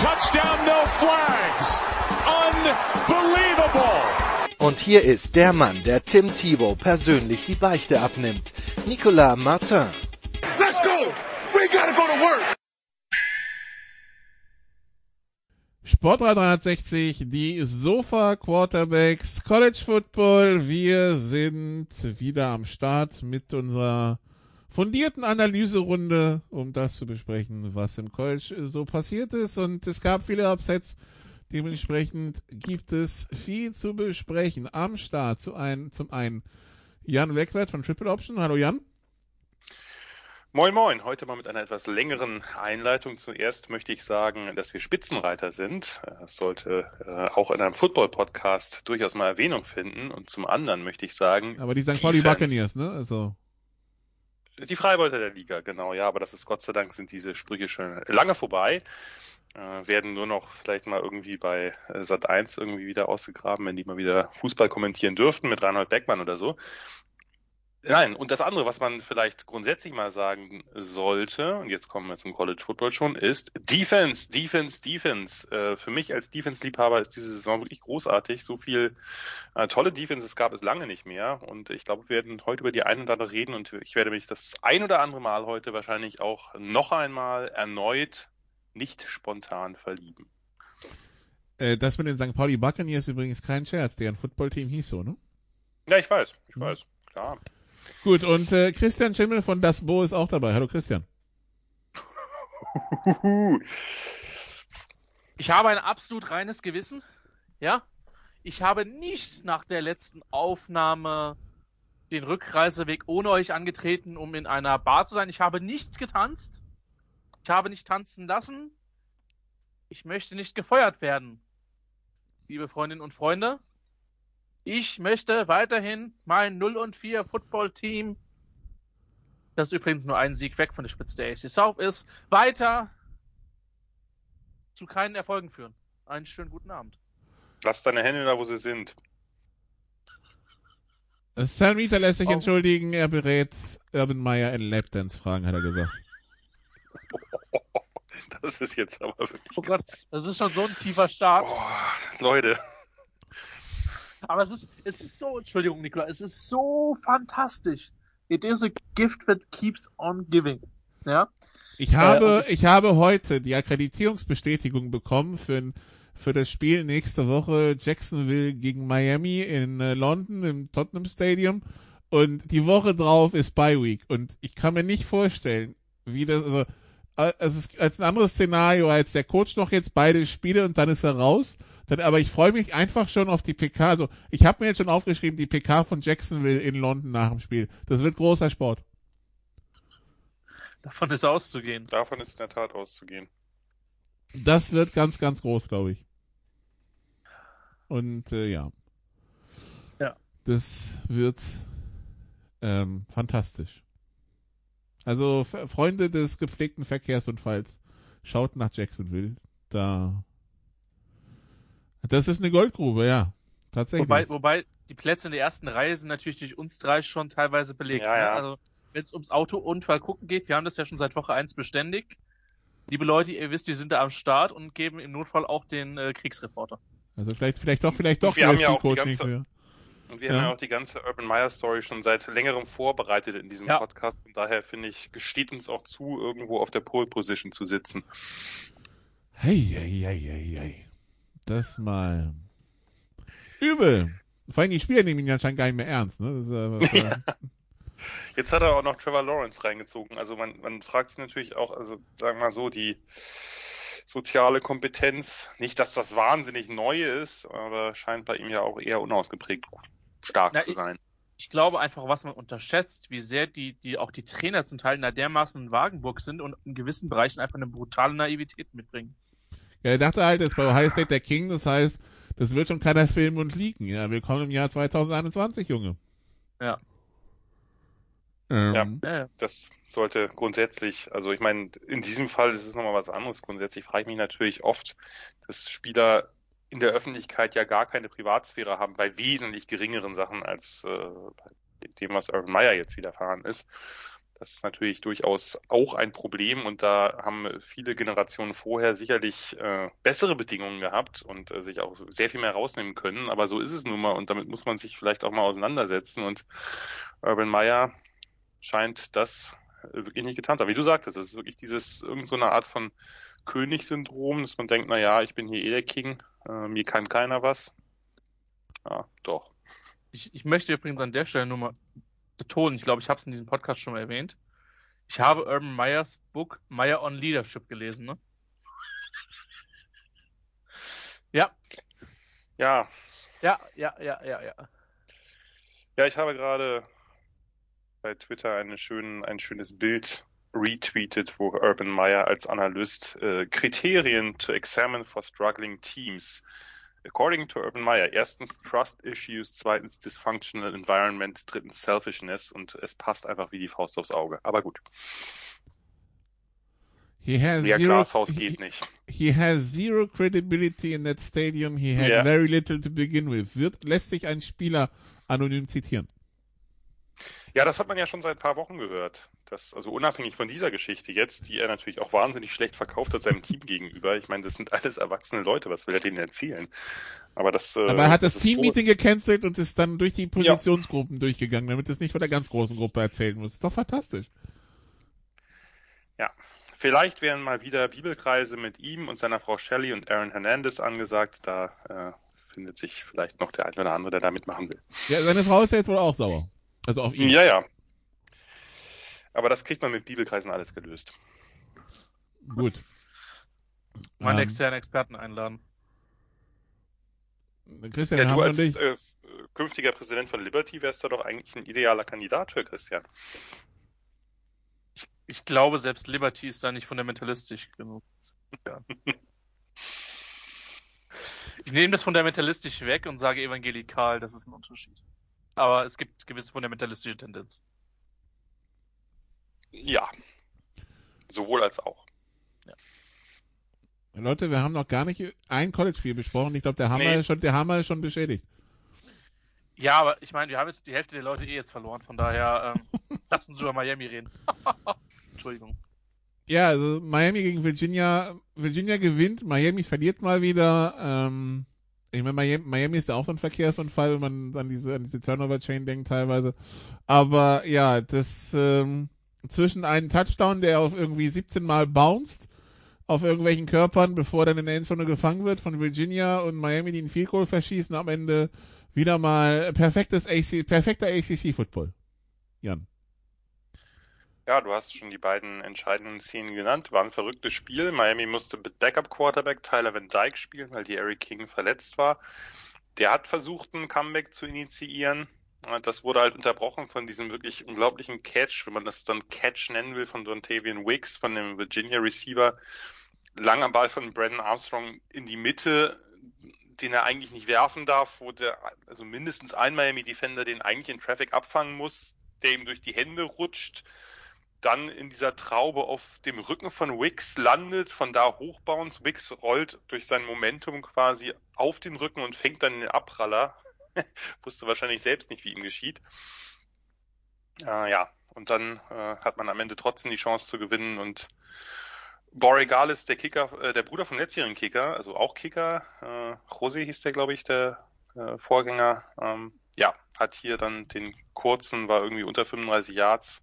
touchdown, no flags. Unbelievable. Und hier ist der Mann, der Tim Thibault persönlich die Beichte abnimmt. Nicolas Martin. Let's go. We gotta go to work. Sport 360, die Sofa Quarterbacks, College Football. Wir sind wieder am Start mit unserer fundierten Analyserunde, um das zu besprechen, was im College so passiert ist. Und es gab viele Upsets. Dementsprechend gibt es viel zu besprechen. Am Start zu ein, zum einen Jan Wegwert von Triple Option. Hallo Jan. Moin Moin, heute mal mit einer etwas längeren Einleitung. Zuerst möchte ich sagen, dass wir Spitzenreiter sind. Das sollte äh, auch in einem Football-Podcast durchaus mal Erwähnung finden. Und zum anderen möchte ich sagen... Aber die St. Pauli Buccaneers, ne? Also... Die Freibeuter der Liga, genau, ja, aber das ist Gott sei Dank sind diese Sprüche schon lange vorbei. Äh, werden nur noch vielleicht mal irgendwie bei äh, Sat 1 irgendwie wieder ausgegraben, wenn die mal wieder Fußball kommentieren dürften mit Reinhold Beckmann oder so. Nein, und das andere, was man vielleicht grundsätzlich mal sagen sollte, und jetzt kommen wir zum College Football schon, ist Defense, Defense, Defense. Äh, für mich als Defense-Liebhaber ist diese Saison wirklich großartig. So viel äh, tolle Defenses gab es lange nicht mehr. Und ich glaube, wir werden heute über die ein oder andere reden und ich werde mich das ein oder andere Mal heute wahrscheinlich auch noch einmal erneut nicht spontan verlieben. Äh, das mit den St. Pauli Buccaneers übrigens kein Scherz. Deren Footballteam hieß so, ne? Ja, ich weiß, ich mhm. weiß, klar. Gut, und äh, Christian Schimmel von Das Bo ist auch dabei. Hallo Christian. Ich habe ein absolut reines Gewissen. Ja? Ich habe nicht nach der letzten Aufnahme den Rückreiseweg ohne euch angetreten, um in einer Bar zu sein. Ich habe nicht getanzt. Ich habe nicht tanzen lassen. Ich möchte nicht gefeuert werden. Liebe Freundinnen und Freunde, ich möchte weiterhin mein 0 und 4 Football Team, das übrigens nur einen Sieg weg von der Spitze der AC South ist, weiter zu keinen Erfolgen führen. Einen schönen guten Abend. Lass deine Hände da, wo sie sind. Sam Rita lässt sich oh. entschuldigen, er berät Urban Meyer in Lapdance-Fragen, hat er gesagt. Das ist jetzt aber wirklich. Oh Gott, das ist schon so ein tiefer Start. Oh, Leute. Aber es ist, es ist so, Entschuldigung, Nikola, es ist so fantastisch. It is a gift that keeps on giving. Ja. Ich habe, äh, ich habe heute die Akkreditierungsbestätigung bekommen für, für das Spiel nächste Woche Jacksonville gegen Miami in äh, London im Tottenham Stadium. Und die Woche drauf ist Bye Week. Und ich kann mir nicht vorstellen, wie das, also, es ist als ein anderes Szenario, als der Coach noch jetzt beide Spiele und dann ist er raus. Dann, aber ich freue mich einfach schon auf die PK. Also ich habe mir jetzt schon aufgeschrieben, die PK von Jacksonville in London nach dem Spiel. Das wird großer Sport. Davon ist auszugehen. Davon ist in der Tat auszugehen. Das wird ganz, ganz groß, glaube ich. Und äh, ja. Ja. Das wird ähm, fantastisch. Also Freunde des gepflegten Verkehrsunfalls, schaut nach Jacksonville. Da. Das ist eine Goldgrube, ja. Tatsächlich. Wobei, wobei die Plätze in der ersten Reihe sind natürlich durch uns drei schon teilweise belegt. Ja, ne? ja. Also wenn es ums Autounfall gucken geht, wir haben das ja schon seit Woche 1 beständig. Liebe Leute, ihr wisst, wir sind da am Start und geben im Notfall auch den äh, Kriegsreporter. Also vielleicht, vielleicht doch, vielleicht doch. wir haben ja auch die ganze, und wir ja. haben ja auch die ganze Urban Meyer Story schon seit längerem vorbereitet in diesem ja. Podcast. Und daher finde ich, gesteht uns auch zu, irgendwo auf der Pole Position zu sitzen. Hey, hey, hey, hey, hey. Das mal übel. Vor allem die Spieler nehmen ihn anscheinend gar nicht mehr ernst, ne? Das ist, äh, ja. Jetzt hat er auch noch Trevor Lawrence reingezogen. Also man, man fragt sich natürlich auch, also sagen wir mal so, die soziale Kompetenz, nicht, dass das wahnsinnig neu ist, aber scheint bei ihm ja auch eher unausgeprägt stark Na, zu sein. ich glaube einfach, was man unterschätzt, wie sehr die, die auch die Trainer zum Teil in einer dermaßen in Wagenburg sind und in gewissen Bereichen einfach eine brutale Naivität mitbringen. Ja, er dachte halt, ist bei Ohio State der King, das heißt, das wird schon keiner filmen und liegen. Ja, willkommen im Jahr 2021, Junge. Ja. Ähm, Ja. Das sollte grundsätzlich, also ich meine, in diesem Fall ist es nochmal was anderes. Grundsätzlich frage ich mich natürlich oft, dass Spieler in der Öffentlichkeit ja gar keine Privatsphäre haben, bei wesentlich geringeren Sachen als äh, bei dem, was Urban Meyer jetzt widerfahren ist. Das ist natürlich durchaus auch ein Problem und da haben viele Generationen vorher sicherlich äh, bessere Bedingungen gehabt und äh, sich auch sehr viel mehr rausnehmen können. Aber so ist es nun mal und damit muss man sich vielleicht auch mal auseinandersetzen. Und Urban Meyer scheint das äh, wirklich nicht getan zu haben. Wie du sagtest, es ist wirklich dieses, irgendeine so Art von Königssyndrom, dass man denkt, na ja, ich bin hier eh der King, äh, mir kann keiner was. Ja, doch. Ich, ich möchte übrigens an der Stelle nur mal betonen, ich glaube, ich habe es in diesem Podcast schon mal erwähnt. Ich habe Urban Meyers Book Meyer on Leadership gelesen, ne? Ja, Ja, ja, ja, ja, ja, ja. ja, ich habe gerade bei Twitter eine schön, ein schönes Bild retweetet, wo Urban Meyer als Analyst äh, Kriterien to examine for struggling teams. According to Urban Meyer, erstens Trust Issues, zweitens Dysfunctional Environment, drittens Selfishness und es passt einfach wie die Faust aufs Auge. Aber gut, he has mehr zero, Glashaus he, geht nicht. he has zero credibility in that stadium. He had Ja. very little to begin with. Wird, lässt sich ein Spieler anonym zitieren. Ja, das hat man ja schon seit ein paar Wochen gehört. Das, also unabhängig von dieser Geschichte jetzt, die er natürlich auch wahnsinnig schlecht verkauft hat seinem Team gegenüber. Ich meine, das sind alles erwachsene Leute, was will er denen erzählen? Aber das. Äh, Aber er hat das, ist Teammeeting gecancelt und ist dann durch die Positionsgruppen durchgegangen, damit es nicht von der ganz großen Gruppe erzählen muss. Ist doch fantastisch. Ja, vielleicht wären mal wieder Bibelkreise mit ihm und seiner Frau Shelley und Aaron Hernandez angesagt. Da äh, findet sich vielleicht noch der ein oder andere, der da mitmachen will. Ja, seine Frau ist ja jetzt wohl auch sauer. Also auf ihn. Ja, ja. Aber das kriegt man mit Bibelkreisen alles gelöst. Gut. Meine Ähm, externen Experten einladen. Christian, Ja, du als äh, künftiger Präsident von Liberty wärst da doch eigentlich ein idealer Kandidat für Christian. Ich glaube, selbst Liberty ist da nicht fundamentalistisch genug. Ja. Ich nehme das fundamentalistisch weg und sage evangelikal, das ist ein Unterschied. Aber es gibt gewisse fundamentalistische Tendenz. Ja. Sowohl als auch. Leute, wir haben noch gar nicht ein College-Spiel besprochen. Ich glaube, der Hammer Nee. ist schon, der Hammer ist schon beschädigt. Ja, aber ich meine, wir haben jetzt die Hälfte der Leute eh jetzt verloren, von daher ähm, lass uns über Miami reden. Entschuldigung. Ja, also Miami gegen Virginia. Virginia gewinnt, Miami verliert mal wieder. Ähm, ich meine, Miami, Miami ist ja auch so ein Verkehrsunfall, wenn man an diese, an diese Turnover-Chain denkt teilweise. Aber ja, das ähm, zwischen einem Touchdown, der auf irgendwie 17 Mal bounced, auf irgendwelchen Körpern, bevor dann in der Endzone gefangen wird von Virginia und Miami, die einen Field Goal verschießen, am Ende wieder mal perfektes AC, perfekter ACC-Football. Jan. Ja, du hast schon die beiden entscheidenden Szenen genannt. War ein verrücktes Spiel. Miami musste mit Backup-Quarterback Tyler Van Dyke spielen, weil die Eric King verletzt war. Der hat versucht, ein Comeback zu initiieren. Und Das wurde halt unterbrochen von diesem wirklich unglaublichen Catch, wenn man das dann Catch nennen will, von Dontavian Wicks, von dem Virginia Receiver. Langer Ball von Brandon Armstrong in die Mitte, den er eigentlich nicht werfen darf, wo der, also mindestens ein Miami Defender den eigentlich in Traffic abfangen muss, der ihm durch die Hände rutscht dann in dieser Traube auf dem Rücken von Wicks landet, von da hochbounce. Wicks rollt durch sein Momentum quasi auf den Rücken und fängt dann den Abpraller. Wusste wahrscheinlich selbst nicht, wie ihm geschieht. Äh, ja, und dann äh, hat man am Ende trotzdem die Chance zu gewinnen und Borregales, der Kicker, äh, der Bruder vom letztjährigen Kicker, also auch Kicker, äh, Jose hieß der, glaube ich, der äh, Vorgänger, ähm, ja, hat hier dann den kurzen, war irgendwie unter 35 Yards,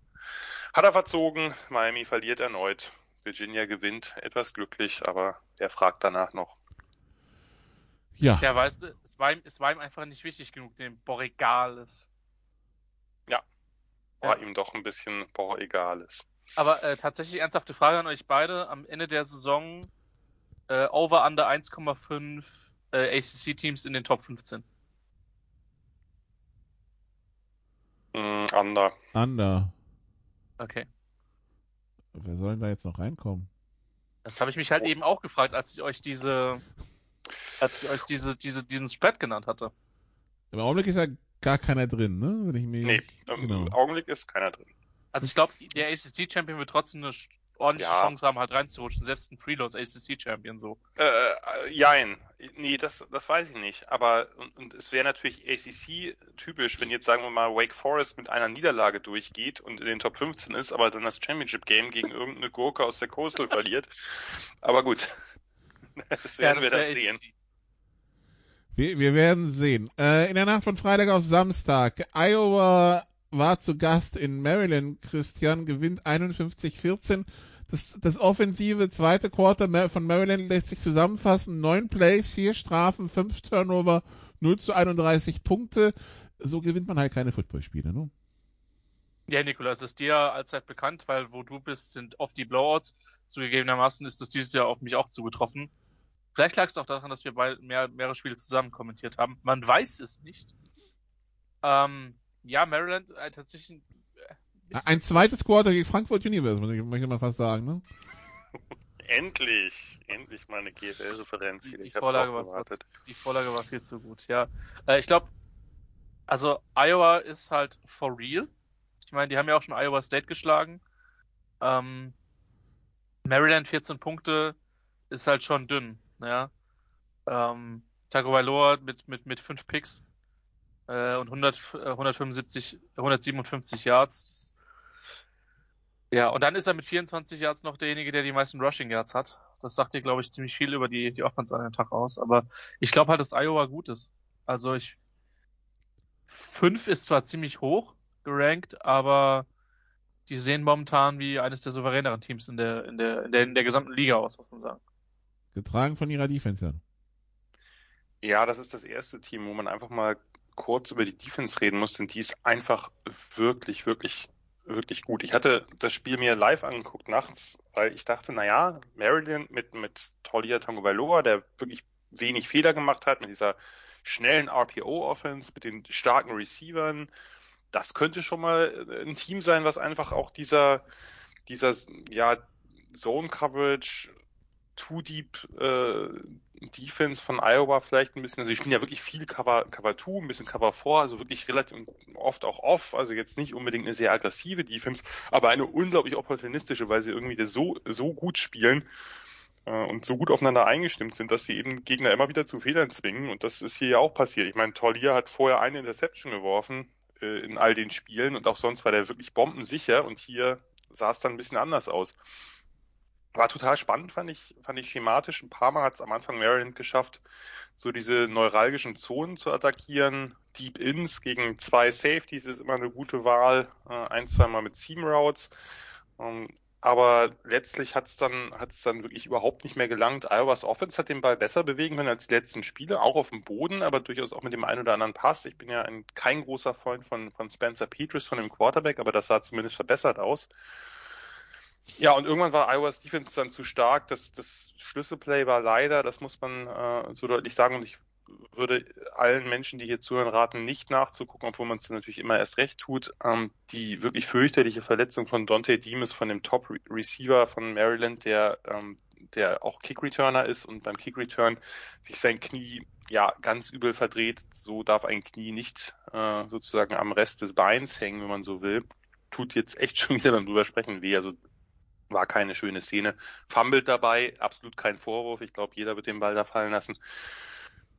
hat er verzogen, Miami verliert erneut. Virginia gewinnt, etwas glücklich, aber er fragt danach noch. Ja. Ja, weißt du, es war ihm, es war ihm einfach nicht wichtig genug, dem Borregales. War Ja. ihm doch ein bisschen, boah, egal ist. Aber äh, tatsächlich ernsthafte Frage an euch beide. Am Ende der Saison äh, over under 1,5 äh, ACC-Teams in den Top 15. Mm, under. Under. Okay. Wer soll denn da jetzt noch reinkommen? Das habe ich mich halt eben auch gefragt, als ich euch diese, als ich euch diese, diese, diesen Spread genannt hatte. Im Augenblick ist ja gar keiner drin, ne? Wenn ich mich. Nee, im genau. Augenblick ist keiner drin. Also ich glaube, der ACC-Champion wird trotzdem eine ordentliche Ja. Chance haben, halt reinzurutschen. Selbst ein Freelos ACC-Champion so. Äh, äh, jein. Nee, das, das weiß ich nicht. Aber und, und es wäre natürlich ACC-typisch, wenn jetzt sagen wir mal Wake Forest mit einer Niederlage durchgeht und in den Top 15 ist, aber dann das Championship-Game gegen irgendeine Gurke aus der Coastal verliert. Aber gut. Das werden wir das dann wär sehen. ACC. Wir, wir werden sehen. Äh, in der Nacht von Freitag auf Samstag. Iowa war zu Gast in Maryland. Christian gewinnt 51-14. Das, das offensive zweite Quarter von Maryland lässt sich zusammenfassen. Neun Plays, vier Strafen, fünf Turnover, 0 zu 31 Punkte. So gewinnt man halt keine Footballspiele, ne? Ja, Nikola, es ist dir allzeit bekannt, weil wo du bist, sind oft die Blowouts. Zugegebenermaßen ist das dieses Jahr auf mich auch zugetroffen. Vielleicht lag es auch daran, dass wir beide mehr, mehrere Spiele zusammen kommentiert haben. Man weiß es nicht. Ähm, ja, Maryland äh, tatsächlich ein Ein zweites Quarter gegen Frankfurt ich- möchte man fast sagen, ne? Endlich, endlich mal eine GFL-Referenz. die, die, Vorlage war, die Vorlage war viel zu gut, ja. Äh, ich glaube, also Iowa ist halt for real. Ich meine, die haben ja auch schon Iowa State geschlagen. Ähm, Maryland 14 Punkte ist halt schon dünn, ja. Ähm, Tagovailoa mit, mit, mit 5 Picks äh, und 100, äh, 175, 157 Yards. Ja, und dann ist er mit 24 Yards noch derjenige, der die meisten Rushing Yards hat. Das sagt dir, glaube ich, ziemlich viel über die, die Offense an dem Tag aus. Aber ich glaube halt, dass Iowa gut ist. Also ich, 5 ist zwar ziemlich hoch gerankt, aber die sehen momentan wie eines der souveräneren Teams in der, in der, in der, in der gesamten Liga aus, muss man sagen. Getragen von ihrer Defense, ja. Das ist das erste Team, wo man einfach mal kurz über die Defense reden muss, denn die ist einfach wirklich, wirklich, wirklich gut. Ich hatte das Spiel mir live angeguckt nachts, weil ich dachte, na ja, Maryland mit, mit Taulia Tagovailoa, der wirklich wenig Fehler gemacht hat, mit dieser schnellen RPO-Offense, mit den starken Receivern, das könnte schon mal ein Team sein, was einfach auch dieser, dieser, ja, Zone-Coverage, Too Deep äh, Defense von Iowa vielleicht ein bisschen, also sie spielen ja wirklich viel Cover, Cover 2, ein bisschen Cover 4, also wirklich relativ oft auch off, also jetzt nicht unbedingt eine sehr aggressive Defense, aber eine unglaublich opportunistische, weil sie irgendwie so, so gut spielen äh, und so gut aufeinander eingestimmt sind, dass sie eben Gegner immer wieder zu Fehlern zwingen und das ist hier ja auch passiert. Ich meine, Taulia hat vorher eine Interception geworfen äh, in all den Spielen und auch sonst war der wirklich bombensicher und hier sah es dann ein bisschen anders aus. War total spannend, fand ich, fand ich schematisch. Ein paar Mal hat es am Anfang Maryland geschafft, so diese neuralgischen Zonen zu attackieren. Deep Ins gegen zwei Safeties ist immer eine gute Wahl. Äh, ein, zweimal mit Seam Routes. Ähm, aber letztlich hat es dann, hat's dann wirklich überhaupt nicht mehr gelangt. Iowa's Offense hat den Ball besser bewegen können als die letzten Spiele, auch auf dem Boden, aber durchaus auch mit dem einen oder anderen Pass. Ich bin ja ein, kein großer Freund von, von Spencer Peters, von dem Quarterback, aber das sah zumindest verbessert aus. Ja, und irgendwann war Iowa's Defense dann zu stark. Das, das Schlüsselplay war leider, das muss man äh, so deutlich sagen. Und ich würde allen Menschen, die hier zuhören, raten, nicht nachzugucken, obwohl man es natürlich immer erst recht tut. Ähm, die wirklich fürchterliche Verletzung von Dante Demas, von dem Top-Receiver von Maryland, der, ähm, der auch Kick-Returner ist und beim Kick-Return sich sein Knie ja ganz übel verdreht. So darf ein Knie nicht äh, sozusagen am Rest des Beins hängen, wenn man so will. Tut jetzt echt schon wieder beim drüber sprechen weh. Also war keine schöne Szene. Fummelt dabei, absolut kein Vorwurf. Ich glaube, jeder wird den Ball da fallen lassen.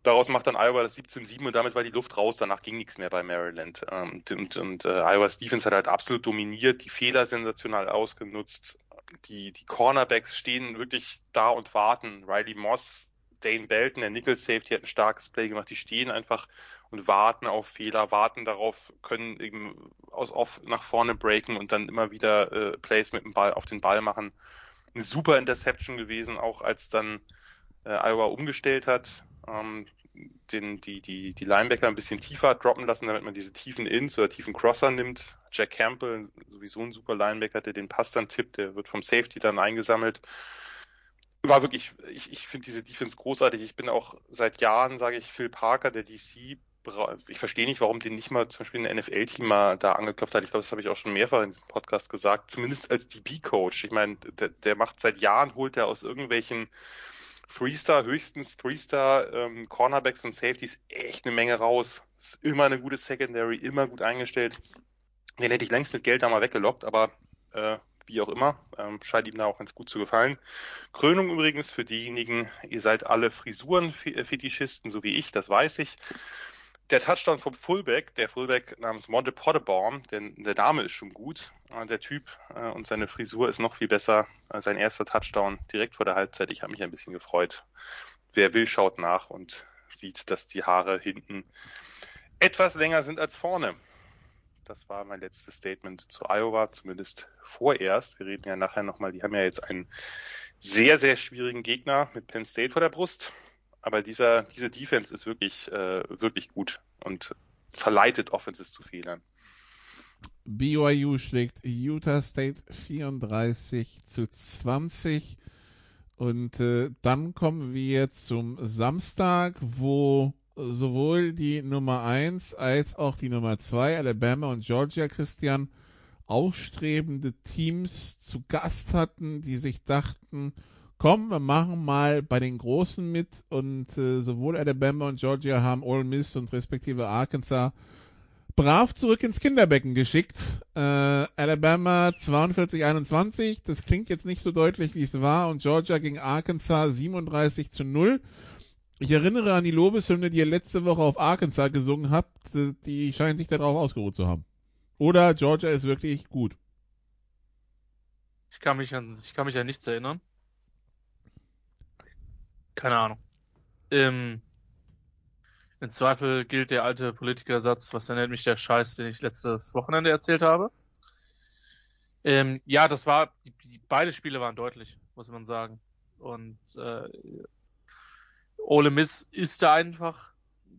Daraus macht dann Iowa das 17-7 und damit war die Luft raus. Danach ging nichts mehr bei Maryland. Ähm, Und, und, und äh, Iowa's Defense hat halt absolut dominiert, die Fehler sensational ausgenutzt. Die, die Cornerbacks stehen wirklich da und warten. Riley Moss, Dane Belton, der Nickel Safety hat ein starkes Play gemacht. Die stehen einfach und warten auf Fehler, warten darauf, können eben aus off nach vorne breaken und dann immer wieder äh, Plays mit dem Ball auf den Ball machen. Eine super Interception gewesen, auch als dann äh, Iowa umgestellt hat, ähm, den, die, die, die Linebacker ein bisschen tiefer droppen lassen, damit man diese tiefen Ins oder tiefen Crosser nimmt. Jack Campbell, sowieso ein super Linebacker, der den Pass dann tippt, der wird vom Safety dann eingesammelt war wirklich, ich, ich finde diese Defense großartig. Ich bin auch seit Jahren, sage ich, Phil Parker, der DC, ich verstehe nicht, warum den nicht mal zum Beispiel ein NFL-Team mal da angeklopft hat. Ich glaube, das habe ich auch schon mehrfach in diesem Podcast gesagt. Zumindest als DB-Coach. Ich meine, der, der macht seit Jahren, holt er aus irgendwelchen Three-Star, höchstens Three-Star ähm, Cornerbacks und Safeties echt eine Menge raus. Ist immer eine gute Secondary, immer gut eingestellt. Den hätte ich längst mit Geld da mal weggelockt, aber äh, wie auch immer, ähm, scheint ihm da auch ganz gut zu gefallen. Krönung übrigens für diejenigen, ihr seid alle Frisuren-Fetischisten, so wie ich, das weiß ich der Touchdown vom Fullback, der Fullback namens Monte Pottebaum, denn der Name ist schon gut. Der Typ äh, und seine Frisur ist noch viel besser. Sein erster Touchdown direkt vor der Halbzeit. Ich habe mich ein bisschen gefreut. Wer will, schaut nach und sieht, dass die Haare hinten etwas länger sind als vorne. Das war mein letztes Statement zu Iowa, zumindest vorerst. Wir reden ja nachher nochmal, die haben ja jetzt einen sehr, sehr schwierigen Gegner mit Penn State vor der Brust. Aber dieser, diese Defense ist wirklich, äh, wirklich gut und verleitet Offenses zu Fehlern. BYU schlägt Utah State 34 zu 20. Und äh, dann kommen wir zum Samstag, wo sowohl die Nummer 1 als auch die Nummer 2, Alabama und Georgia, Christian, aufstrebende Teams zu Gast hatten, die sich dachten, komm, wir machen mal bei den Großen mit und äh, sowohl Alabama und Georgia haben Ole Miss und respektive Arkansas brav zurück ins Kinderbecken geschickt. Äh, Alabama 42-21, das klingt jetzt nicht so deutlich, wie es war, und Georgia gegen Arkansas 37 zu 0. Ich erinnere an die Lobeshymne, die ihr letzte Woche auf Arkansas gesungen habt, die scheinen sich darauf ausgeruht zu haben. Oder Georgia ist wirklich gut. Ich kann mich an, ich kann mich an nichts erinnern. Keine Ahnung. Ähm, Im Zweifel gilt der alte Politikersatz, was nennt mich der Scheiß, den ich letztes Wochenende erzählt habe. Ähm, ja, das war, die, die, beide Spiele waren deutlich, muss man sagen. Und äh, Ole Miss ist da einfach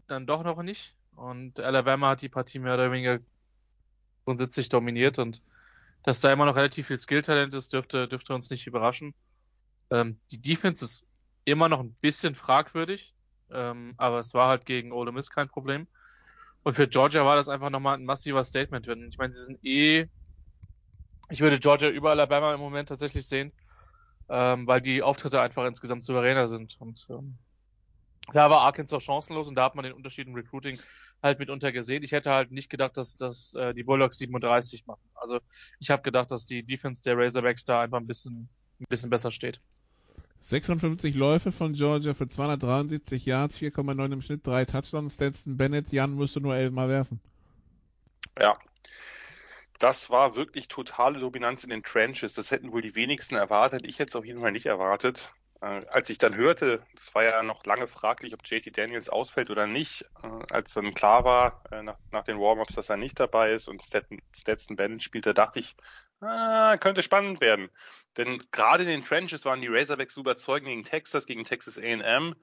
dann doch noch nicht. Und Alabama hat die Partie mehr oder weniger grundsätzlich dominiert und dass da immer noch relativ viel Skill-Talent ist, dürfte, dürfte uns nicht überraschen. Ähm, die Defense ist immer noch ein bisschen fragwürdig, ähm, aber es war halt gegen Ole Miss kein Problem. Und für Georgia war das einfach nochmal ein massiver Statement. Ich meine, sie sind eh, ich würde Georgia über Alabama im Moment tatsächlich sehen, ähm, weil die Auftritte einfach insgesamt souveräner sind. Und ähm, da war Arkansas chancenlos und da hat man den Unterschied im Recruiting halt mitunter gesehen. Ich hätte halt nicht gedacht, dass, dass äh, die Bulldogs 37 machen. Also ich habe gedacht, dass die Defense der Razorbacks da einfach ein bisschen, ein bisschen besser steht. 56 Läufe von Georgia für 273 Yards, 4,9 im Schnitt, drei Touchdowns. Stetson Bennett, Jan musste nur elfmal werfen. Ja. Das war wirklich totale Dominanz in den Trenches. Das hätten wohl die wenigsten erwartet. Ich hätte es auf jeden Fall nicht erwartet. Äh, als ich dann hörte, es war ja noch lange fraglich, ob JT Daniels ausfällt oder nicht, äh, als dann klar war äh, nach, nach den Warm-ups, dass er nicht dabei ist und Stetson, Stetson Bennett spielt, da dachte ich, ah, könnte spannend werden. Denn gerade in den Trenches waren die Razorbacks so überzeugend gegen Texas, gegen Texas A&M.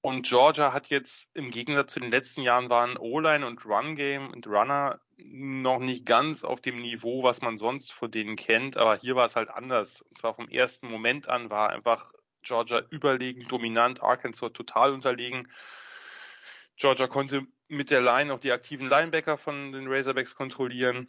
Und Georgia hat jetzt im Gegensatz zu den letzten Jahren waren O-Line und Run-Game und Runner noch nicht ganz auf dem Niveau, was man sonst von denen kennt. Aber hier war es halt anders. Und zwar vom ersten Moment an war einfach Georgia überlegen, dominant, Arkansas total unterlegen. Georgia konnte mit der Line auch die aktiven Linebacker von den Razorbacks kontrollieren.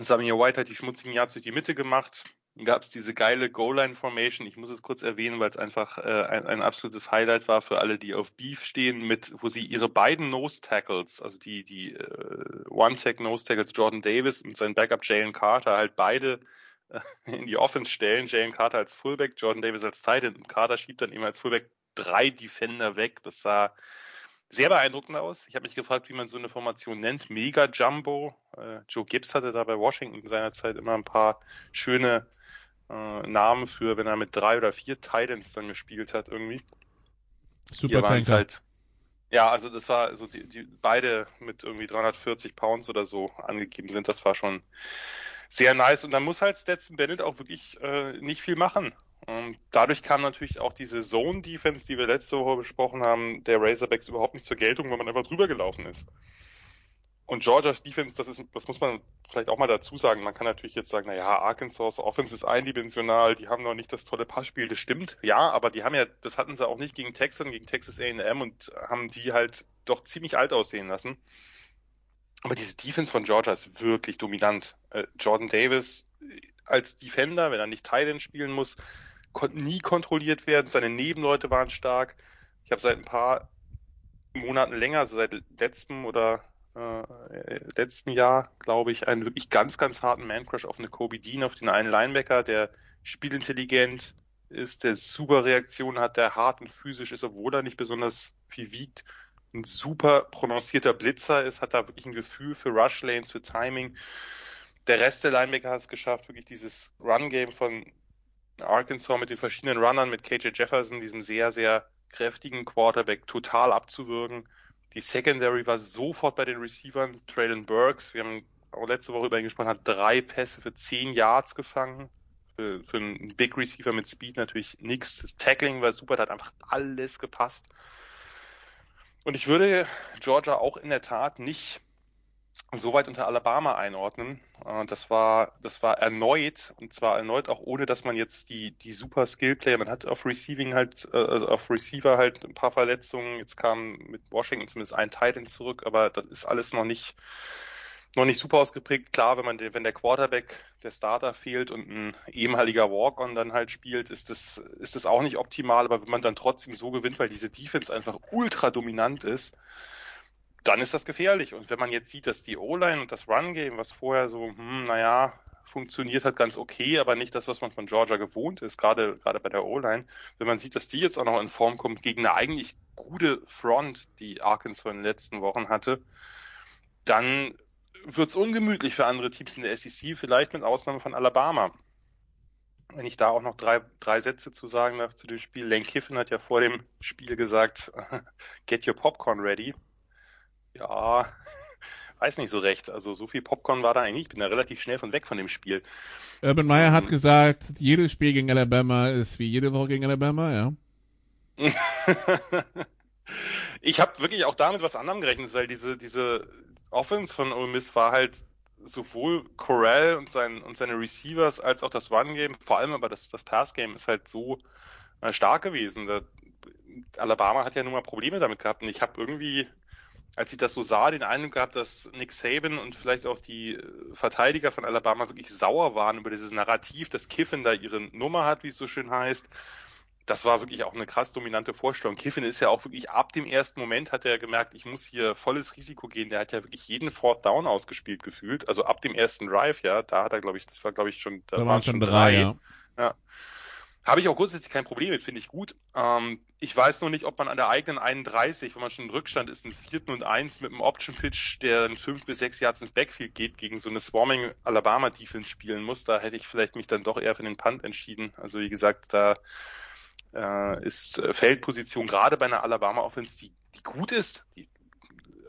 Samir White hat die schmutzigen Yards durch die Mitte gemacht. Gab es diese geile Goal-Line-Formation. Ich muss es kurz erwähnen, weil es einfach äh, ein, ein absolutes Highlight war für alle, die auf Beef stehen, mit wo sie ihre beiden Nose-Tackles, also die, die äh, One-Tag-Nose-Tackles Jordan Davis und sein Backup Jalen Carter halt beide äh, in die Offense stellen. Jalen Carter als Fullback, Jordan Davis als Tight End und Carter schiebt dann eben als Fullback drei Defender weg. Das sah sehr beeindruckend aus. Ich habe mich gefragt, wie man so eine Formation nennt. Mega Jumbo. Äh, Joe Gibbs hatte da bei Washington seinerzeit immer ein paar schöne äh, Namen für, wenn er mit drei oder vier Titans dann gespielt hat irgendwie. Super Tanker. Halt, ja, also das war so die, die beide mit irgendwie 340 Pounds oder so angegeben sind. Das war schon sehr nice. Und dann muss halt Stetson Bennett auch wirklich äh, nicht viel machen. Und dadurch kam natürlich auch diese Zone-Defense, die wir letzte Woche besprochen haben, der Razorbacks überhaupt nicht zur Geltung, weil man einfach drüber gelaufen ist. und Georgias Defense, das ist, das muss man vielleicht auch mal dazu sagen. Man kann natürlich jetzt sagen, na ja, Arkansas Offense ist eindimensional, die haben noch nicht das tolle Passspiel, das stimmt. Ja, aber die haben ja, das hatten sie auch nicht gegen Texas, gegen Texas A&M und haben die halt doch ziemlich alt aussehen lassen. Aber diese Defense von Georgia ist wirklich dominant. Äh, Jordan Davis äh, als Defender, wenn er nicht Thailand spielen muss, konnte nie kontrolliert werden. Seine Nebenleute waren stark. Ich habe seit ein paar Monaten länger, also seit letztem oder äh, letzten Jahr, glaube ich, einen wirklich ganz, ganz harten Man-Crush auf eine Kobe Dean, auf den einen Linebacker, der spielintelligent ist, der super Reaktionen hat, der hart und physisch ist, obwohl er nicht besonders viel wiegt, ein super prononcierter Blitzer ist, hat da wirklich ein Gefühl für Rush Lanes, für Timing. Der Rest der Linebacker hat es geschafft, wirklich dieses Run-Game von Arkansas mit den verschiedenen Runnern, mit KJ Jefferson, diesem sehr, sehr kräftigen Quarterback, total abzuwürgen. Die Secondary war sofort bei den Receivern. Traylon Burks, wir haben auch letzte Woche über ihn gesprochen, hat drei Pässe für zehn Yards gefangen. Für, für einen Big Receiver mit Speed natürlich nichts. Das Tackling war super, da hat einfach alles gepasst. Und ich würde Georgia auch in der Tat nicht so weit unter Alabama einordnen. Äh, das war, das war erneut, und zwar erneut auch ohne, dass man jetzt die, die super Skill-Player, man hat auf Receiving halt, äh, also auf Receiver halt ein paar Verletzungen. Jetzt kam mit Washington zumindest ein Titan zurück, aber das ist alles noch nicht, noch nicht super ausgeprägt. Klar, wenn man den, wenn der Quarterback, der Starter fehlt und ein ehemaliger Walk-on dann halt spielt, ist das, ist das auch nicht optimal, aber wenn man dann trotzdem so gewinnt, weil diese Defense einfach ultra dominant ist, dann ist das gefährlich. Und wenn man jetzt sieht, dass die O-Line und das Run-Game, was vorher so, hm, naja, funktioniert hat ganz okay, aber nicht das, was man von Georgia gewohnt ist, gerade, gerade bei der O-Line. Wenn man sieht, dass die jetzt auch noch in Form kommt gegen eine eigentlich gute Front, die Arkansas in den letzten Wochen hatte, dann wird's ungemütlich für andere Teams in der SEC, vielleicht mit Ausnahme von Alabama. Wenn ich da auch noch drei, drei Sätze zu sagen darf zu dem Spiel. Lane Kiffin hat ja vor dem Spiel gesagt, get your popcorn ready. Ja, weiß nicht so recht. Also so viel Popcorn war da eigentlich. Ich bin da relativ schnell von weg von dem Spiel. Urban Meyer hat gesagt, jedes Spiel gegen Alabama ist wie jede Woche gegen Alabama, ja. ich habe wirklich auch damit was anderem gerechnet, weil diese, diese Offense von Ole Miss war halt sowohl Corral und, sein, und seine Receivers als auch das Run-Game, vor allem aber das, das Pass-Game ist halt so äh, stark gewesen. Da, Alabama hat ja nun mal Probleme damit gehabt und ich habe irgendwie als ich das so sah, den Eindruck gehabt, dass Nick Saban und vielleicht auch die äh, Verteidiger von Alabama wirklich sauer waren über dieses Narrativ, dass Kiffin da ihre Nummer hat, wie es so schön heißt. Das war wirklich auch eine krass dominante Vorstellung. Kiffin ist ja auch wirklich ab dem ersten Moment hat er gemerkt, ich muss hier volles Risiko gehen. Der hat ja wirklich jeden Fourth Down ausgespielt gefühlt. Also ab dem ersten Drive, ja, da hat er, glaube ich, das war, glaube ich, schon, da, da waren schon drei. drei ja. ja. Habe ich auch grundsätzlich kein Problem mit, finde ich gut. Ähm, ich weiß nur nicht, ob man an der eigenen 31, wenn man schon in Rückstand ist, einen vierten und eins mit einem Option-Pitch, der in fünf bis sechs Yards ins Backfield geht, gegen so eine Swarming Alabama-Defense spielen muss. Da hätte ich vielleicht mich dann doch eher für den Punt entschieden. Also wie gesagt, da äh, ist äh, Feldposition gerade bei einer Alabama-Offense, die, die gut ist, die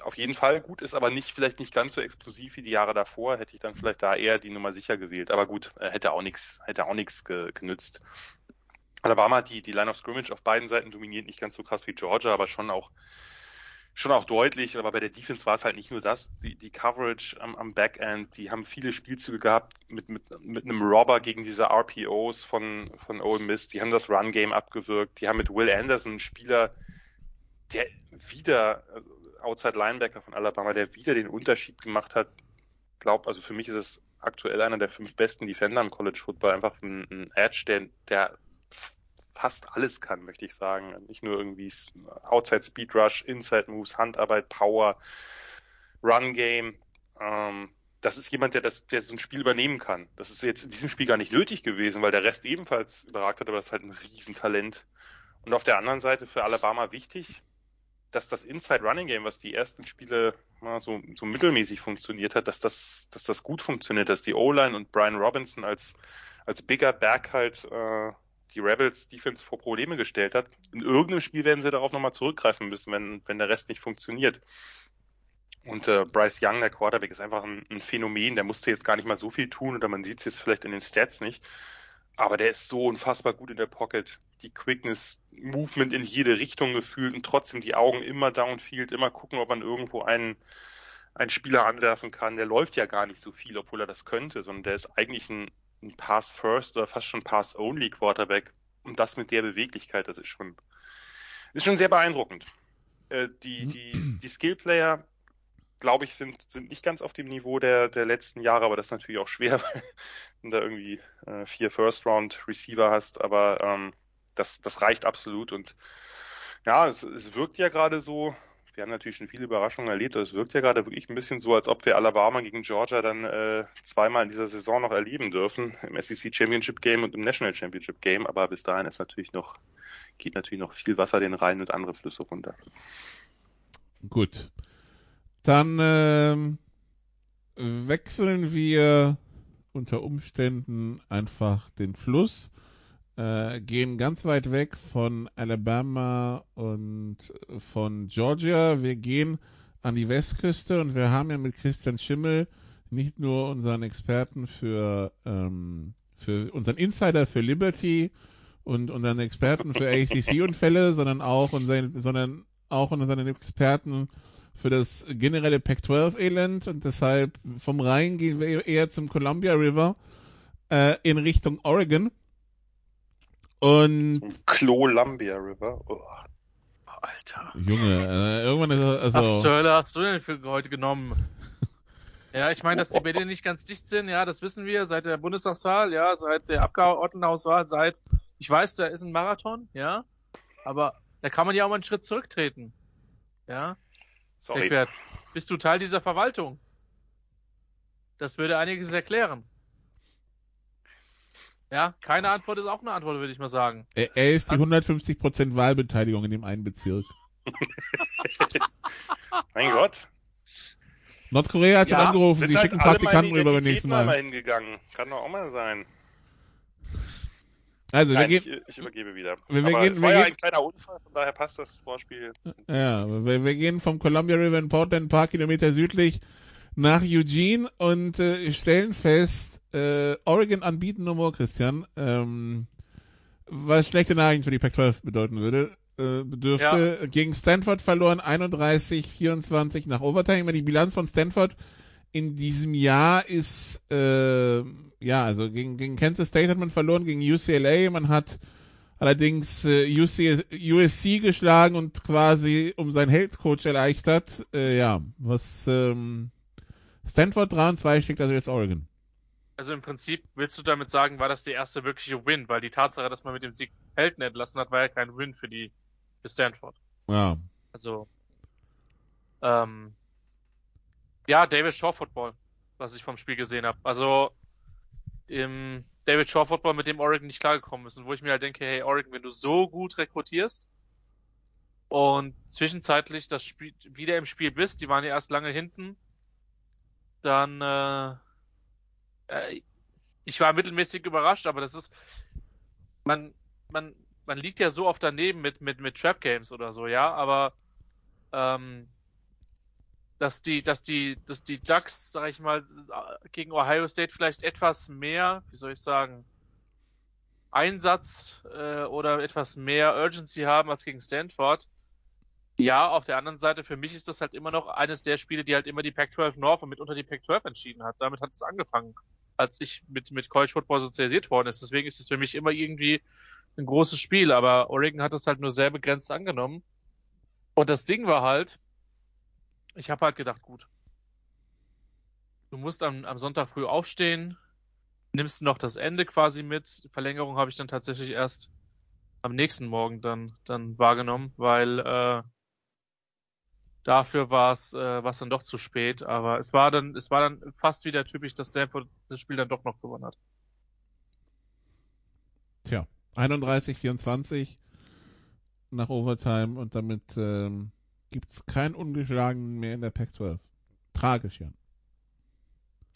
auf jeden Fall gut ist, aber nicht vielleicht nicht ganz so explosiv wie die Jahre davor, hätte ich dann vielleicht da eher die Nummer sicher gewählt. Aber gut, äh, hätte auch nichts, hätte auch nichts genützt. Alabama hat die, die Line of Scrimmage auf beiden Seiten dominiert, nicht ganz so krass wie Georgia, aber schon auch schon auch deutlich, aber bei der Defense war es halt nicht nur das, die, die Coverage am, am Backend, die haben viele Spielzüge gehabt mit, mit, mit einem Robber gegen diese RPOs von, von Ole Miss, die haben das Run-Game abgewirkt, die haben mit Will Anderson einen Spieler, der wieder, also Outside Linebacker von Alabama, der wieder den Unterschied gemacht hat, glaub, also für mich ist es aktuell einer der fünf besten Defender im College Football, einfach ein, ein Edge, der, der fast alles kann, möchte ich sagen. Nicht nur irgendwie Outside Speed Rush, Inside Moves, Handarbeit, Power, Run Game. Ähm, das ist jemand, der das, der so ein Spiel übernehmen kann. Das ist jetzt in diesem Spiel gar nicht nötig gewesen, weil der Rest ebenfalls überragt hat, aber das ist halt ein Riesentalent. Und auf der anderen Seite für Alabama wichtig, dass das Inside Running Game, was die ersten Spiele mal so, so mittelmäßig funktioniert hat, dass das, dass das gut funktioniert, dass die O-Line und Brian Robinson als, als bigger Back halt äh, die Rebels Defense vor Probleme gestellt hat. In irgendeinem Spiel werden sie darauf nochmal zurückgreifen müssen, wenn, wenn der Rest nicht funktioniert. Und äh, Bryce Young, der Quarterback, ist einfach ein, ein Phänomen. Der musste jetzt gar nicht mal so viel tun oder man sieht es jetzt vielleicht in den Stats nicht. Aber der ist so unfassbar gut in der Pocket. Die Quickness, Movement in jede Richtung gefühlt und trotzdem die Augen immer downfield, immer gucken, ob man irgendwo einen, einen Spieler anwerfen kann, der läuft ja gar nicht so viel, obwohl er das könnte, sondern der ist eigentlich ein, ein Pass-First oder fast schon Pass-Only-Quarterback. Und das mit der Beweglichkeit, das ist schon, ist schon sehr beeindruckend. Äh, die, die, die Skill-Player, glaube ich, sind, sind nicht ganz auf dem Niveau der, der letzten Jahre, aber das ist natürlich auch schwer, wenn du da irgendwie äh, vier First-Round-Receiver hast, aber ähm, das, das reicht absolut und ja, es, es wirkt ja gerade so, wir haben natürlich schon viele Überraschungen erlebt, aber es wirkt ja gerade wirklich ein bisschen so, als ob wir Alabama gegen Georgia dann äh, zweimal in dieser Saison noch erleben dürfen, im SEC Championship Game und im National Championship Game, aber bis dahin ist natürlich noch, geht natürlich noch viel Wasser den Rhein und andere Flüsse runter. Gut. Dann ähm, wechseln wir unter Umständen einfach den Fluss äh, gehen ganz weit weg von Alabama und von Georgia. Wir gehen an die Westküste und wir haben ja mit Christian Schimmel nicht nur unseren Experten für, ähm, für unseren Insider für Liberty und unseren Experten für ACC-Unfälle, sondern auch unseren, sondern auch unseren Experten für das generelle Pac-12-Elend und deshalb vom Rhein gehen wir eher zum Columbia River äh, in Richtung Oregon. Und. Columbia River. Oh. Alter. Junge, äh, irgendwann ist er, also. Was zur Hölle hast du denn für heute genommen? ja, ich meine, dass die Berliner nicht ganz dicht sind, ja, das wissen wir seit der Bundestagswahl, ja, seit der Abgeordnetenhauswahl, seit, ich weiß, da ist ein Marathon, ja, aber da kann man ja auch mal einen Schritt zurücktreten. Ja. Sorry. Eckwert, bist du Teil dieser Verwaltung? Das würde einiges erklären. Ja, keine Antwort ist auch eine Antwort, würde ich mal sagen. Er, er ist die 150% Wahlbeteiligung in dem einen Bezirk. mein Gott. Nordkorea hat schon Ja, angerufen, Sind sie halt schicken Praktikanten rüber beim nächsten einmal Mal. hingegangen. Kann doch auch mal sein. Also, wir Nein, gehen, ich, ich übergebe wieder. Wir- wir gehen- es wir war ja gehen- ein kleiner Unfall, von daher passt das Vorspiel. ja, wir, wir gehen vom Columbia River in Portland ein paar Kilometer südlich nach Eugene und äh, stellen fest, äh, Oregon anbieten no more, Christian, ähm, was schlechte Nachrichten für die Pac-12 bedeuten würde, äh, bedürfte. Gegen Stanford verloren 31-24 nach Overtime. Ich meine, Die Bilanz von Stanford in diesem Jahr ist, äh, ja, also gegen, gegen Kansas State hat man verloren, gegen UCLA, man hat allerdings äh, UC, USC geschlagen und quasi um seinen Head Coach erleichtert. Äh, ja, was ähm, Stanford 3 und 2 schlägt also jetzt Oregon. Also im Prinzip willst du damit sagen, war das die erste wirkliche Win, weil die Tatsache, dass man mit dem Sieg Helden entlassen hat, war ja kein Win für die für Stanford. Ja. Also ähm, ja, David Shaw Football, was ich vom Spiel gesehen habe. Also im David Shaw Football, mit dem Oregon nicht klargekommen ist und wo ich mir halt denke, hey Oregon, wenn du so gut rekrutierst und zwischenzeitlich das Spiel wieder im Spiel bist, die waren ja erst lange hinten, dann äh, äh, ich war mittelmäßig überrascht, aber das ist man man man liegt ja so oft daneben mit mit mit Trap Games oder so, ja, aber ähm, dass die dass die dass die Ducks, sag ich mal, gegen Ohio State vielleicht etwas mehr, wie soll ich sagen, Einsatz äh, oder etwas mehr Urgency haben als gegen Stanford. Ja, auf der anderen Seite, für mich ist das halt immer noch eines der Spiele, die halt immer die Pac-12 North und mitunter die Pac-12 entschieden hat. Damit hat es angefangen, als ich mit, mit College Football sozialisiert worden ist. Deswegen ist es für mich immer irgendwie ein großes Spiel, aber Oregon hat es halt nur sehr begrenzt angenommen. Und das Ding war halt, ich habe halt gedacht, gut, du musst am, am Sonntag früh aufstehen, nimmst noch das Ende quasi mit. Verlängerung habe ich dann tatsächlich erst am nächsten Morgen dann, dann wahrgenommen, weil äh, dafür war es äh, dann doch zu spät. Aber es war dann, es war dann fast wieder typisch, dass Stanford das Spiel dann doch noch gewonnen hat. Tja, 31, 24 nach Overtime und damit ähm, gibt's keinen Ungeschlagenen mehr in der Pac-12. Tragisch, Jan.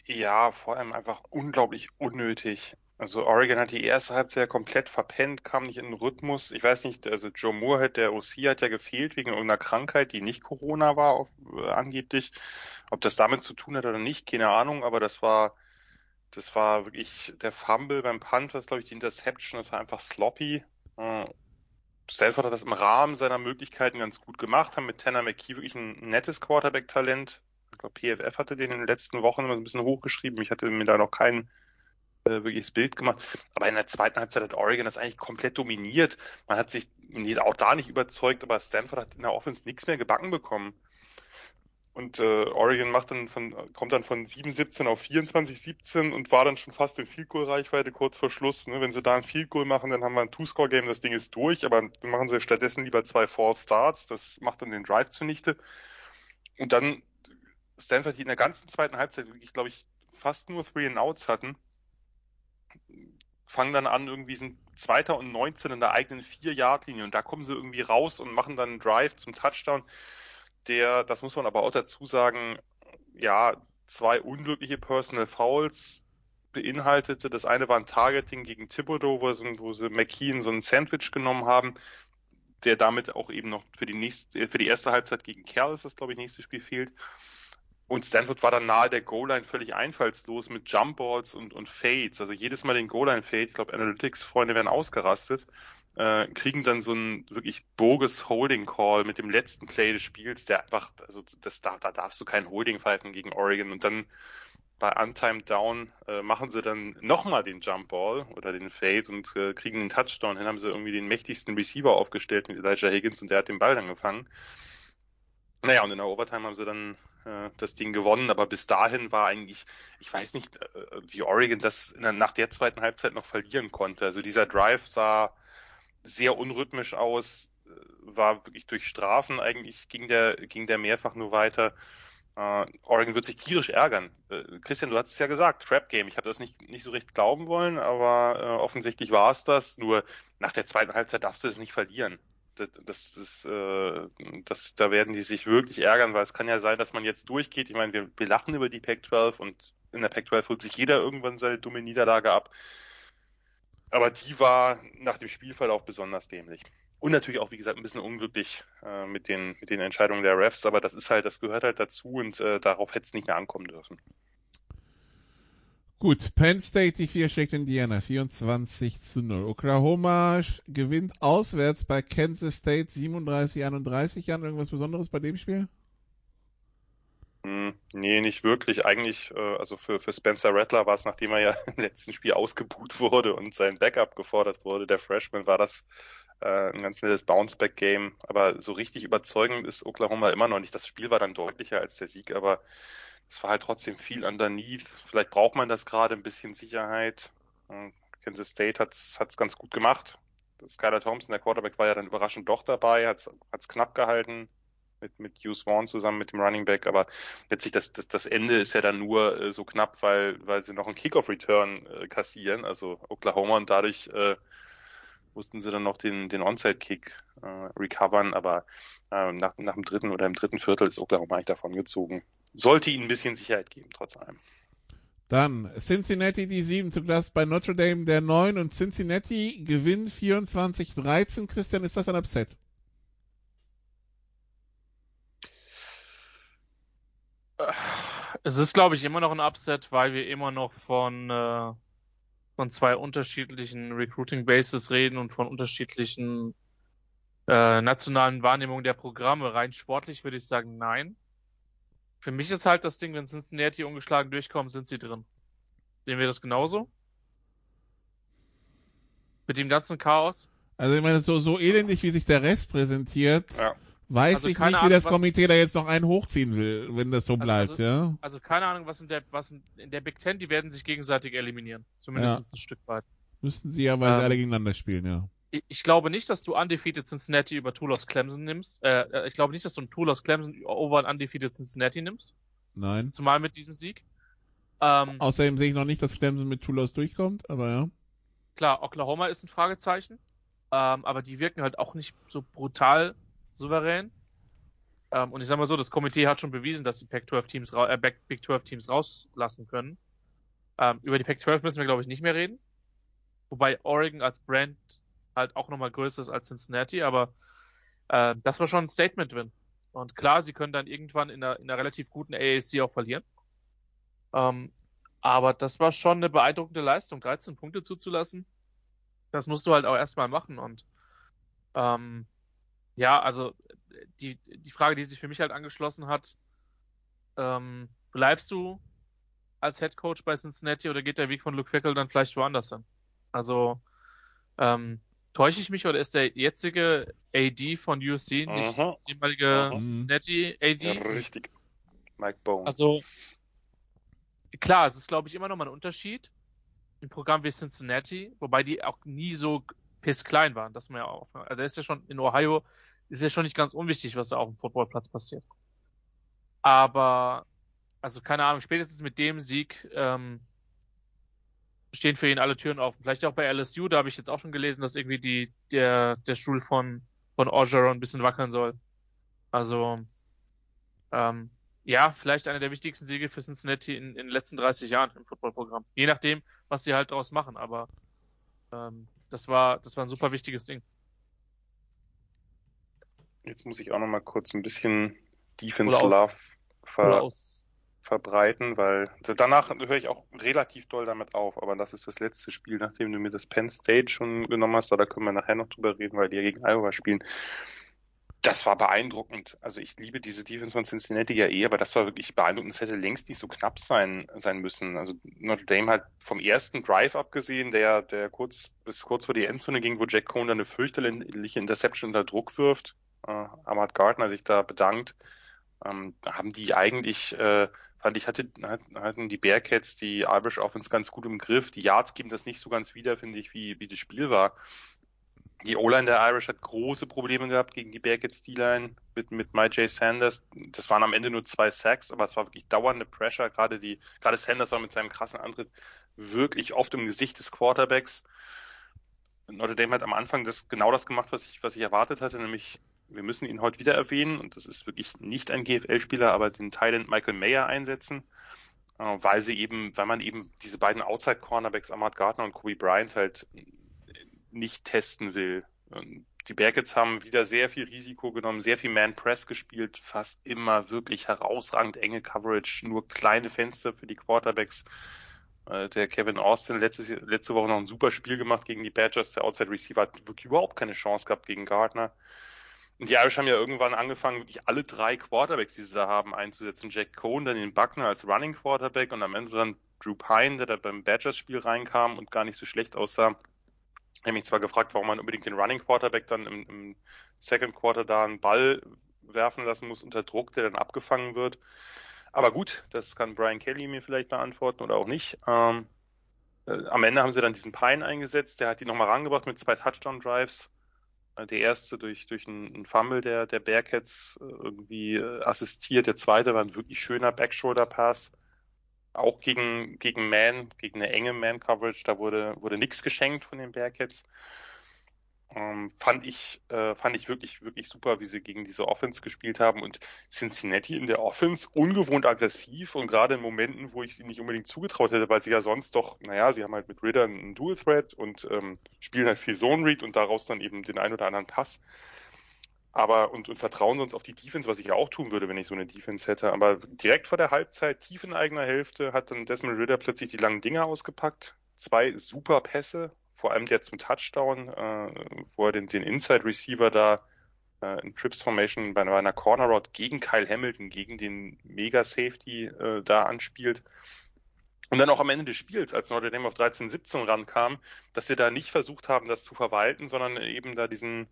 Ja, vor allem einfach unglaublich unnötig. Also Oregon hat die erste Halbzeit komplett verpennt, kam nicht in den Rhythmus. Ich weiß nicht, also Joe Moorhead, der OC, hat ja gefehlt wegen irgendeiner Krankheit, die nicht Corona war, auf, äh, angeblich. Ob das damit zu tun hat oder nicht, keine Ahnung, aber das war, das war wirklich der Fumble beim Punt, was glaube ich die Interception, das war einfach sloppy. Äh, Stanford hat das im Rahmen seiner Möglichkeiten ganz gut gemacht, haben mit Tanner McKee wirklich ein nettes Quarterback-Talent Ich glaube, PFF hatte den in den letzten Wochen immer ein bisschen hochgeschrieben. Ich hatte mir da noch kein äh, wirkliches Bild gemacht. Aber in der zweiten Halbzeit hat Oregon das eigentlich komplett dominiert. Man hat sich auch da nicht überzeugt, aber Stanford hat in der Offense nichts mehr gebacken bekommen. Und äh, Oregon macht dann von, kommt dann von 7-17 auf 24-17 und war dann schon fast in Field Goal Reichweite kurz vor Schluss. Ne? Wenn sie da ein Field Goal machen, dann haben wir ein Two-Score-Game, das Ding ist durch, aber dann machen sie stattdessen lieber zwei False Starts, das macht dann den Drive zunichte. Und dann Stanford, die in der ganzen zweiten Halbzeit wirklich, glaube ich, fast nur Three and Outs hatten, fangen dann an, irgendwie sind Zweiter und 19 in der eigenen Vier-Yard-Linie und da kommen sie irgendwie raus und machen dann einen Drive zum Touchdown der, das muss man aber auch dazu sagen, ja, zwei unglückliche Personal Fouls beinhaltete. Das eine war ein Targeting gegen Thibodeau, wo sie, wo sie McKean so ein Sandwich genommen haben, der damit auch eben noch für die nächste, für die erste Halbzeit gegen Kerl ist das, glaube ich, nächste Spiel fehlt. Und Stanford war dann nahe der Goal-Line völlig einfallslos mit Jump-Balls und, und Fades. Also jedes Mal den Goal-Line-Fade, ich glaube, Analytics-Freunde werden ausgerastet äh, kriegen dann so einen wirklich bogus Holding Call mit dem letzten Play des Spiels, der einfach, also das da, da darfst du kein Holding pfeifen gegen Oregon und dann bei Untimed Down äh, machen sie dann nochmal den Jump Ball oder den Fade und äh, kriegen den Touchdown. Dann haben sie irgendwie den mächtigsten Receiver aufgestellt mit Elijah Higgins und der hat den Ball dann gefangen. Naja, und in der Overtime haben sie dann äh, das Ding gewonnen, aber bis dahin war eigentlich, ich weiß nicht, äh, wie Oregon das der, nach der zweiten Halbzeit noch verlieren konnte. Also dieser Drive sah sehr unrhythmisch aus, äh, war wirklich durch Strafen eigentlich, ging der, ging der mehrfach nur weiter. Uh, Oregon wird sich tierisch ärgern. Uh, Christian, du hast es ja gesagt, Trap Game. Ich habe das nicht, nicht so recht glauben wollen, aber uh, offensichtlich war es das. Nur nach der zweiten Halbzeit darfst du es nicht verlieren. Das, das, das, das, da werden die sich wirklich ärgern, weil es kann ja sein, dass man jetzt durchgeht. Ich meine, wir, wir lachen über die Pac-12 und in der Pac-12 holt sich jeder irgendwann seine dumme Niederlage ab. Aber die war nach dem Spielverlauf besonders dämlich. Und natürlich auch, wie gesagt, ein bisschen unglücklich äh, mit, den, mit den Entscheidungen der Refs, aber das ist halt, das gehört halt dazu und äh, darauf hätte es nicht mehr ankommen dürfen. Gut, Penn State, die 4 schlägt Indiana, 24 zu 0. Oklahoma gewinnt auswärts bei Kansas State 37 31. Jan, irgendwas Besonderes bei dem Spiel? Hm, nee, nicht wirklich. Eigentlich, äh, also für, für Spencer Rattler war es, nachdem er ja im letzten Spiel ausgebuht wurde und sein Backup gefordert wurde, der Freshman, war das äh, ein ganz nettes Bounce-Back-Game. Aber so richtig überzeugend ist Oklahoma immer noch nicht. Das Spiel war dann deutlicher als der Sieg, aber es war halt trotzdem viel underneath. Vielleicht braucht man das gerade, ein bisschen Sicherheit. Kansas State hat's hat's ganz gut gemacht. Skylar Thompson, der Quarterback, war ja dann überraschend doch dabei, hat's hat's knapp gehalten mit, mit Hugh Swan zusammen mit dem Running Back, aber letztlich das, das, das Ende ist ja dann nur äh, so knapp, weil, weil sie noch einen Kickoff-Return äh, kassieren, also Oklahoma und dadurch äh, mussten sie dann noch den, den Onside-Kick äh, recovern, aber äh, nach, nach dem dritten oder im dritten Viertel ist Oklahoma eigentlich davon gezogen. Sollte ihnen ein bisschen Sicherheit geben, trotz allem. Dann Cincinnati die 7 zu Gast bei Notre Dame der 9 und Cincinnati gewinnt 24-13. Christian, ist das ein Upset? Es ist, glaube ich, immer noch ein Upset, weil wir immer noch von, äh, von zwei unterschiedlichen Recruiting Bases reden und von unterschiedlichen äh, nationalen Wahrnehmungen der Programme. Rein sportlich würde ich sagen, nein. Für mich ist halt das Ding, wenn Cincinnati ungeschlagen durchkommen, sind sie drin. Sehen wir das genauso? Mit dem ganzen Chaos? Also ich meine, so, so elendig, wie sich der Rest präsentiert, ja. Weiß also ich nicht, Ahnung, wie das Komitee da jetzt noch einen hochziehen will, wenn das so also, bleibt, also, ja. Also keine Ahnung, was in der, was in, der Big Ten, die werden sich gegenseitig eliminieren. Zumindest ja. ein Stück weit. Müssten sie ja, weil ähm, sie alle gegeneinander spielen, ja. Ich, ich, glaube nicht, dass du undefeated Cincinnati über aus Clemson nimmst. Äh, äh, ich glaube nicht, dass du ein aus Clemson over ein undefeated Cincinnati nimmst. Nein. Zumal mit diesem Sieg. Ähm, Außerdem sehe ich noch nicht, dass Clemson mit Toulouse durchkommt, aber ja. Klar, Oklahoma ist ein Fragezeichen. Ähm, aber die wirken halt auch nicht so brutal souverän. Ähm, und ich sag mal so, das Komitee hat schon bewiesen, dass die Pac-12 Teams, äh, Big 12 Teams rauslassen können. Ähm, über die Pac-12 müssen wir, glaube ich, nicht mehr reden. Wobei Oregon als Brand halt auch nochmal größer ist als Cincinnati, aber äh, das war schon ein Statement-Win. Und klar, sie können dann irgendwann in einer, in einer relativ guten AAC auch verlieren. Ähm, aber das war schon eine beeindruckende Leistung, 13 Punkte zuzulassen. Das musst du halt auch erstmal machen. Und ähm, ja, also die, die Frage, die sich für mich halt angeschlossen hat, ähm, bleibst du als Head Coach bei Cincinnati oder geht der Weg von Luke Fickle dann vielleicht woanders hin? Also, ähm, täusche ich mich oder ist der jetzige AD von USC nicht Aha. ehemalige Mhm. Cincinnati AD? Ja, richtig. Mike Bone. Also, klar, es ist, glaube ich, immer noch mal ein Unterschied. Ein Programm wie Cincinnati, wobei die auch nie so pissklein waren, das man ja auch. Also, ist ja schon in Ohio, ist ja schon nicht ganz unwichtig, was da auf dem Footballplatz passiert. Aber, also, keine Ahnung, spätestens mit dem Sieg, ähm, stehen für ihn alle Türen offen. Vielleicht auch bei LSU, da habe ich jetzt auch schon gelesen, dass irgendwie die, der, der Stuhl von, von Orgeron ein bisschen wackeln soll. Also, ähm, ja, vielleicht einer der wichtigsten Siege für Cincinnati in, in den letzten 30 Jahren im Footballprogramm. Je nachdem, was sie halt daraus machen, aber ähm, das war das war ein super wichtiges Ding. Jetzt muss ich auch noch mal kurz ein bisschen Defense Oder Love ver verbreiten, weil danach höre ich auch relativ doll damit auf, aber das ist das letzte Spiel, nachdem du mir das Penn State schon genommen hast, da können wir nachher noch drüber reden, weil die ja gegen Iowa spielen. Das war beeindruckend. Also ich liebe diese Defense von Cincinnati ja eh, aber das war wirklich beeindruckend. Es hätte längst nicht so knapp sein, sein müssen. Also Notre Dame hat vom ersten Drive abgesehen, der, der kurz, bis kurz vor die Endzone ging, wo Jack Cohn dann eine fürchterliche Interception unter Druck wirft, äh, Ahmad Gardner sich da bedankt, ähm, haben die eigentlich, äh, fand ich, hatte, hatten die Bearcats die Irish Offense ganz gut im Griff. Die Yards geben das nicht so ganz wieder, finde ich, wie, wie das Spiel war. Die O-Line der Irish hat große Probleme gehabt gegen die Bearcats D-Line mit, mit My J. Sanders. Das waren am Ende nur zwei Sacks, aber es war wirklich dauernde Pressure. Gerade die, gerade Sanders war mit seinem krassen Antritt wirklich oft im Gesicht des Quarterbacks. Notre Dame hat am Anfang das, genau das gemacht, was ich, was ich erwartet hatte, nämlich wir müssen ihn heute wieder erwähnen und das ist wirklich nicht ein GFL-Spieler, aber den Thailand Michael Mayer einsetzen, äh, weil sie eben, weil man eben diese beiden Outside-Cornerbacks Ahmad Gardner und Kobe Bryant halt nicht testen will. Und die Bearcats haben wieder sehr viel Risiko genommen, sehr viel Man-Press gespielt, fast immer wirklich herausragend enge Coverage, nur kleine Fenster für die Quarterbacks. Äh, Der Kevin Austin letztes, letzte Woche noch ein super Spiel gemacht gegen die Badgers. Der Outside Receiver hat wirklich überhaupt keine Chance gehabt gegen Gardner. Und die Irish haben ja irgendwann angefangen, wirklich alle drei Quarterbacks, die sie da haben, einzusetzen. Jack Cohn, dann den Buckner als Running Quarterback und am Ende dann Drew Pine, der da beim Badgers-Spiel reinkam und gar nicht so schlecht aussah. Ich habe mich zwar gefragt, warum man unbedingt den Running Quarterback dann im, im Second Quarter da einen Ball werfen lassen muss unter Druck, der dann abgefangen wird. Aber gut, das kann Brian Kelly mir vielleicht beantworten oder auch nicht. Ähm, äh, am Ende haben sie dann diesen Pine eingesetzt, der hat die nochmal rangebracht mit zwei Touchdown-Drives. Äh, Der erste durch, durch einen Fumble der, der Bearcats äh, irgendwie äh, assistiert. Der zweite war ein wirklich schöner Backshoulder-Pass. Auch gegen, gegen Man, gegen eine enge Man-Coverage. Da wurde, wurde nichts geschenkt von den Bearcats. Ähm, fand ich, äh, fand ich wirklich, wirklich super, wie sie gegen diese Offense gespielt haben und Cincinnati in der Offense ungewohnt aggressiv und gerade in Momenten, wo ich sie nicht unbedingt zugetraut hätte, weil sie ja sonst doch, naja, sie haben halt mit Ritter einen Dual Threat und ähm, spielen halt viel Zone Read und daraus dann eben den ein oder anderen Pass. Aber und, und vertrauen sonst auf die Defense, was ich auch tun würde, wenn ich so eine Defense hätte. Aber direkt vor der Halbzeit, tief in eigener Hälfte, hat dann Desmond Ritter plötzlich die langen Dinger ausgepackt. Zwei super Pässe, vor allem der zum Touchdown, äh, wo er den, den Inside Receiver da äh, in Trips Formation bei einer, einer Corner Route gegen Kyle Hamilton, gegen den Mega Safety äh, da anspielt. Und dann auch am Ende des Spiels, als Notre Dame auf 13-17 rankam, dass sie da nicht versucht haben, das zu verwalten, sondern eben da diesen,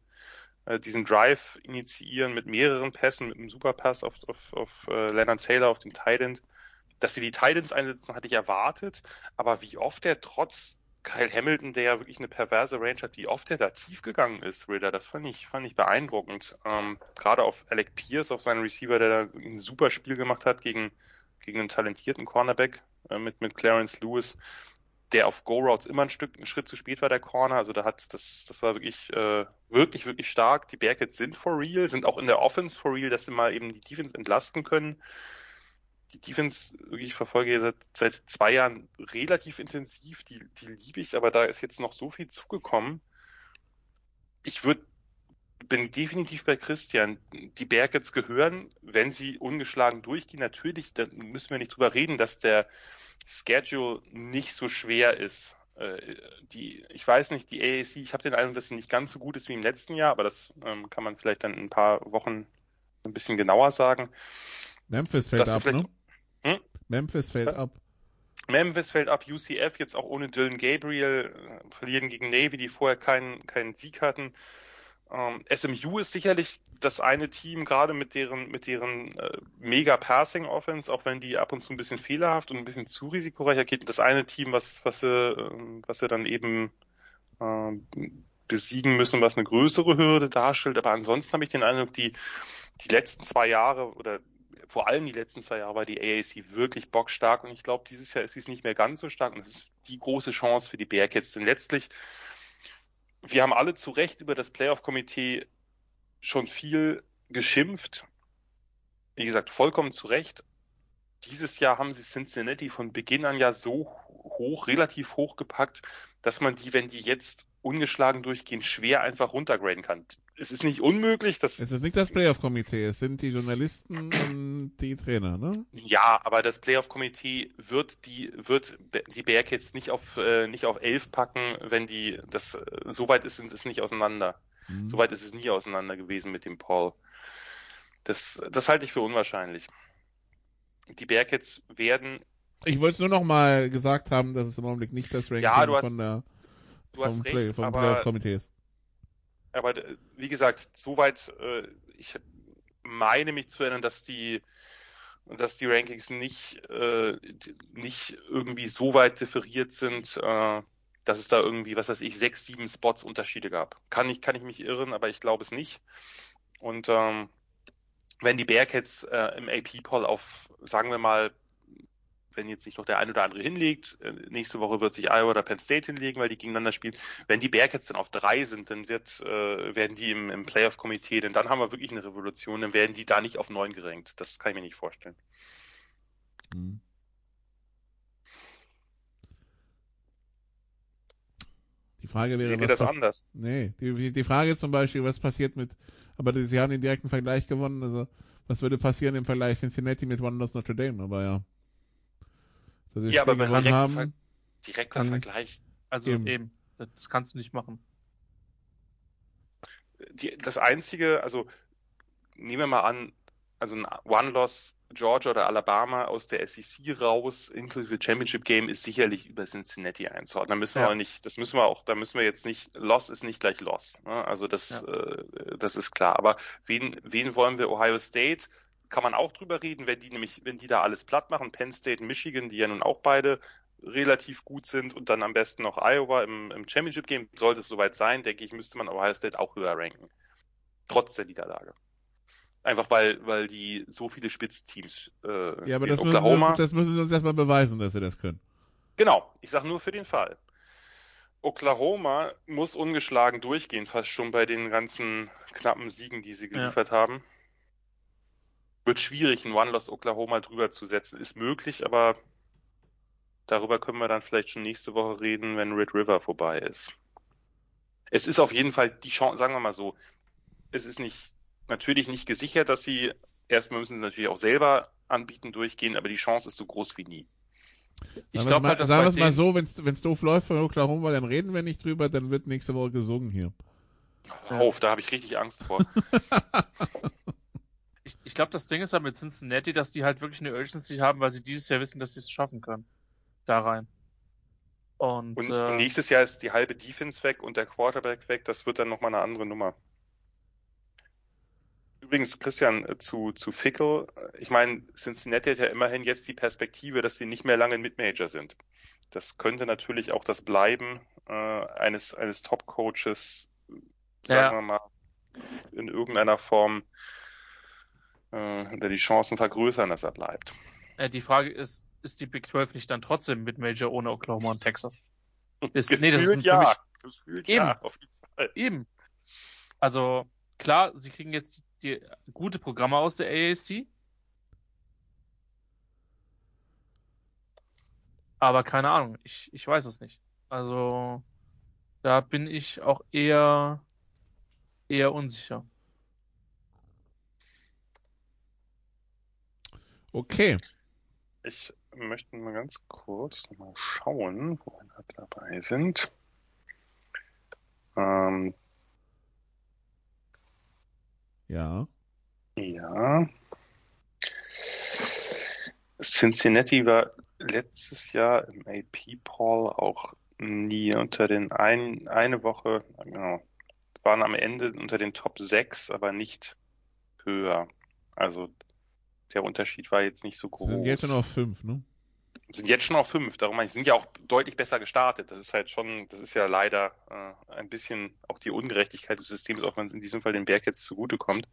diesen Drive initiieren mit mehreren Pässen, mit einem Superpass auf, auf, auf äh, Leonard Taylor, auf den Titans. Dass sie die Titans einsetzen, hatte ich erwartet, aber wie oft er trotz Kyle Hamilton, der ja wirklich eine perverse Range hat, wie oft er da tief gegangen ist, Ritter, das fand ich, fand ich beeindruckend. Ähm, Gerade auf Alec Pierce, auf seinen Receiver, der da ein super Spiel gemacht hat gegen, gegen einen talentierten Cornerback äh, mit, mit Clarence Lewis, der auf Go-Routes immer ein Stück, einen Schritt zu spät war, der Corner. Also da hat, das, das war wirklich, äh, wirklich, wirklich stark. Die Bearcats sind for real, sind auch in der Offense for real, dass sie mal eben die Defense entlasten können die Defense, ich verfolge seit, seit zwei Jahren relativ intensiv, die, die liebe ich, aber da ist jetzt noch so viel zugekommen. Ich würde, bin definitiv bei Christian. Die Bearcats gehören, wenn sie ungeschlagen durchgehen, natürlich, da müssen wir nicht drüber reden, dass der Schedule nicht so schwer ist. Äh, Die, ich weiß nicht, die AAC, ich habe den Eindruck, dass sie nicht ganz so gut ist wie im letzten Jahr, aber das ähm, kann man vielleicht dann in ein paar Wochen ein bisschen genauer sagen Memphis fällt dass ab, ne? Hm? Memphis fällt Ja. ab. Memphis fällt ab, UCF jetzt auch ohne Dylan Gabriel, äh, verlieren gegen Navy, die vorher keinen, keinen Sieg hatten. Ähm, SMU ist sicherlich das eine Team, gerade mit deren, mit deren äh, mega Passing Offense, auch wenn die ab und zu ein bisschen fehlerhaft und ein bisschen zu risikoreicher geht, das eine Team, was, was sie, ähm, was sie dann eben ähm, besiegen müssen, was eine größere Hürde darstellt. Aber ansonsten habe ich den Eindruck, die, die letzten zwei Jahre oder vor allem die letzten zwei Jahre war die AAC wirklich bockstark. Und ich glaube, dieses Jahr ist sie es nicht mehr ganz so stark. Und das ist die große Chance für die Bearcats, denn letztlich, wir haben alle zu Recht über das Playoff-Komitee schon viel geschimpft. Wie gesagt, vollkommen zu Recht. Dieses Jahr haben sie Cincinnati von Beginn an ja so hoch, relativ hoch gepackt, dass man die, wenn die jetzt ungeschlagen durchgehen, schwer einfach runtergraden kann. Es ist nicht unmöglich, das Es ist nicht das Playoff-Komitee, es sind die Journalisten und die Trainer, ne? Ja, aber das Playoff-Komitee wird die wird die Bearcats nicht auf äh, nicht auf elf packen, wenn die das äh, soweit ist sind es nicht auseinander. Hm. Soweit ist es nie auseinander gewesen mit dem Paul. Das das halte ich für unwahrscheinlich. Die Bearcats werden Ich wollte es nur noch mal gesagt haben, dass es im Augenblick nicht das Ranking Ja, hast- von der vom, Play, vom Playoff-Komitee ist. Aber äh, wie gesagt, soweit äh, ich meine mich zu erinnern, dass die dass die Rankings nicht äh, nicht irgendwie so weit differiert sind, äh, dass es da irgendwie, was weiß ich, sechs, sieben Spots Unterschiede gab. Kann ich kann ich mich irren, aber ich glaube es nicht. Und ähm, wenn die Bearcats äh, im AP-Poll auf, sagen wir mal, wenn jetzt nicht noch der ein oder andere hinlegt, äh, nächste Woche wird sich Iowa oder Penn State hinlegen, weil die gegeneinander spielen. Wenn die Bearcats dann auf drei sind, dann wird, äh, werden die im, im Playoff-Komitee, denn dann haben wir wirklich eine Revolution, dann werden die da nicht auf neun gerankt. Das kann ich mir nicht vorstellen. Hm. Die Frage wäre, was das anders? Nee, die, die Frage zum Beispiel, was passiert mit, aber sie haben den direkten Vergleich gewonnen, also was würde passieren im Vergleich Cincinnati mit One Loss Notre Dame, aber ja. Dass sie Ja, Spiel aber wenn gewonnen direkt haben, Ver- Direkter Vergleich. Also Eben. eben. Das kannst du nicht machen. Die, das einzige, also nehmen wir mal an, also ein One-Loss Georgia oder Alabama aus der SEC raus, inklusive Championship Game, ist sicherlich über Cincinnati einzuordnen. Da müssen wir Ja. aber nicht, das müssen wir auch, da müssen wir jetzt nicht, Loss ist nicht gleich Loss. Ne? Also das, Ja. äh, das ist klar. Aber wen, wen wollen wir? Ohio State kann man auch drüber reden, wenn die nämlich, wenn die da alles platt machen, Penn State, Michigan, die ja nun auch beide relativ gut sind und dann am besten noch Iowa im, im Championship Game, sollte es soweit sein, denke ich, müsste man Ohio State auch höher ranken. Trotz der Niederlage. Einfach weil, weil die so viele Spitzteams äh, ja, aber in das müssen, uns, das müssen sie uns erstmal beweisen, dass sie das können. Genau, ich sage nur für den Fall. Oklahoma muss ungeschlagen durchgehen, fast schon bei den ganzen knappen Siegen, die sie geliefert haben. Wird schwierig, ein One-Loss Oklahoma drüber zu setzen. Ist möglich, aber darüber können wir dann vielleicht schon nächste Woche reden, wenn Red River vorbei ist. Es ist auf jeden Fall die Chance, sagen wir mal so, es ist nicht, natürlich nicht gesichert, dass sie, erstmal müssen sie natürlich auch selber anbieten, durchgehen, aber die Chance ist so groß wie nie. Ich Sagen wir es glaube mal, halt, sagen bei wir's mal so, wenn's wenn's doof läuft von Oklahoma, dann reden wir nicht drüber, dann wird nächste Woche gesungen hier. Auf, da habe ich richtig Angst vor. Ich, glaube, das Ding ist halt mit Cincinnati, dass die halt wirklich eine Urgency haben, weil sie dieses Jahr wissen, dass sie es schaffen können. Da rein. Und, Und äh, nächstes Jahr ist die halbe Defense weg und der Quarterback weg. Das wird dann nochmal eine andere Nummer. Übrigens, Christian, äh, zu, zu Fickle. Ich meine, Cincinnati hat ja immerhin jetzt die Perspektive, dass sie nicht mehr lange ein Mid-Major sind. Das könnte natürlich auch das Bleiben äh, eines, eines Top-Coaches, sagen Ja. wir mal, in irgendeiner Form äh, oder die Chancen vergrößern, dass er bleibt. äh, die Frage ist, ist die Big 12 nicht dann trotzdem mit Major ohne Oklahoma und Texas? Ist, nee, das ist Gefühlt ja. mich Gefühlt Eben. ja, auf jeden Fall. eben. Also, klar, sie kriegen jetzt die gute Programme aus der AAC. Aber keine Ahnung, ich, ich weiß es nicht. Also, da bin ich auch eher, eher unsicher. Okay. Ich möchte mal ganz kurz mal schauen, wo wir da dabei sind. Ähm, Ja. ja. Cincinnati war letztes Jahr im AP-Poll auch nie unter den ein, eine Woche, genau, waren am Ende unter den Top 6, aber nicht höher. Also der Unterschied war jetzt nicht so groß. Sind jetzt schon auf fünf, ne? Sind jetzt schon auf fünf, darum meine ich, sind ja auch deutlich besser gestartet. Das ist halt schon, das ist ja leider äh, ein bisschen auch die Ungerechtigkeit des Systems, auch wenn es in diesem Fall den Berg jetzt zugutekommt,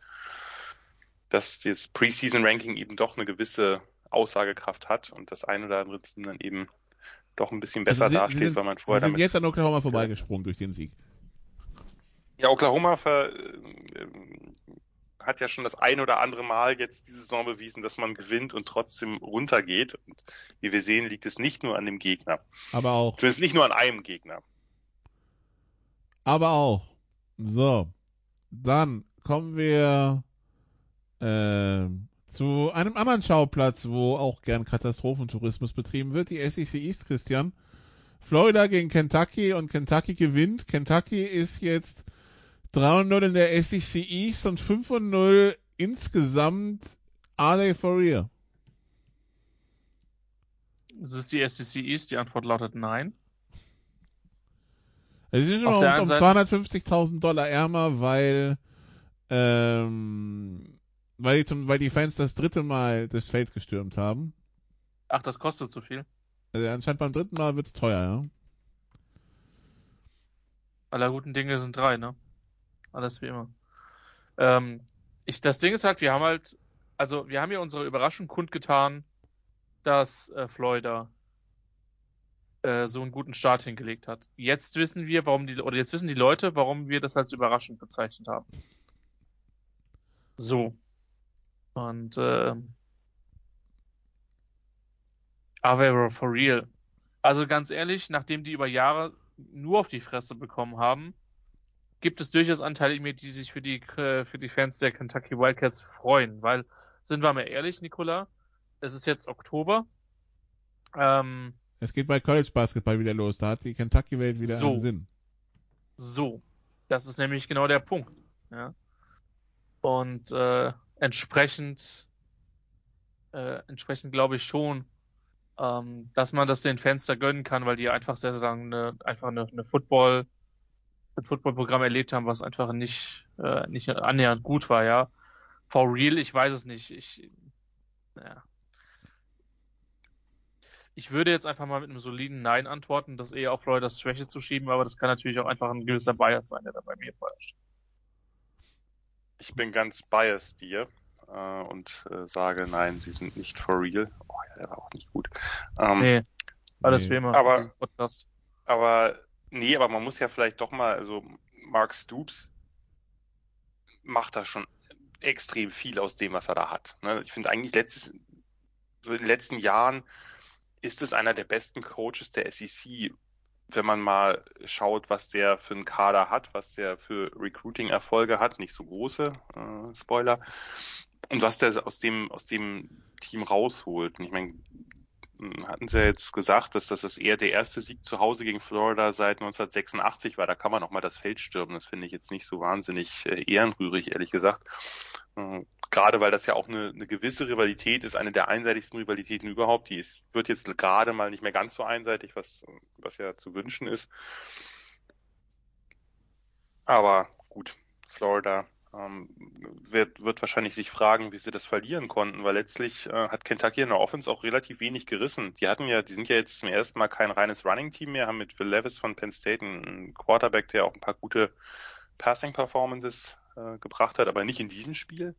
dass das Preseason-Ranking eben doch eine gewisse Aussagekraft hat und das ein oder andere Team dann eben doch ein bisschen besser Also sie, dasteht, sie sind, weil man vorher sie sind damit jetzt an Oklahoma vorbeigesprungen durch den Sieg. Ja, Oklahoma ver, äh, hat ja schon das ein oder andere Mal jetzt diese Saison bewiesen, dass man gewinnt und trotzdem runtergeht. Und wie wir sehen, liegt es nicht nur an dem Gegner. Aber auch. Zumindest nicht nur an einem Gegner. Aber auch. So. Dann kommen wir äh, zu einem anderen Schauplatz, wo auch gern Katastrophentourismus betrieben wird, die SEC East, Christian. Florida gegen Kentucky und Kentucky gewinnt. Kentucky ist jetzt 3-0 in der SEC East und 5-0 insgesamt. Are they for real? Das ist die SEC East, die Antwort lautet nein. Also sie sind schon Auf um, um anderen 250.000 Dollar ärmer, weil, ähm, weil, die zum, weil die Fans das dritte Mal das Feld gestürmt haben. Ach, das kostet zu viel. Also anscheinend beim dritten Mal wird's teuer, ja. Aller guten Dinge sind drei, ne? Alles wie immer. Ähm, ich, das Ding ist halt, wir haben halt, also wir haben ja unsere Überraschung kundgetan, dass äh, Florida äh, so einen guten Start hingelegt hat. Jetzt wissen wir, warum die, oder jetzt wissen die Leute, warum wir das als überraschend bezeichnet haben. So. Und äh, Avero for real. Also ganz ehrlich, nachdem die über Jahre nur auf die Fresse bekommen haben, gibt es durchaus Anteile in mir, die sich für die äh, für die Fans der Kentucky Wildcats freuen, weil sind wir mal ehrlich, Nicola, es ist jetzt Oktober. Ähm, Es geht bei College Basketball wieder los. Da hat die Kentucky Welt wieder So. einen Sinn. so, das ist nämlich genau der Punkt. Ja. Und äh, entsprechend äh, entsprechend glaube ich schon, ähm, dass man das den Fans da gönnen kann, weil die einfach sehr, sehr lange eine, einfach eine, eine Football Footballprogramm erlebt haben, was einfach nicht äh, nicht annähernd gut war, ja. For real, ich weiß es nicht. Ich naja. Ich würde jetzt einfach mal mit einem soliden Nein antworten, das eher auf Floridas Schwäche zu schieben, aber das kann natürlich auch einfach ein gewisser Bias sein, der da bei mir vorherrscht. Ich bin ganz biased dir äh, und äh, sage, nein, sie sind nicht for real. Oh ja, der war auch nicht gut. Ähm, Nee, alles Nee. wie immer. Aber-. Aber nee, aber man muss ja vielleicht doch mal, also Mark Stoops macht da schon extrem viel aus dem, was er da hat. Ne? Ich finde eigentlich letztes, so in den letzten Jahren ist es einer der besten Coaches der SEC, wenn man mal schaut, was der für einen Kader hat, was der für Recruiting-Erfolge hat, nicht so große, äh, Spoiler, und was der aus dem, aus dem Team rausholt. Und ich meine, hatten sie ja jetzt gesagt, dass das eher der erste Sieg zu Hause gegen Florida seit 1986 war. Da kann man noch mal das Feld stürmen. Das finde ich jetzt nicht so wahnsinnig äh, ehrenrührig, ehrlich gesagt. Äh, gerade weil das ja auch eine, eine gewisse Rivalität ist, eine der einseitigsten Rivalitäten überhaupt. Die ist, wird jetzt gerade mal nicht mehr ganz so einseitig, was, was ja zu wünschen ist. Aber gut, Florida ähm, wird, wird wahrscheinlich sich fragen, wie sie das verlieren konnten, weil letztlich äh, hat Kentucky in der Offense auch relativ wenig gerissen. Die hatten ja, die sind ja jetzt zum ersten Mal kein reines Running-Team mehr, haben mit Phil Levis von Penn State einen Quarterback, der auch ein paar gute Passing-Performances äh, gebracht hat, aber nicht in diesem Spiel.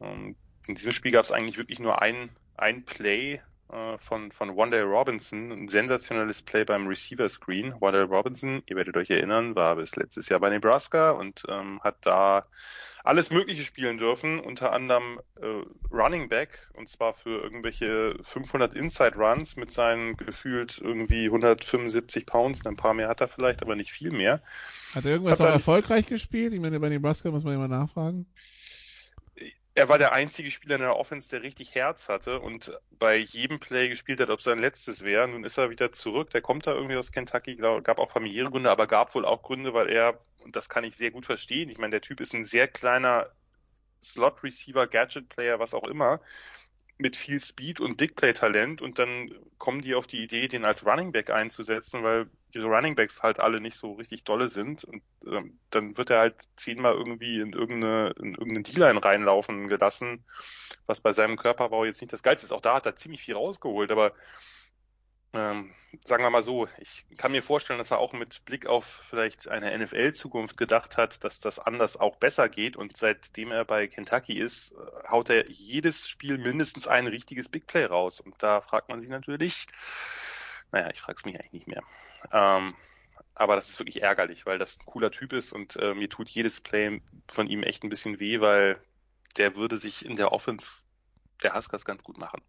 Ähm, in diesem Spiel gab es eigentlich wirklich nur ein, ein Play äh, von, von Wandale Robinson, ein sensationelles Play beim Receiver Screen. Wandale Robinson, ihr werdet euch erinnern, war bis letztes Jahr bei Nebraska und ähm, hat da alles Mögliche spielen dürfen, unter anderem äh, Running Back und zwar für irgendwelche 500 Inside Runs mit seinen gefühlt irgendwie 175 Pounds, ein paar mehr hat er vielleicht, aber nicht viel mehr. Hat er irgendwas Hat auch er- erfolgreich gespielt? Ich meine, bei Nebraska muss man immer nachfragen. Er war der einzige Spieler in der Offense, der richtig Herz hatte und bei jedem Play gespielt hat, ob es sein letztes wäre. Nun ist er wieder zurück. Der kommt da irgendwie aus Kentucky. Glaub, gab auch familiäre Gründe, aber gab wohl auch Gründe, weil er, und das kann ich sehr gut verstehen, ich meine, der Typ ist ein sehr kleiner Slot-Receiver, Gadget-Player, was auch immer. mit viel Speed und Big Play Talent und dann kommen die auf die Idee, den als Running Back einzusetzen, weil ihre Running Backs halt alle nicht so richtig dolle sind und ähm, dann wird er halt zehnmal irgendwie in irgendeine, in irgendeine D-Line reinlaufen gelassen, was bei seinem Körperbau jetzt nicht das Geilste ist. Auch da hat er ziemlich viel rausgeholt, aber ähm, sagen wir mal so, ich kann mir vorstellen, dass er auch mit Blick auf vielleicht eine NFL-Zukunft gedacht hat, dass das anders auch besser geht. Und seitdem er bei Kentucky ist, äh, haut er jedes Spiel mindestens ein richtiges Big Play raus. Und da fragt man sich natürlich, naja, ich frage es mich eigentlich nicht mehr. Ähm, aber das ist wirklich ärgerlich, weil das ein cooler Typ ist und äh, mir tut jedes Play von ihm echt ein bisschen weh, weil der würde sich in der Offense der Huskers ganz gut machen.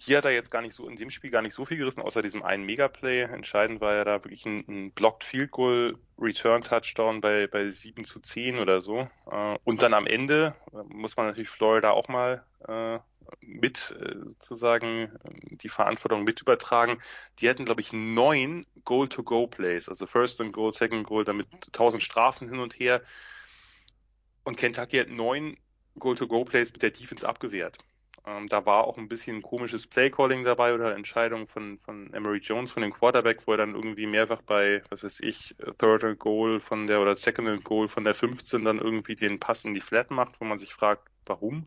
Hier hat er jetzt gar nicht so, in dem Spiel gar nicht so viel gerissen, außer diesem einen Megaplay. Entscheidend war ja da wirklich ein, ein Blocked Field Goal, Return Touchdown bei, bei 7 zu 10 oder so. Äh, und dann am Ende äh, muss man natürlich Florida auch mal äh, mit sozusagen die Verantwortung mit übertragen. Die hatten, glaube ich, neun Goal-to-Go-Plays, also First and Goal, Second Goal, damit tausend Strafen hin und her. Und Kentucky hat neun Goal-to-Go-Plays mit der Defense abgewehrt. Ähm, da war auch ein bisschen komisches Playcalling dabei oder Entscheidung von, von Emery Jones, von dem Quarterback, wo er dann irgendwie mehrfach bei, was weiß ich, Third and Goal von der oder Second and Goal von der 15 dann irgendwie den Pass in die Flat macht, wo man sich fragt, warum.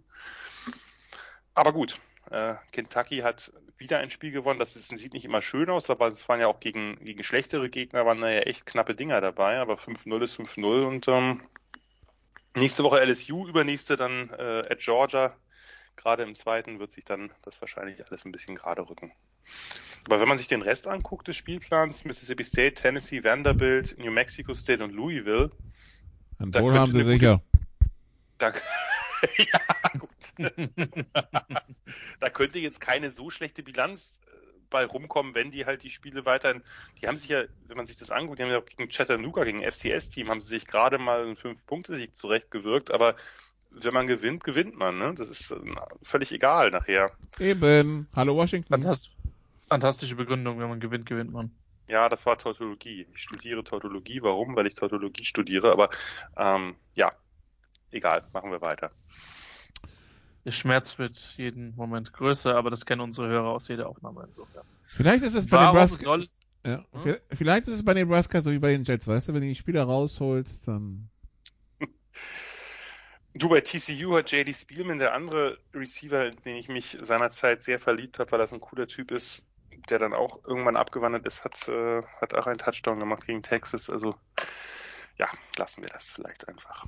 Aber gut, äh, Kentucky hat wieder ein Spiel gewonnen. Das ist, sieht nicht immer schön aus, aber es waren ja auch gegen, gegen schlechtere Gegner, waren da ja echt knappe Dinger dabei. Aber 5-0 ist 5-0 und ähm, nächste Woche LSU, übernächste dann äh, at Georgia gerade im zweiten wird sich dann das wahrscheinlich alles ein bisschen gerade rücken. Aber wenn man sich den Rest anguckt des Spielplans, Mississippi State, Tennessee, Vanderbilt, New Mexico State und Louisville. Ein Bowl haben sie sicher. Da, ja, gut. da könnte jetzt keine so schlechte Bilanz äh, bei rumkommen, wenn die halt die Spiele weiterhin, die haben sich ja, wenn man sich das anguckt, die haben ja auch gegen Chattanooga, gegen FCS-Team, haben sie sich gerade mal einen Fünf-Punkte-Sieg zurechtgewirkt, aber wenn man gewinnt, gewinnt man. Ne? Das ist völlig egal nachher. Eben. Hallo Washington. Fantast fantastische Begründung, wenn man gewinnt, gewinnt man. Ja, das war Tautologie. Ich studiere Tautologie. Warum? Weil ich Tautologie studiere. Aber ähm, ja, egal. Machen wir weiter. Der Schmerz wird jeden Moment größer, aber das kennen unsere Hörer aus jeder Aufnahme insofern. Vielleicht ist es bei Nebraska. Ja, hm? Vielleicht ist es bei Nebraska so wie bei den Jets, weißt du, wenn du die Spieler rausholst, dann Du, bei TCU hat JD Spielman, der andere Receiver, in den ich mich seinerzeit sehr verliebt habe, weil das ein cooler Typ ist, der dann auch irgendwann abgewandert ist, hat, äh, hat auch einen Touchdown gemacht gegen Texas. Also ja, lassen wir das vielleicht einfach.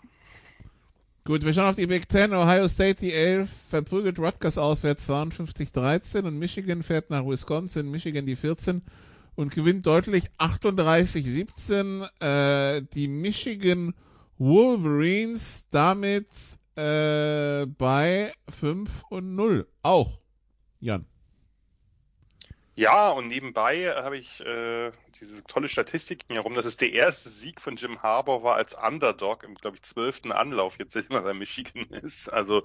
Gut, wir schauen auf die Big Ten. Ohio State die 11 verprügelt Rutgers auswärts 52-13 und Michigan fährt nach Wisconsin, Michigan die 14 und gewinnt deutlich 38-17. Äh, die Michigan Wolverines damit äh, bei 5 und 0. Auch, Jan. Ja, und nebenbei habe ich äh, diese tolle Statistik herum, dass es der erste Sieg von Jim Harbour war als Underdog im, glaube ich, zwölften Anlauf, jetzt immer bei Michigan ist. Also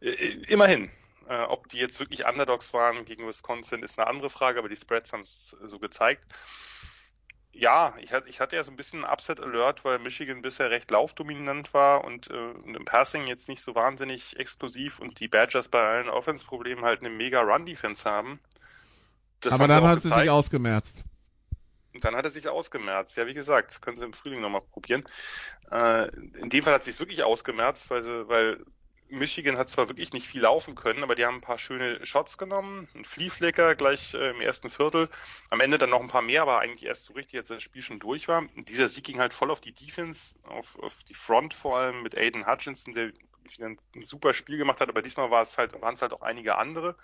äh, immerhin. Äh, ob die jetzt wirklich Underdogs waren gegen Wisconsin, ist eine andere Frage, aber die Spreads haben es so gezeigt ja, ich hatte, ich hatte ja so ein bisschen Upset Alert, weil Michigan bisher recht laufdominant war und äh, im Passing jetzt nicht so wahnsinnig explosiv und die Badgers bei allen Offense-Problemen halt eine mega Run-Defense haben. Das Aber dann hat sie sich ausgemerzt. Und dann hat er sich ausgemerzt. Ja, wie gesagt, können sie im Frühling nochmal probieren. Äh, in dem Fall hat es sich wirklich ausgemerzt, weil, sie, weil Michigan hat zwar wirklich nicht viel laufen können, aber die haben ein paar schöne Shots genommen, ein Fliehflecker gleich äh, im ersten Viertel, am Ende dann noch ein paar mehr, aber eigentlich erst so richtig, als das Spiel schon durch war. Und dieser Sieg ging halt voll auf die Defense, auf, auf die Front vor allem mit Aiden Hutchinson, der ein, ein super Spiel gemacht hat, aber diesmal war es halt, waren es halt auch einige andere.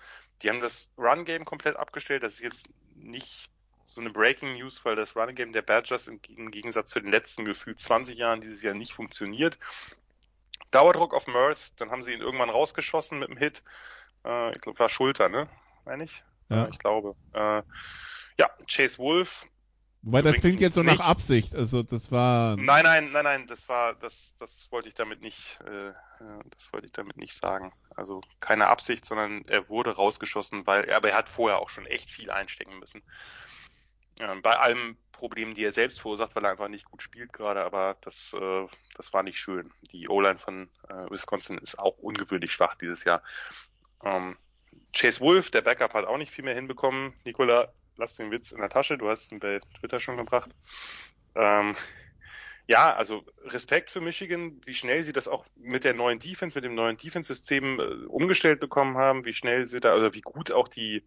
Die haben das Run-Game komplett abgestellt, das ist jetzt nicht so eine Breaking News, weil das Run Game der Badgers im Gegensatz zu den letzten gefühlt 20 Jahren dieses Jahr nicht funktioniert. Dauerdruck auf Mertz, dann haben sie ihn irgendwann rausgeschossen mit dem Hit. Äh, ich glaube, war Schulter, ne? Meine ich? Ja. Ich glaube. Äh, ja, Chase Wolf. Wobei das klingt jetzt so nach Absicht, also das war. Nein, nein, nein, nein, das war, das, das wollte ich damit nicht, äh, das wollte ich damit nicht sagen. Also keine Absicht, sondern er wurde rausgeschossen, weil, aber er hat vorher auch schon echt viel einstecken müssen. Bei allen Problemen, die er selbst verursacht, weil er einfach nicht gut spielt gerade, aber das, äh, das war nicht schön. Die O-Line von äh, Wisconsin ist auch ungewöhnlich schwach dieses Jahr. Ähm, Chase Wolf, der Backup, hat auch nicht viel mehr hinbekommen. Nikola, lass den Witz in der Tasche, du hast ihn bei Twitter schon gebracht. Ähm, ja, also Respekt für Michigan, wie schnell sie das auch mit der neuen Defense, mit dem neuen Defense-System äh, umgestellt bekommen haben, wie schnell sie da, oder wie gut auch die,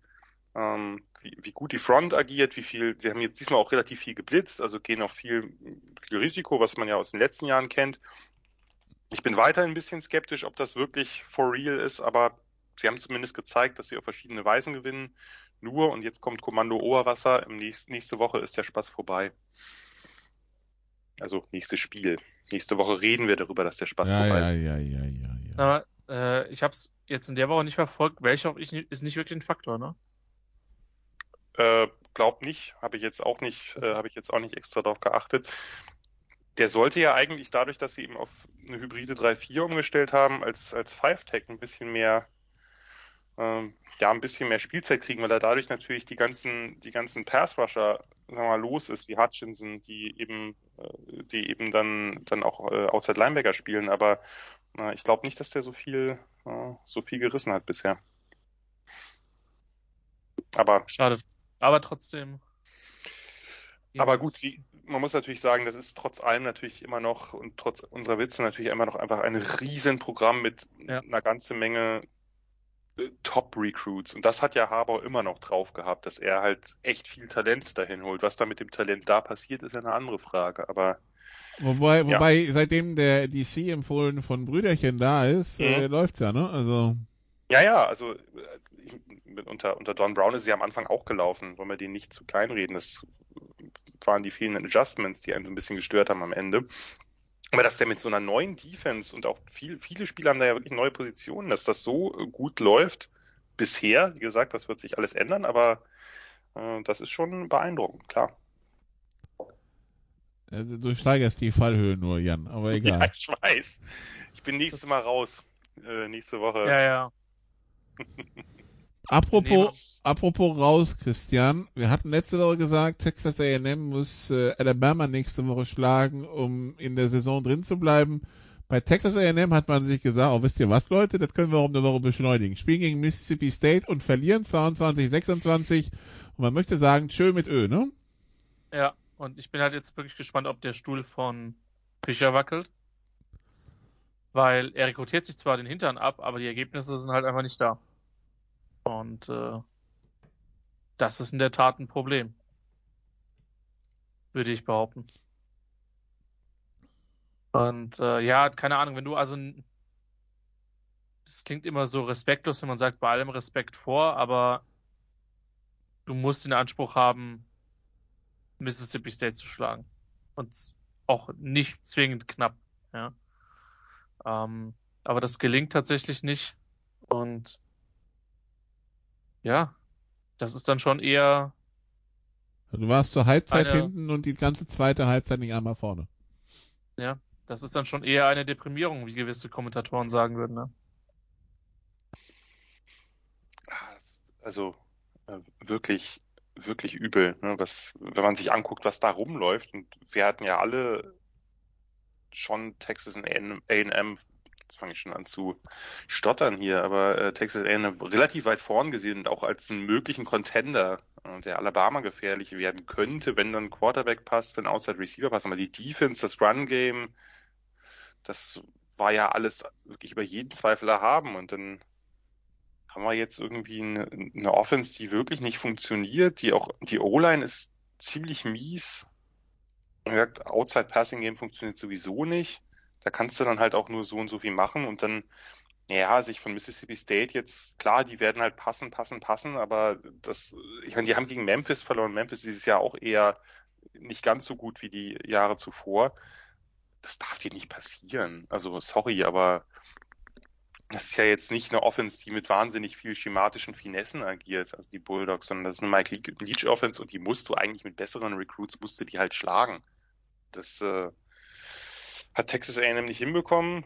ähm, wie, wie gut die Front agiert, wie viel, sie haben jetzt diesmal auch relativ viel geblitzt, also gehen auch viel, viel Risiko, was man ja aus den letzten Jahren kennt. Ich bin weiter ein bisschen skeptisch, ob das wirklich for real ist, aber sie haben zumindest gezeigt, dass sie auf verschiedene Weisen gewinnen. Nur, und jetzt kommt Kommando Oberwasser, im nächsten, nächste Woche ist der Spaß vorbei. Also nächstes Spiel. Nächste Woche reden wir darüber, dass der Spaß ja, vorbei ja, ist. ja, ja, ja, ja. Aber äh, ich habe es jetzt in der Woche nicht verfolgt. Welcher ich, ist nicht wirklich ein Faktor, ne? Äh, glaub nicht, habe ich jetzt auch nicht, äh, habe ich jetzt auch nicht extra darauf geachtet. Der sollte ja eigentlich dadurch, dass sie eben auf eine hybride 3-4 umgestellt haben, als, als Five-Tech ein bisschen mehr, ähm, ja, ein bisschen mehr Spielzeit kriegen, weil er dadurch natürlich die ganzen, die ganzen Pass-Rusher, sagen wir mal, los ist, wie Hutchinson, die eben, äh, die eben dann, dann auch äh, Outside Linebacker spielen, aber äh, ich glaube nicht, dass der so viel, äh, so viel gerissen hat bisher. Aber Schade. Aber trotzdem. Aber gut, wie, man muss natürlich sagen, das ist trotz allem natürlich immer noch und trotz unserer Witze natürlich immer noch einfach ein Riesenprogramm mit Ja. einer ganzen Menge äh, Top-Recruits. Und das hat ja Harbour immer noch drauf gehabt, dass er halt echt viel Talent dahin holt. Was da mit dem Talent da passiert, ist ja eine andere Frage. Aber Wobei, Ja. wobei, seitdem der DC empfohlen von Brüderchen da ist, äh, Mhm. läuft's ja, ne? Also, ja, ja, also äh, ich, unter, unter Don Brown ist sie am Anfang auch gelaufen. Wollen wir den nicht zu klein reden? Das waren die vielen Adjustments, die einen so ein bisschen gestört haben am Ende. Aber dass der mit so einer neuen Defense und auch viel, viele Spieler haben da ja wirklich neue Positionen, dass das so äh, gut läuft bisher, wie gesagt, das wird sich alles ändern, aber äh, das ist schon beeindruckend, klar. äh, du steigerst die Fallhöhe nur, Jan, aber egal. Ja, ich weiß. Ich bin nächstes Mal raus. Äh, nächste Woche. Ja, ja. Apropos, apropos raus, Christian. Wir hatten letzte Woche gesagt, Texas A&M muss äh, Alabama nächste Woche schlagen, um in der Saison drin zu bleiben. Bei Texas A&M hat man sich gesagt, oh, wisst ihr was, Leute, das können wir um eine Woche beschleunigen. Spielen gegen Mississippi State und verlieren 22, 26. Und man möchte sagen, tschö mit Ö, ne? Ja, und ich bin halt jetzt wirklich gespannt, ob der Stuhl von Fischer wackelt. Weil er rekrutiert sich zwar den Hintern ab, aber die Ergebnisse sind halt einfach nicht da. Und äh, das ist in der Tat ein Problem. Würde ich behaupten. Und äh, ja, keine Ahnung, wenn du also das klingt immer so respektlos, wenn man sagt, bei allem Respekt vor, aber du musst den Anspruch haben, Mississippi State zu schlagen. Und auch nicht zwingend knapp, ja. Ähm, aber das gelingt tatsächlich nicht. Und ja, das ist dann schon eher, Du warst zur Halbzeit Eine- hinten und die ganze zweite Halbzeit nicht einmal vorne. ja, das ist dann schon eher eine Deprimierung, wie gewisse Kommentatoren sagen würden, ne? Also äh, wirklich, wirklich übel. Ne? Was, wenn man sich anguckt, was da rumläuft, und wir hatten ja alle schon Texas A&M, jetzt fange ich schon an zu stottern hier, aber äh, Texas A&M relativ weit vorn gesehen und auch als einen möglichen Contender, äh, der Alabama gefährlich werden könnte, wenn dann Quarterback passt, wenn Outside Receiver passt, aber die Defense, das Run Game, das war ja alles wirklich über jeden Zweifel erhaben und dann haben wir jetzt irgendwie eine, eine Offense, die wirklich nicht funktioniert, die auch, die O-Line ist ziemlich mies. Wie gesagt, Outside Passing Game funktioniert sowieso nicht. Da kannst du dann halt auch nur so und so viel machen und dann, ja, sich von Mississippi State jetzt, klar, die werden halt passen, passen, passen, aber das, ich meine, die haben gegen Memphis verloren. Memphis dieses Jahr auch eher nicht ganz so gut wie die Jahre zuvor. Das darf dir nicht passieren. Also, sorry, aber das ist ja jetzt nicht eine Offense, die mit wahnsinnig viel schematischen Finessen agiert, also die Bulldogs, sondern das ist eine Mike Leach Offense und die musst du eigentlich mit besseren Recruits, musst du die halt schlagen. Das äh, hat Texas A&M nicht hinbekommen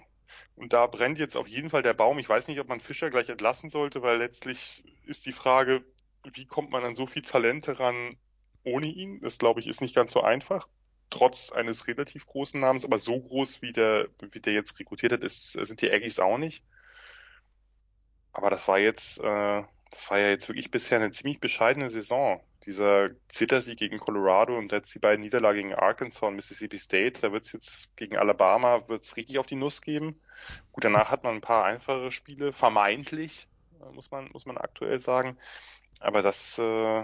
und da brennt jetzt auf jeden Fall der Baum. Ich weiß nicht, ob man Fischer gleich entlassen sollte, weil letztlich ist die Frage, wie kommt man an so viel Talente ran ohne ihn? Das glaube ich ist nicht ganz so einfach. Trotz eines relativ großen Namens, aber so groß wie der, wie der jetzt rekrutiert hat, ist, sind die Aggies auch nicht. aber das war jetzt, äh, das war ja jetzt wirklich bisher eine ziemlich bescheidene Saison. Dieser Zittersieg gegen Colorado und jetzt die beiden Niederlagen gegen Arkansas und Mississippi State, da wird es jetzt gegen Alabama wird's richtig auf die Nuss geben. Gut, danach hat man ein paar einfache Spiele, vermeintlich, äh, muss man, muss man aktuell sagen. Aber das, äh,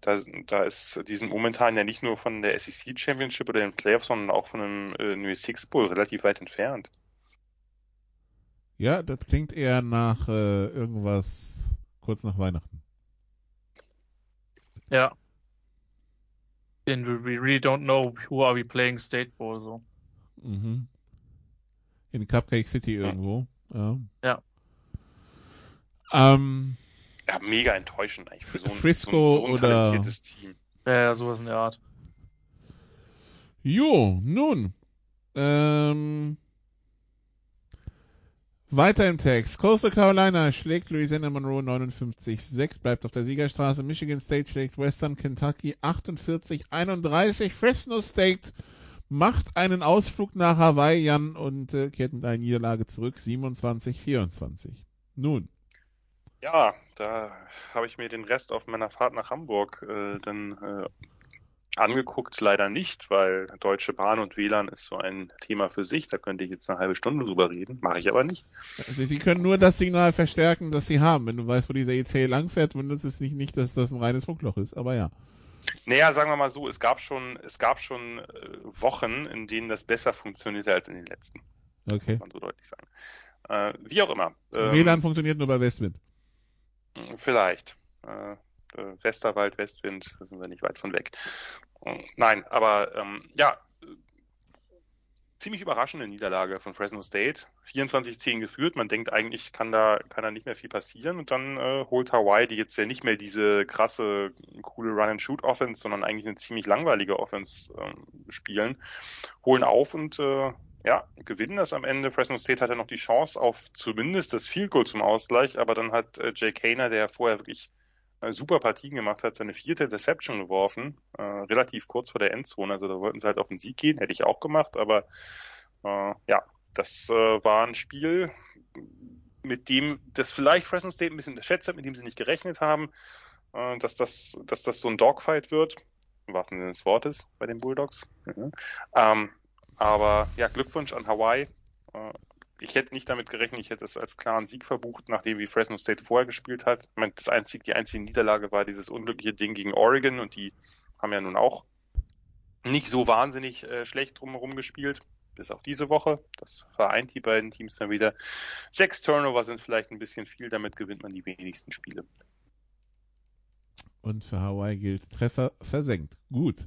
da, da ist, die sind momentan ja nicht nur von der SEC Championship oder den Playoffs, sondern auch von einem äh, New Six Bowl relativ weit entfernt. Ja, das klingt eher nach äh, irgendwas kurz nach Weihnachten. Ja. And we really don't know who are we playing State Bowl so. Mhm. In Cupcake City irgendwo. Ja. Ja. Ähm, Ja, mega enttäuschend eigentlich für so ein, Frisco so ein, so ein oder- talentiertes Team. Ja, ja, sowas in der Art. jo, nun. Ähm, weiter im Text. Coastal Carolina schlägt Louisiana Monroe 59-6, bleibt auf der Siegerstraße. Michigan State schlägt Western Kentucky 48-31. Fresno State macht einen Ausflug nach Hawaii, Jan, und äh, kehrt mit einer Niederlage zurück. 27-24. Nun. Ja, da habe ich mir den Rest auf meiner Fahrt nach Hamburg äh, dann äh, angeguckt. Leider nicht, weil Deutsche Bahn und WLAN ist so ein Thema für sich. Da könnte ich jetzt eine halbe Stunde drüber reden. Mache ich aber nicht. Also sie können nur das Signal verstärken, das sie haben. Wenn du weißt, wo dieser EC langfährt, wundert es nicht, nicht, dass das ein reines Funkloch ist. Aber ja. Naja, sagen wir mal so, es gab schon, es gab schon äh, Wochen, in denen das besser funktionierte als in den letzten. Okay. Kann man so deutlich sagen. Äh, wie auch immer. Ähm, WLAN funktioniert nur bei Westwind. Vielleicht. Äh, äh, Westerwald, Westwind, da sind wir nicht weit von weg. Äh, Nein, aber ähm, ja, äh, ziemlich überraschende Niederlage von Fresno State. 24-10 geführt. Man denkt eigentlich, kann da, kann da nicht mehr viel passieren. Und dann äh, holt Hawaii, die jetzt ja nicht mehr diese krasse, coole Run-and-Shoot-Offense, sondern eigentlich eine ziemlich langweilige Offense ähm, spielen, holen auf und äh, ja, gewinnen das am Ende. Fresno State hatte noch die Chance auf zumindest das Field Goal zum Ausgleich, aber dann hat äh, Jay Kaner, der vorher wirklich super Partien gemacht hat, seine vierte Interception geworfen, äh, relativ kurz vor der Endzone. Also da wollten sie halt auf den Sieg gehen, hätte ich auch gemacht, aber äh, ja, das äh, war ein Spiel, mit dem das vielleicht Fresno State ein bisschen unterschätzt hat, mit dem sie nicht gerechnet haben, äh, dass das, dass das so ein Dogfight wird, im wahrsten Sinne des Wortes bei den Bulldogs. Mhm. Ähm, aber ja, Glückwunsch an Hawaii. Äh, ich hätte nicht damit gerechnet, ich hätte es als klaren Sieg verbucht, nachdem wie Fresno State vorher gespielt hat. Ich meine, das einzig, die einzige Niederlage war dieses unglückliche Ding gegen Oregon und die haben ja nun auch nicht so wahnsinnig äh, schlecht drumherum gespielt, bis auf diese Woche. Das vereint die beiden Teams dann wieder. Sechs Turnover sind vielleicht ein bisschen viel, damit gewinnt man die wenigsten Spiele. Und für Hawaii gilt Treffer versenkt. Gut.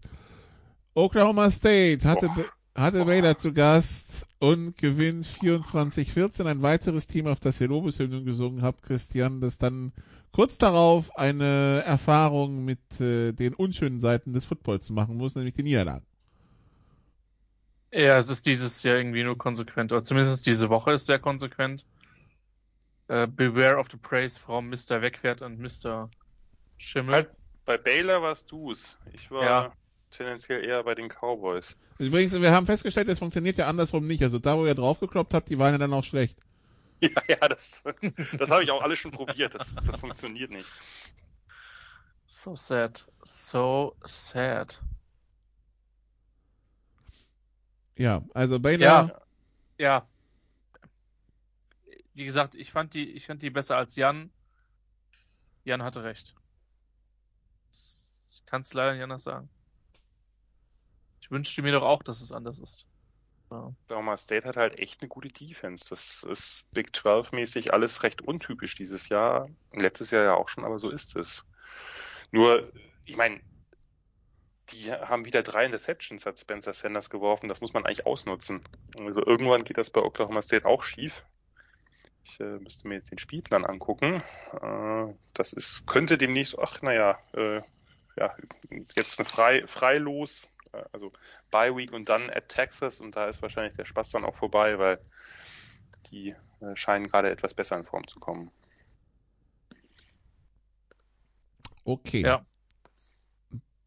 Oklahoma State hatte, Boah. Hatte Baylor zu Gast und gewinnt 24-14. Ein weiteres Team, auf das ihr Lobeshymnen gesungen habt, Christian, das dann kurz darauf eine Erfahrung mit äh, den unschönen Seiten des Footballs machen muss, nämlich die Niederlagen. Ja, es ist dieses Jahr irgendwie nur konsequent, oder zumindest diese Woche ist sehr konsequent. Äh, beware of the praise from Mr. Wegwert und Mr. Schimmel. Halt, bei Baylor warst du's. Ich war Ja. Tendenziell eher bei den Cowboys. Übrigens, wir haben festgestellt, es funktioniert ja andersrum nicht. Also da, wo ihr draufgekloppt habt, die waren ja dann auch schlecht. Ja, ja, das, das habe ich auch alles schon probiert. Das, das funktioniert nicht. So sad. So sad. Ja, also Baylor, Ja. Ja. Wie gesagt, ich fand die, ich fand die besser als Jan. Jan hatte recht. Ich kann es leider nicht anders sagen. Ich wünschte mir doch auch, dass es anders ist. Ja. Oklahoma State hat halt echt eine gute Defense. Das ist Big 12-mäßig alles recht untypisch dieses Jahr. Letztes Jahr ja auch schon, aber so ist es. Nur, ich meine, die haben wieder drei Interceptions, hat Spencer Sanders geworfen. Das muss man eigentlich ausnutzen. Also irgendwann geht das bei Oklahoma State auch schief. Ich äh, müsste mir jetzt den Spielplan angucken. Äh, das ist, könnte demnächst, ach naja, äh, ja, jetzt frei, freilos, äh, also Bye Week und dann at Texas und da ist wahrscheinlich der Spaß dann auch vorbei, weil die äh, scheinen gerade etwas besser in Form zu kommen. okay. Ja.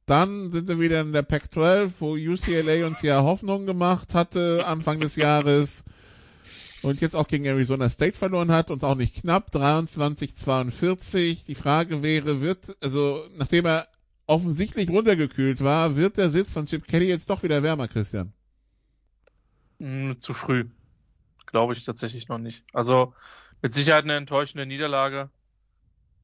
Dann sind wir wieder in der Pac-12, wo UCLA uns ja Hoffnung gemacht hatte Anfang des Jahres. und jetzt auch gegen Arizona State verloren hat und auch nicht knapp, 23-42. Die Frage wäre, wird, also nachdem er offensichtlich runtergekühlt war, wird der Sitz von Chip Kelly jetzt doch wieder wärmer, Christian? Hm, zu früh. Glaube ich tatsächlich noch nicht. Also mit Sicherheit eine enttäuschende Niederlage,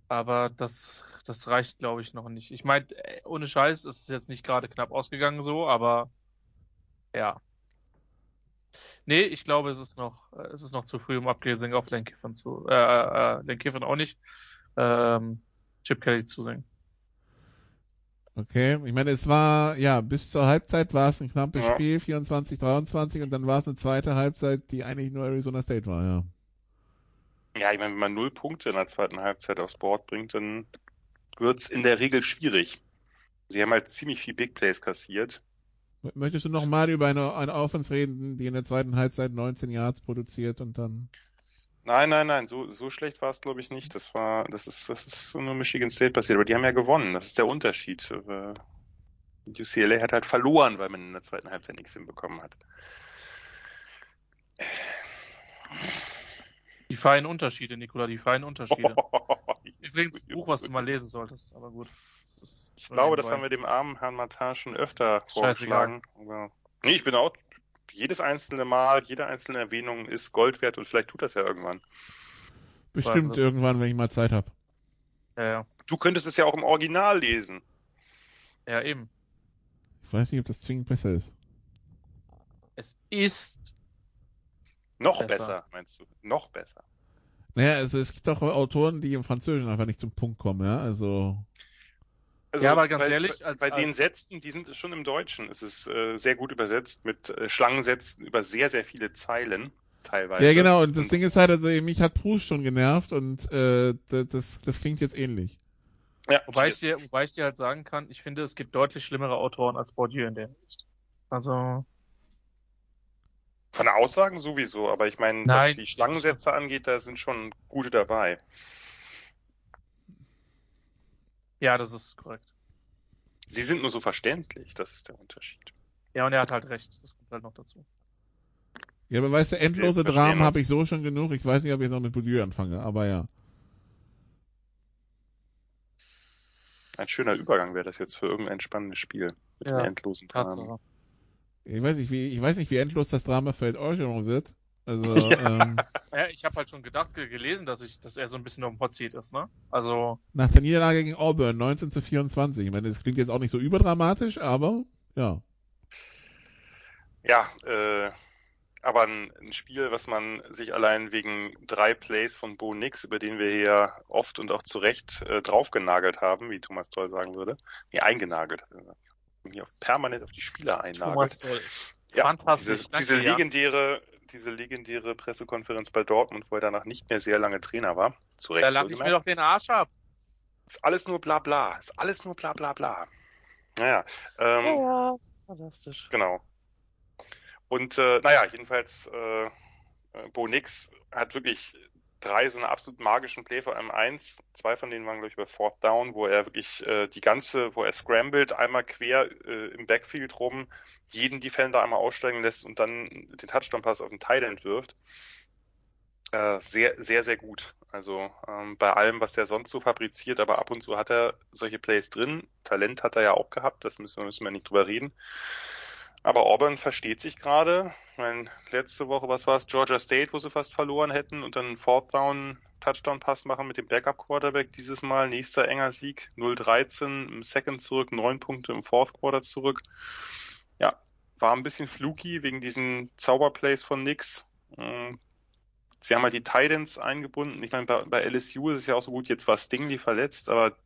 aber das, das reicht, glaube ich, noch nicht. Ich meine, ohne Scheiß ist es jetzt nicht gerade knapp ausgegangen so, aber ja. Nee, ich glaube, es ist noch, es ist noch zu früh, um abgesehen auf Len zu, äh, äh, Len Kiffin auch nicht, ähm, Chip Kelly zu singen. Okay, ich meine, es war, ja, bis zur Halbzeit war es ein knappes ja. Spiel, 24, 23, und dann war es eine zweite Halbzeit, die eigentlich nur Arizona State war, ja. Ja, ich meine, wenn man null Punkte in der zweiten Halbzeit aufs Board bringt, dann wird's in der Regel schwierig. Sie haben halt ziemlich viel Big Plays kassiert. Möchtest du noch mal über eine, eine Offense reden, die in der zweiten Halbzeit 19 Yards produziert und dann Nein, nein, nein, so, so schlecht war es, glaube ich, nicht. Das war, das ist, das ist nur Michigan State passiert, aber die haben ja gewonnen. Das ist der Unterschied. Äh, UCLA hat halt verloren, weil man in der zweiten Halbzeit nichts hinbekommen hat. Die feinen Unterschiede, Nikola, die feinen Unterschiede. Übrigens ein Buch, was du mal lesen solltest, aber gut. ich glaube, das haben wir dem armen Herrn Martin schon öfter vorgeschlagen. Nee, ich bin auch jedes einzelne Mal, jede einzelne Erwähnung ist Gold wert und vielleicht tut das ja irgendwann. Bestimmt irgendwann, wenn ich mal Zeit habe. Ja, ja. Du könntest es ja auch im Original lesen. Ja, eben. Ich weiß nicht, ob das zwingend besser ist. Es ist noch besser, besser meinst du? Noch besser. Naja, also es gibt auch Autoren, die im Französischen einfach nicht zum Punkt kommen, ja. Also also ja, aber ganz bei, ehrlich, als, bei als, den Sätzen, die sind schon im Deutschen. Es ist äh, sehr gut übersetzt mit äh, Schlangensätzen über sehr, sehr viele Zeilen teilweise. Ja, genau. Und das Ding ist halt, also mich hat Proust schon genervt und äh, das, das klingt jetzt ähnlich. Ja, wobei, ich dir, wobei ich dir halt sagen kann, ich finde, es gibt deutlich schlimmere Autoren als Bourdieu in der Hinsicht. Also. Von Aussagen sowieso, aber ich meine, was die Schlangensätze angeht, da sind schon gute dabei. Ja, das ist korrekt. Sie sind nur so verständlich, das ist der Unterschied. Ja, und er hat halt recht, das kommt halt noch dazu. Ja, aber weißt du, endlose Dramen habe ich so schon genug. Ich weiß nicht, ob ich noch mit Bourdieu anfange, aber ja. Ein schöner Übergang wäre das jetzt für irgendein spannendes Spiel mit ja, den endlosen Dramen. Ich weiß nicht, wie, ich weiß nicht, wie endlos das Drama für Orgeron wird. Also, ähm, ja, ich habe halt schon gedacht, gelesen, dass ich, dass er so ein bisschen auf dem Hot Seat ist, ne? Also. Nach der Niederlage gegen Auburn, 19 zu 24. Ich meine, das klingt jetzt auch nicht so überdramatisch, aber, ja. Ja, äh, aber ein, ein, Spiel, was man sich allein wegen drei Plays von Bo Nix, über den wir hier oft und auch zu Recht äh, draufgenagelt haben, wie Thomas Toll sagen würde. Nee, eingenagelt. Hier permanent auf die Spieler einnagelt. Thomas Toll. Ja, Fantastisch. Diese, diese legendäre, diese legendäre Pressekonferenz bei Dortmund, wo er danach nicht mehr sehr lange Trainer war. Zu Recht, da lache ich mir doch den Arsch ab. Ist alles nur bla bla. Ist alles nur bla bla bla. Naja. Ähm, ja, fantastisch. Genau. Und äh, naja, jedenfalls äh, Bo Nix hat wirklich drei so eine absolut magischen Play vor allem eins. Zwei von denen waren, glaube ich, bei Fourth Down, wo er wirklich äh, die ganze, wo er scrambled, einmal quer äh, im Backfield rum, jeden Defender einmal aussteigen lässt und dann den Touchdown-Pass auf den Teil entwirft. Äh, sehr, sehr, sehr gut. Also ähm, bei allem, was er sonst so fabriziert, aber ab und zu hat er solche Plays drin. Talent hat er ja auch gehabt, das müssen wir, müssen wir nicht drüber reden. Aber Auburn versteht sich gerade. Ich letzte Woche, was war es? Georgia State, wo sie fast verloren hätten und dann Fourth Down Touchdown Pass machen mit dem Backup Quarterback dieses Mal. Nächster enger Sieg. 0-13 im Second zurück, 9 Punkte im Fourth Quarter zurück. Ja, war ein bisschen fluky wegen diesen Zauberplays von Nix. Ähm, sie haben halt die Titans eingebunden. Ich meine, bei, bei LSU ist es ja auch so gut, jetzt war Stingley verletzt, aber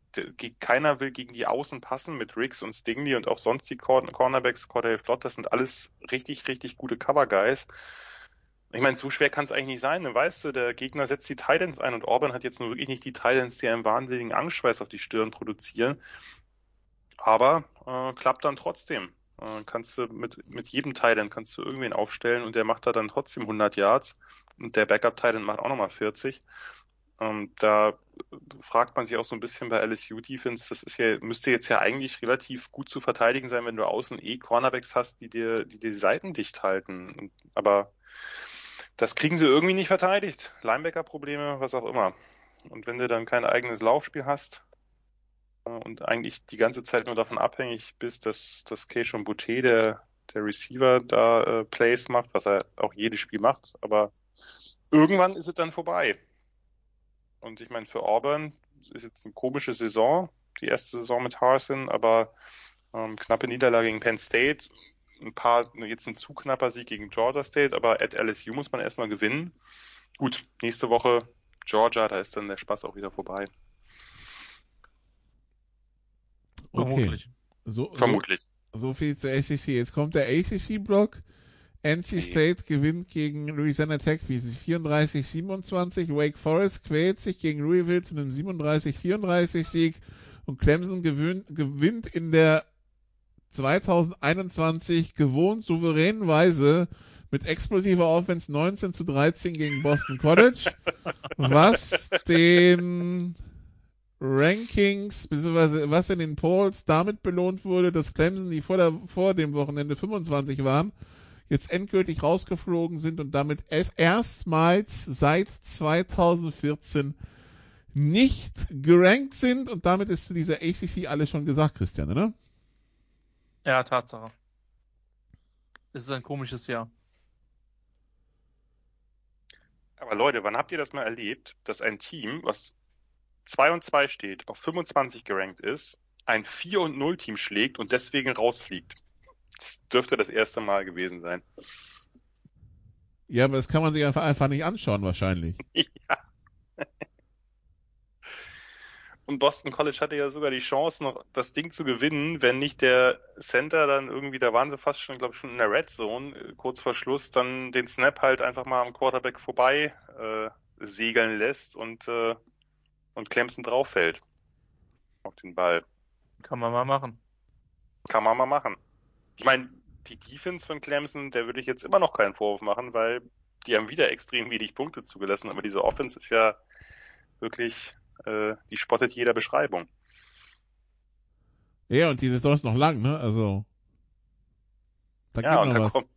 keiner will gegen die Außen passen mit Riggs und Stingley und auch sonst die Cornerbacks, Cordell Flott, das sind alles richtig, richtig gute Cover-Guys. Ich meine, so schwer kann es eigentlich nicht sein. Dann weißt du, der Gegner setzt die Titans ein und Orban hat jetzt nur wirklich nicht die Titans, die einen wahnsinnigen Angstschweiß auf die Stirn produzieren. Aber äh, klappt dann trotzdem. Äh, kannst du mit, mit jedem Titan kannst du irgendwen aufstellen und der macht da dann trotzdem 100 Yards und der Backup Titan macht auch nochmal 40. Ähm, da fragt man sich auch so ein bisschen bei LSU Defense, das ist ja, müsste jetzt ja eigentlich relativ gut zu verteidigen sein, wenn du außen eh Cornerbacks hast, die dir, die dir die Seiten dicht halten. Aber das kriegen sie irgendwie nicht verteidigt. Linebacker-Probleme, was auch immer. Und wenn du dann kein eigenes Laufspiel hast und eigentlich die ganze Zeit nur davon abhängig bist, dass, dass Keishon Boutte, der, der Receiver, da äh, Plays macht, was er auch jedes Spiel macht, aber irgendwann ist es dann vorbei. Und ich meine, für Auburn ist jetzt eine komische Saison, die erste Saison mit Harsin, aber ähm, knappe Niederlage gegen Penn State, ein paar, jetzt ein zu knapper Sieg gegen Georgia State, aber at LSU muss man erstmal gewinnen. Gut, nächste Woche Georgia, da ist dann der Spaß auch wieder vorbei. Okay. Vermutlich. So, Vermutlich. So, so viel zur ACC. Jetzt kommt der ACC-Block. NC State gewinnt gegen Louisiana Tech wie sie 34-27. Wake Forest quält sich gegen Louisville zu einem 37-34 Sieg. Und Clemson gewinnt, gewinnt in der 2021 gewohnt souveränen Weise mit explosiver Offense 19 zu 13 gegen Boston College, was den Rankings, beziehungsweise was in den Polls damit belohnt wurde, dass Clemson, die vor, der, vor dem Wochenende 25 waren, jetzt endgültig rausgeflogen sind und damit es erstmals seit 2014 nicht gerankt sind und damit ist zu dieser ACC alles schon gesagt, Christian, oder? Ja, Tatsache. Es ist ein komisches Jahr. Aber Leute, wann habt ihr das mal erlebt, dass ein Team, was 2 und 2 steht, auf 25 gerankt ist, ein 4 und 0 Team schlägt und deswegen rausfliegt? Das dürfte das erste Mal gewesen sein. Ja, aber das kann man sich einfach, einfach nicht anschauen, wahrscheinlich. ja. Und Boston College hatte ja sogar die Chance, noch das Ding zu gewinnen, wenn nicht der Center dann irgendwie, da waren sie fast schon, glaube ich, schon in der Red Zone, äh, kurz vor Schluss, dann den Snap halt einfach mal am Quarterback vorbei äh, segeln lässt und, äh, und Clemson drauf fällt. Auf den Ball. Kann man mal machen. Kann man mal machen. Ich meine, die Defense von Clemson, der würde ich jetzt immer noch keinen Vorwurf machen, weil die haben wieder extrem wenig Punkte zugelassen, aber diese Offense ist ja wirklich äh, die spottet jeder Beschreibung. Ja, und die Saison ist noch lang, ne? Also. Da ja, und da, kommen,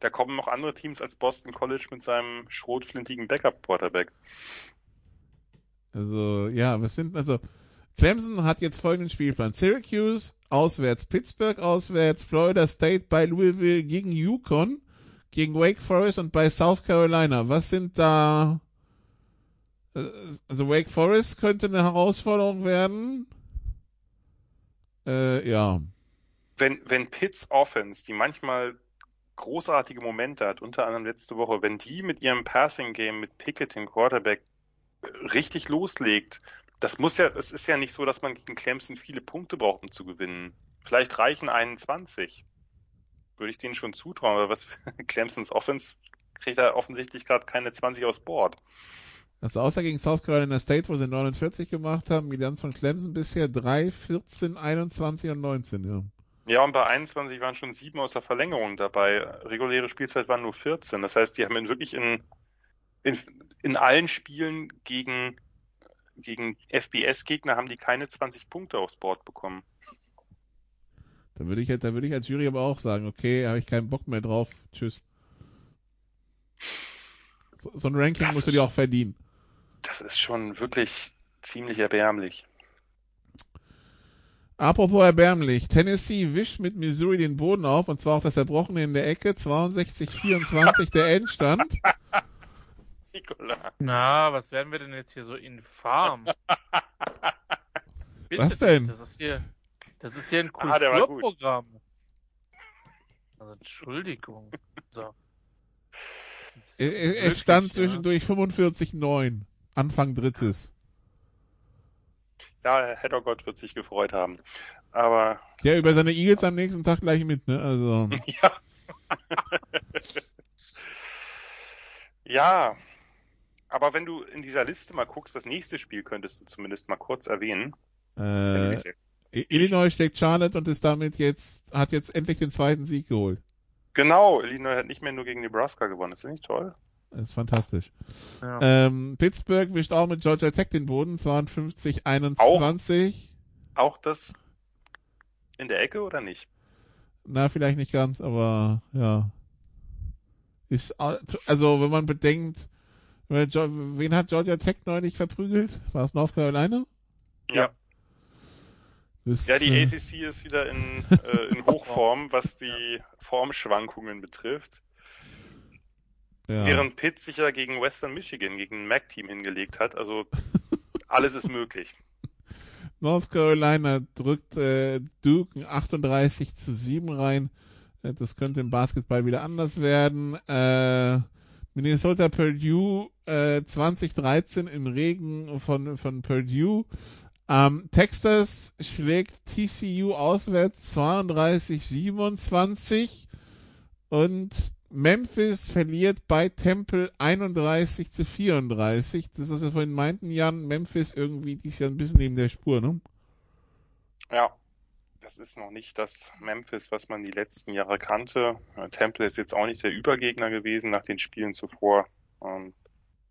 da kommen noch andere Teams als Boston College mit seinem schrotflintigen Backup-Quarterback. Also, ja, was sind, also, Clemson hat jetzt folgenden Spielplan. Syracuse auswärts, Pittsburgh auswärts, Florida State bei Louisville gegen Yukon, gegen Wake Forest und bei South Carolina. Was sind da also Wake Forest könnte eine Herausforderung werden. Äh, ja. Wenn, wenn Pitts Offense, die manchmal großartige Momente hat, unter anderem letzte Woche, wenn die mit ihrem Passing Game mit Pickett, dem Quarterback, richtig loslegt, das muss ja, es ist ja nicht so, dass man gegen Clemson viele Punkte braucht, um zu gewinnen. Vielleicht reichen 21. Würde ich denen schon zutrauen, aber was Clemsons Offense kriegt er offensichtlich gerade keine 20 aufs Board. Also außer gegen South Carolina State, wo sie 49 gemacht haben, Bilanz von Clemson bisher 3, 14, 21 und 19, ja. Ja, und bei 21 waren schon sieben aus der Verlängerung dabei. Reguläre Spielzeit waren nur 14. Das heißt, die haben in wirklich in, in, in allen Spielen gegen, gegen FBS-Gegner haben die keine 20 Punkte aufs Board bekommen. Da würde ich, da würde ich als Jury aber auch sagen, okay, habe ich keinen Bock mehr drauf. Tschüss. So, so ein Ranking das musst du dir auch verdienen das ist schon wirklich ziemlich erbärmlich. Apropos erbärmlich, Tennessee wischt mit Missouri den Boden auf und zwar auch das Erbrochene in der Ecke, 62-24 der Endstand. Nikola. Na, was werden wir denn jetzt hier so infam? was denn? Das ist hier, das ist hier ein ah, Kulturprogramm. Ah, also Entschuldigung. So. Es stand zwischendurch ja. 45-9. Anfang drittes. Ja, Heddergott wird sich gefreut haben. Aber. Ja, über seine Eagles am nächsten Tag gleich mit, ne? Also. ja. ja. Aber wenn du in dieser Liste mal guckst, das nächste Spiel könntest du zumindest mal kurz erwähnen. Äh, Illinois schlägt Charlotte und ist damit jetzt, hat jetzt endlich den zweiten Sieg geholt. Genau, Illinois hat nicht mehr nur gegen Nebraska gewonnen. Ist das nicht toll? Das ist fantastisch. Ja. Ähm, Pittsburgh wischt auch mit Georgia Tech den Boden, 52, 21. Auch, auch das in der Ecke oder nicht? Na, vielleicht nicht ganz, aber ja. Ist, also, wenn man bedenkt, wen hat Georgia Tech neulich verprügelt? War es North Carolina? Ja. Das, Ja, die äh, ACC ist wieder in, äh, in Hochform, was die Formschwankungen betrifft. ja. Während Pitt sich ja gegen Western Michigan, gegen ein MAC-Team hingelegt hat. Also alles ist möglich. North Carolina drückt äh, Duke ein 38 zu 7 rein. Äh, Das könnte im Basketball wieder anders werden. Äh, Minnesota Purdue äh, 2013 im Regen von, von Purdue. Ähm, Texas schlägt TCU auswärts 32-27 und Memphis verliert bei Temple 31 zu 34. Das ist, was wir vorhin meinten, Jan. Memphis irgendwie dieses Jahr ein bisschen neben der Spur, ne? Ja, das ist noch nicht das Memphis, was man die letzten Jahre kannte. Äh, Temple ist jetzt auch nicht der Übergegner gewesen nach den Spielen zuvor. Ähm,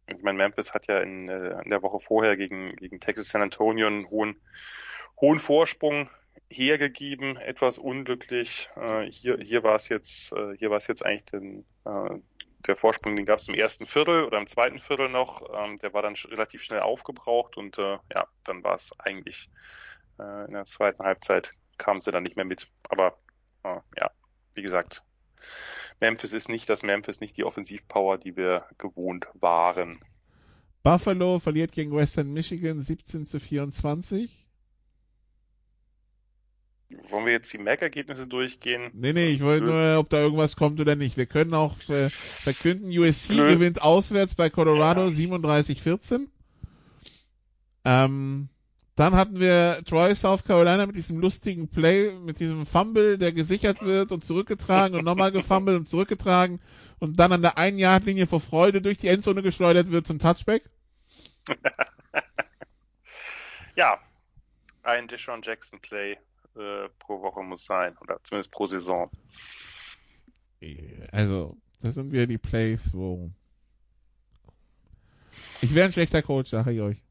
ich meine, Memphis hat ja in, äh, in der Woche vorher gegen, gegen Texas San Antonio einen hohen, hohen Vorsprung hergegeben, etwas unglücklich. Äh, hier, hier war es jetzt, hier war es jetzt eigentlich den, der Vorsprung, den gab es im ersten Viertel oder im zweiten Viertel noch. Ähm, der war dann relativ schnell aufgebraucht und ja, dann war es eigentlich in der zweiten Halbzeit kamen sie dann nicht mehr mit. Aber äh, ja, wie gesagt, Memphis ist nicht das Memphis, nicht die Offensivpower, die wir gewohnt waren. Buffalo verliert gegen Western Michigan 17 zu 24. Wollen wir jetzt die MAC-Ergebnisse durchgehen? Nee, nee, ich wollte nur, ob da irgendwas kommt oder nicht. Wir können auch äh, verkünden, USC Nö. gewinnt auswärts bei Colorado Ja. 37-14. Ähm, dann hatten wir Troy, South Carolina mit diesem lustigen Play, mit diesem Fumble, der gesichert wird und zurückgetragen und nochmal gefummelt und zurückgetragen und dann an der einen Yard Linie vor Freude durch die Endzone geschleudert wird zum Touchback. Ja, ein Deshaun Jackson Play äh, pro Woche muss sein oder zumindest pro Saison. Also, das sind wieder die Plays, wo ich wäre ein schlechter Coach, sage ich euch.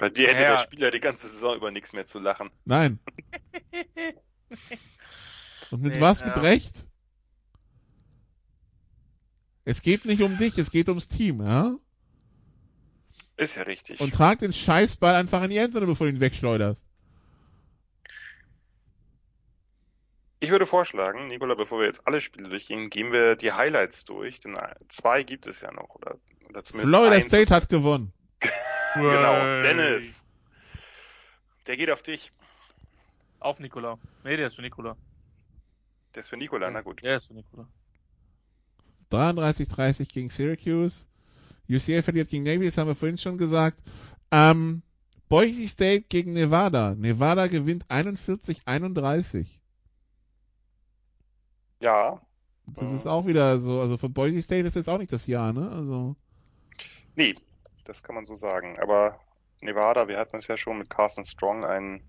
Bei dir hätte Ja. der Spieler die ganze Saison über nichts mehr zu lachen. Nein. Und mit Nee, was? ja. Mit Recht? Es geht nicht um dich, es geht ums Team, ja? Ist ja richtig. Und trag den Scheißball einfach in die Endzone, bevor du ihn wegschleuderst. Ich würde vorschlagen, Nikola, bevor wir jetzt alle Spiele durchgehen, gehen wir die Highlights durch, denn zwei gibt es ja noch, oder, oder zumindest Florida eins. State hat gewonnen. Genau. Dennis. Der geht auf dich. Auf Nikola. Nee, der ist für Nikola. Der ist für Nikola, na gut. Der ist für Nikola. 33-30 gegen Syracuse. UCLA verliert gegen Navy, das haben wir vorhin schon gesagt. Ähm, Boise State gegen Nevada. Nevada gewinnt 41-31. Ja, Das ist auch wieder so, also für Boise State ist jetzt auch nicht das Jahr, ne? Also, nee, das kann man so sagen. Aber Nevada, wir hatten es ja schon mit Carson Strong, einen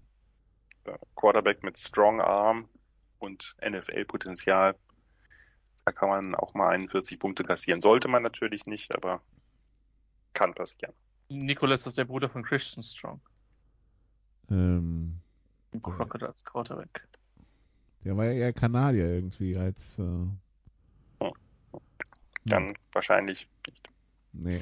äh, Quarterback mit Strong Arm und NFL-Potenzial. Da kann man auch mal 41 Punkte kassieren. Sollte man natürlich nicht, aber kann passieren. Nicholas ist der Bruder von Christian Strong. ähm, Crockett als Quarterback. der war ja eher Kanadier irgendwie als, äh, Dann wahrscheinlich nicht. nee.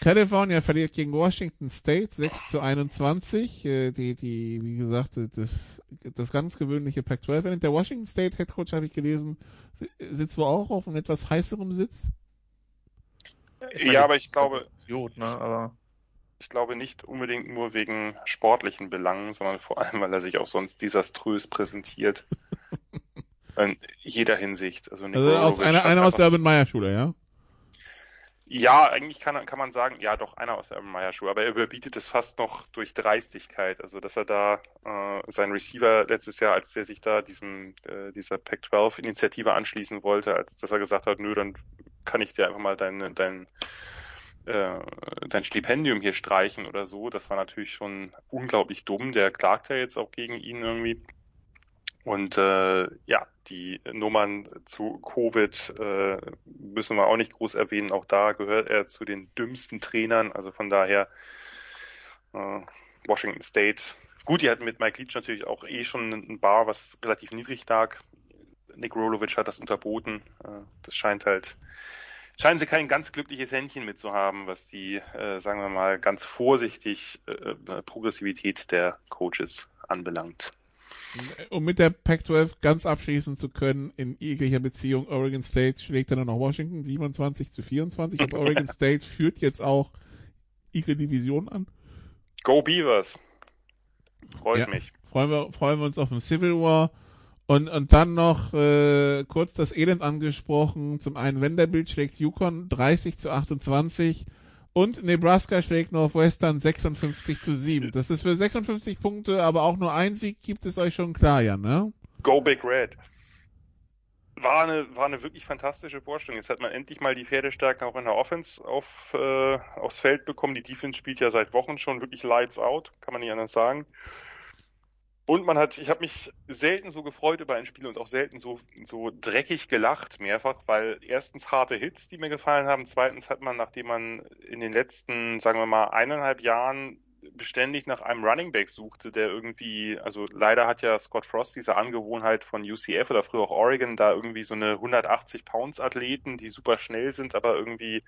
California verliert gegen Washington State 6 zu 21. Äh, die, die, wie gesagt, das, das ganz gewöhnliche Pac-12. Der Washington State Head Coach, habe ich gelesen, si- sitzt wohl auch auf einem etwas heißerem Sitz. Ja, aber ich glaube, Idiot, ne? Aber ich glaube nicht unbedingt nur wegen sportlichen Belangen, sondern vor allem, weil er sich auch sonst desaströs präsentiert. In jeder Hinsicht. Also, Also aus einer, einer aus der Urban Meyer Schule, ja? Ja, eigentlich kann, kann man sagen, ja doch, einer aus der Meyer-Schule, aber er überbietet es fast noch durch Dreistigkeit. Also, dass er da äh, sein Receiver letztes Jahr, als der sich da diesem äh, dieser Pac-12-Initiative anschließen wollte, als dass er gesagt hat, nö, dann kann ich dir einfach mal dein, dein, äh, dein Stipendium hier streichen oder so. Das war natürlich schon unglaublich dumm. Der klagt ja jetzt auch gegen ihn irgendwie. Und äh, ja, die Nummern zu Covid äh, müssen wir auch nicht groß erwähnen. Auch da gehört er zu den dümmsten Trainern. Also von daher äh, Washington State. Gut, die hatten mit Mike Leach natürlich auch eh schon ein Bar, was relativ niedrig lag. Nick Rolovic hat das unterboten. Äh, das scheint halt, scheinen sie kein ganz glückliches Händchen mit zu haben, was die, äh, sagen wir mal, ganz vorsichtig äh, äh Progressivität der Coaches anbelangt. Um mit der Pac-12 ganz abschließen zu können, in jeglicher Beziehung, Oregon State schlägt dann noch Washington 27 zu 24 und Oregon State führt jetzt auch ihre Division an. Go Beavers! Freut ja, mich. Freuen wir, freuen wir uns auf den Civil War. Und, und dann noch äh, kurz das Elend angesprochen. Zum einen Vanderbilt schlägt Yukon 30 zu 28 und Nebraska schlägt Northwestern 56 zu 7. Das ist für 56 Punkte, aber auch nur ein Sieg gibt es euch schon klar, ja, ne? Go Big Red. War eine, war eine wirklich fantastische Vorstellung. Jetzt hat man endlich mal die Pferdestärke auch in der Offense auf, äh, aufs Feld bekommen. Die Defense spielt ja seit Wochen schon wirklich lights out, kann man nicht anders sagen. Und man hat, ich habe mich selten so gefreut über ein Spiel und auch selten so, so dreckig gelacht mehrfach, weil erstens harte Hits, die mir gefallen haben, zweitens hat man, nachdem man in den letzten, sagen wir mal, eineinhalb Jahren beständig nach einem Running Back suchte, der irgendwie, also leider hat ja Scott Frost diese Angewohnheit von UCF oder früher auch Oregon, da irgendwie so eine 180 Pounds Athleten, die super schnell sind, aber irgendwie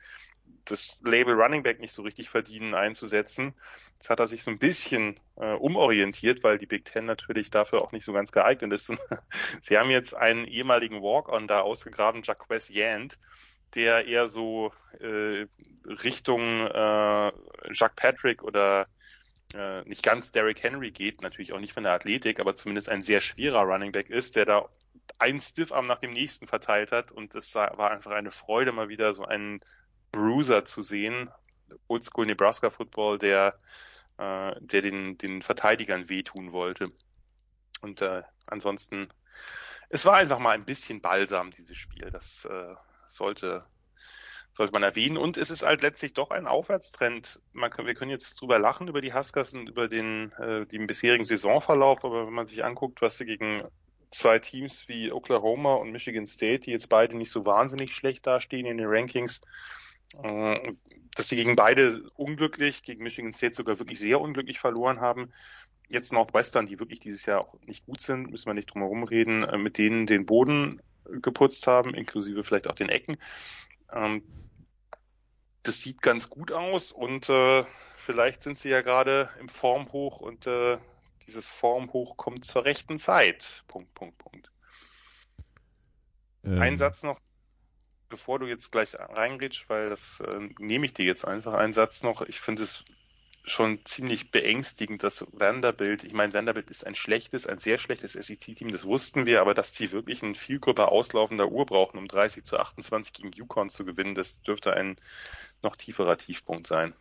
das Label Running Back nicht so richtig verdienen einzusetzen. Jetzt hat er sich so ein bisschen äh, umorientiert, weil die Big Ten natürlich dafür auch nicht so ganz geeignet ist. Sie haben jetzt einen ehemaligen Walk-on da ausgegraben, Jaquez Yant, der eher so äh, Richtung äh, Jacques Patrick oder äh, nicht ganz Derrick Henry geht, natürlich auch nicht von der Athletik, aber zumindest ein sehr schwerer Running Back ist, der da ein Stiffarm nach dem nächsten verteilt hat und es war einfach eine Freude, mal wieder so einen Bruiser zu sehen, Oldschool Nebraska Football, der, äh, der den, den Verteidigern wehtun wollte. Und äh, ansonsten, es war einfach mal ein bisschen balsam, dieses Spiel. Das äh, sollte sollte man erwähnen. Und es ist halt letztlich doch ein Aufwärtstrend. Man kann, wir können jetzt drüber lachen, über die Huskers und über den, äh, den bisherigen Saisonverlauf, aber wenn man sich anguckt, was sie gegen zwei Teams wie Oklahoma und Michigan State, die jetzt beide nicht so wahnsinnig schlecht dastehen in den Rankings, dass sie gegen beide unglücklich, gegen Michigan State sogar wirklich sehr unglücklich verloren haben. Jetzt Northwestern, die wirklich dieses Jahr auch nicht gut sind, müssen wir nicht drum herum reden, äh, mit denen den Boden geputzt haben, inklusive vielleicht auch den Ecken. Ähm, das sieht ganz gut aus und äh, vielleicht sind sie ja gerade im Formhoch und äh, dieses Formhoch kommt zur rechten Zeit. Punkt, Punkt, Punkt. Ähm. Ein Satz noch, bevor du jetzt gleich reingerätst, weil das äh, nehme ich dir jetzt einfach. Ein Satz noch. Ich finde es schon ziemlich beängstigend, dass Vanderbilt, ich meine, Vanderbilt ist ein schlechtes, ein sehr schlechtes SEC-Team, das wussten wir, aber dass sie wirklich ein viel gröber auslaufender Uhr brauchen, um 30 zu 28 gegen Yukon zu gewinnen, das dürfte ein noch tieferer Tiefpunkt sein.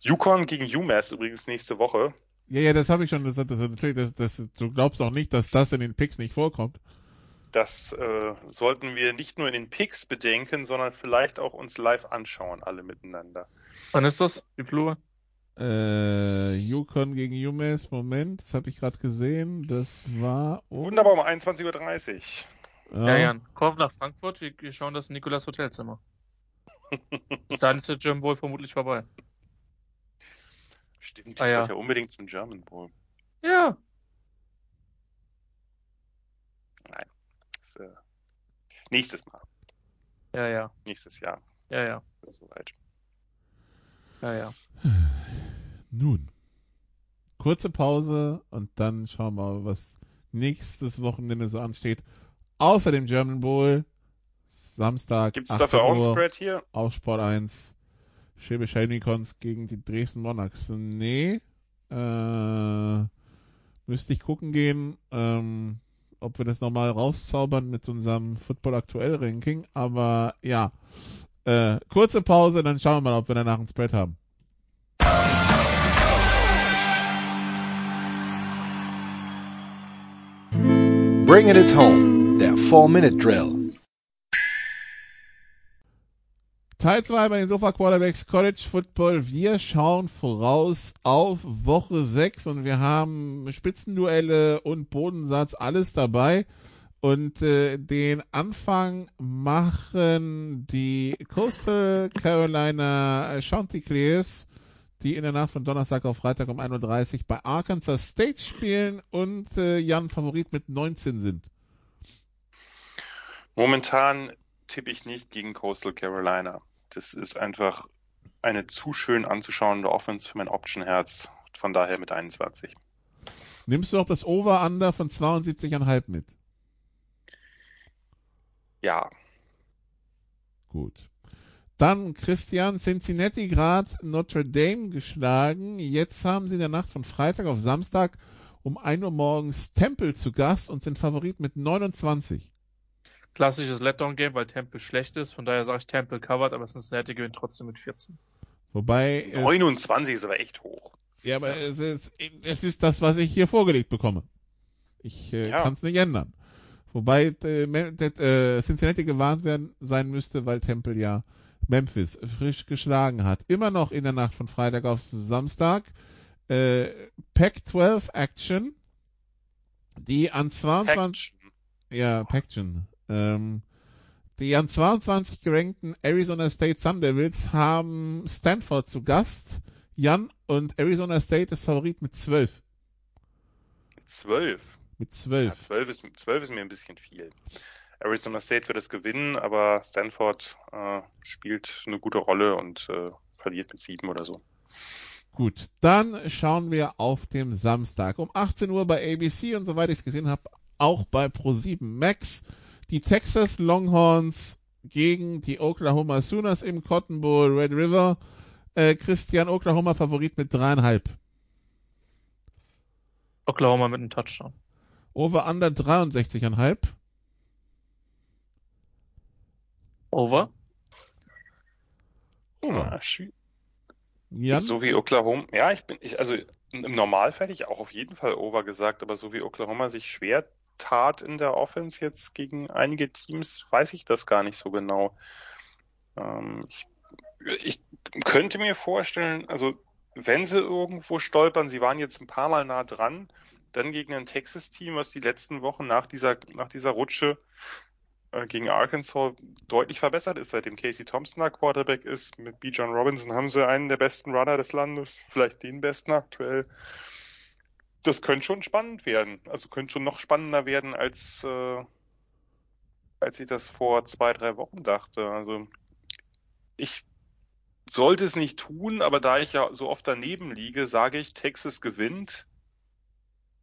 Yukon gegen UMass übrigens nächste Woche. Ja, ja, das habe ich schon gesagt. Das, das, das, du glaubst auch nicht, dass das in den Picks nicht vorkommt. Das äh, sollten wir nicht nur in den Picks bedenken, sondern vielleicht auch uns live anschauen, alle miteinander. Wann ist das? Wie Flur? Äh, Yukon gegen UMass, Moment, das habe ich gerade gesehen. Das war. Um... Wunderbar, um 21.30 Uhr. Ja, Jan, komm nach Frankfurt, wir, wir schauen das Nikolas Hotelzimmer. Bis dahin ist der German Bowl vermutlich vorbei. Stimmt, ich ah, ja. ja unbedingt zum German Bowl. Ja. Nein. Das, äh, nächstes Mal. Ja, ja. Nächstes Jahr. Ja, ja. Ist soweit. Ja, ja. Nun. Kurze Pause und dann schauen wir mal, was nächstes Wochenende so ansteht. Außer dem German Bowl. Samstag. Gibt es dafür auch ein Spread hier? Auf Sport 1. Schwäbisch Unicorns gegen die Dresden Monarchs. Nee. Äh, müsste ich gucken gehen, ähm, ob wir das nochmal rauszaubern mit unserem Football aktuell Ranking. Aber ja. Äh, kurze Pause, dann schauen wir mal, ob wir danach ein Spread haben. Bring it home, der 4-Minute-Drill. Teil 2 bei den Sofa Quarterbacks College Football. Wir schauen voraus auf Woche 6 und wir haben Spitzenduelle und Bodensatz, alles dabei. Und äh, den Anfang machen die Coastal Carolina Chanticleers, die in der Nacht von Donnerstag auf Freitag um 1.30 Uhr bei Arkansas State spielen und äh, Jan Favorit mit 19 sind. Momentan tippe ich nicht gegen Coastal Carolina. Das ist einfach eine zu schön anzuschauende Offense für mein Option-Herz. Von daher mit 21. Nimmst du auch das Over-Under von 72,5 mit? Ja. Gut. Dann Christian Cincinnati gerade Notre Dame geschlagen. Jetzt haben sie in der Nacht von Freitag auf Samstag um 1 Uhr morgens Temple zu Gast und sind Favorit mit 29. Klassisches Letdown-Game, weil Temple schlecht ist. Von daher sage ich Temple covered, aber Cincinnati gewinnt trotzdem mit 14. Wobei. 29 ist aber echt hoch. Ja, aber es ist, es ist das, was ich hier vorgelegt bekomme. Ich äh, Ja. kann es nicht ändern. Wobei äh, äh, Cincinnati gewarnt werden sein müsste, weil Temple ja Memphis frisch geschlagen hat. Immer noch in der Nacht von Freitag auf Samstag. Äh, Pac-12 Action, die an 22 Action. ja, Paction. Ähm, die an 22 gerankten Arizona State Sun Devils haben Stanford zu Gast. Jan und Arizona State ist Favorit mit 12. 12. Mit Ja, 12. 12 ist, 12 ist mir ein bisschen viel. Arizona State wird es gewinnen, aber Stanford äh, spielt eine gute Rolle und äh, verliert mit 7 oder so. Gut, dann schauen wir auf dem Samstag um 18 Uhr bei ABC und soweit ich es gesehen habe, auch bei Pro7 Max. Die Texas Longhorns gegen die Oklahoma Sooners im Cotton Bowl Red River. Äh, Christian Oklahoma Favorit mit dreieinhalb. Oklahoma mit einem Touchdown. Over under 63,5. Over. Ja, schwi- Jan? So wie Oklahoma, ja, ich bin, ich, also im Normalfall hätte ich auch auf jeden Fall Over gesagt, aber so wie Oklahoma sich schwer tat in der Offense jetzt gegen einige Teams, weiß ich das gar nicht so genau. Ähm, ich, ich könnte mir vorstellen, also wenn sie irgendwo stolpern, sie waren jetzt ein paar Mal nah dran, dann gegen ein Texas-Team, was die letzten Wochen nach dieser, nach dieser Rutsche äh, gegen Arkansas deutlich verbessert ist, seitdem Casey Thompson da Quarterback ist. Mit B. John Robinson haben sie einen der besten Runner des Landes, vielleicht den besten aktuell. Das könnte schon spannend werden. Also könnte schon noch spannender werden, als, äh, als ich das vor zwei, drei Wochen dachte. Also ich sollte es nicht tun, aber da ich ja so oft daneben liege, sage ich, Texas gewinnt,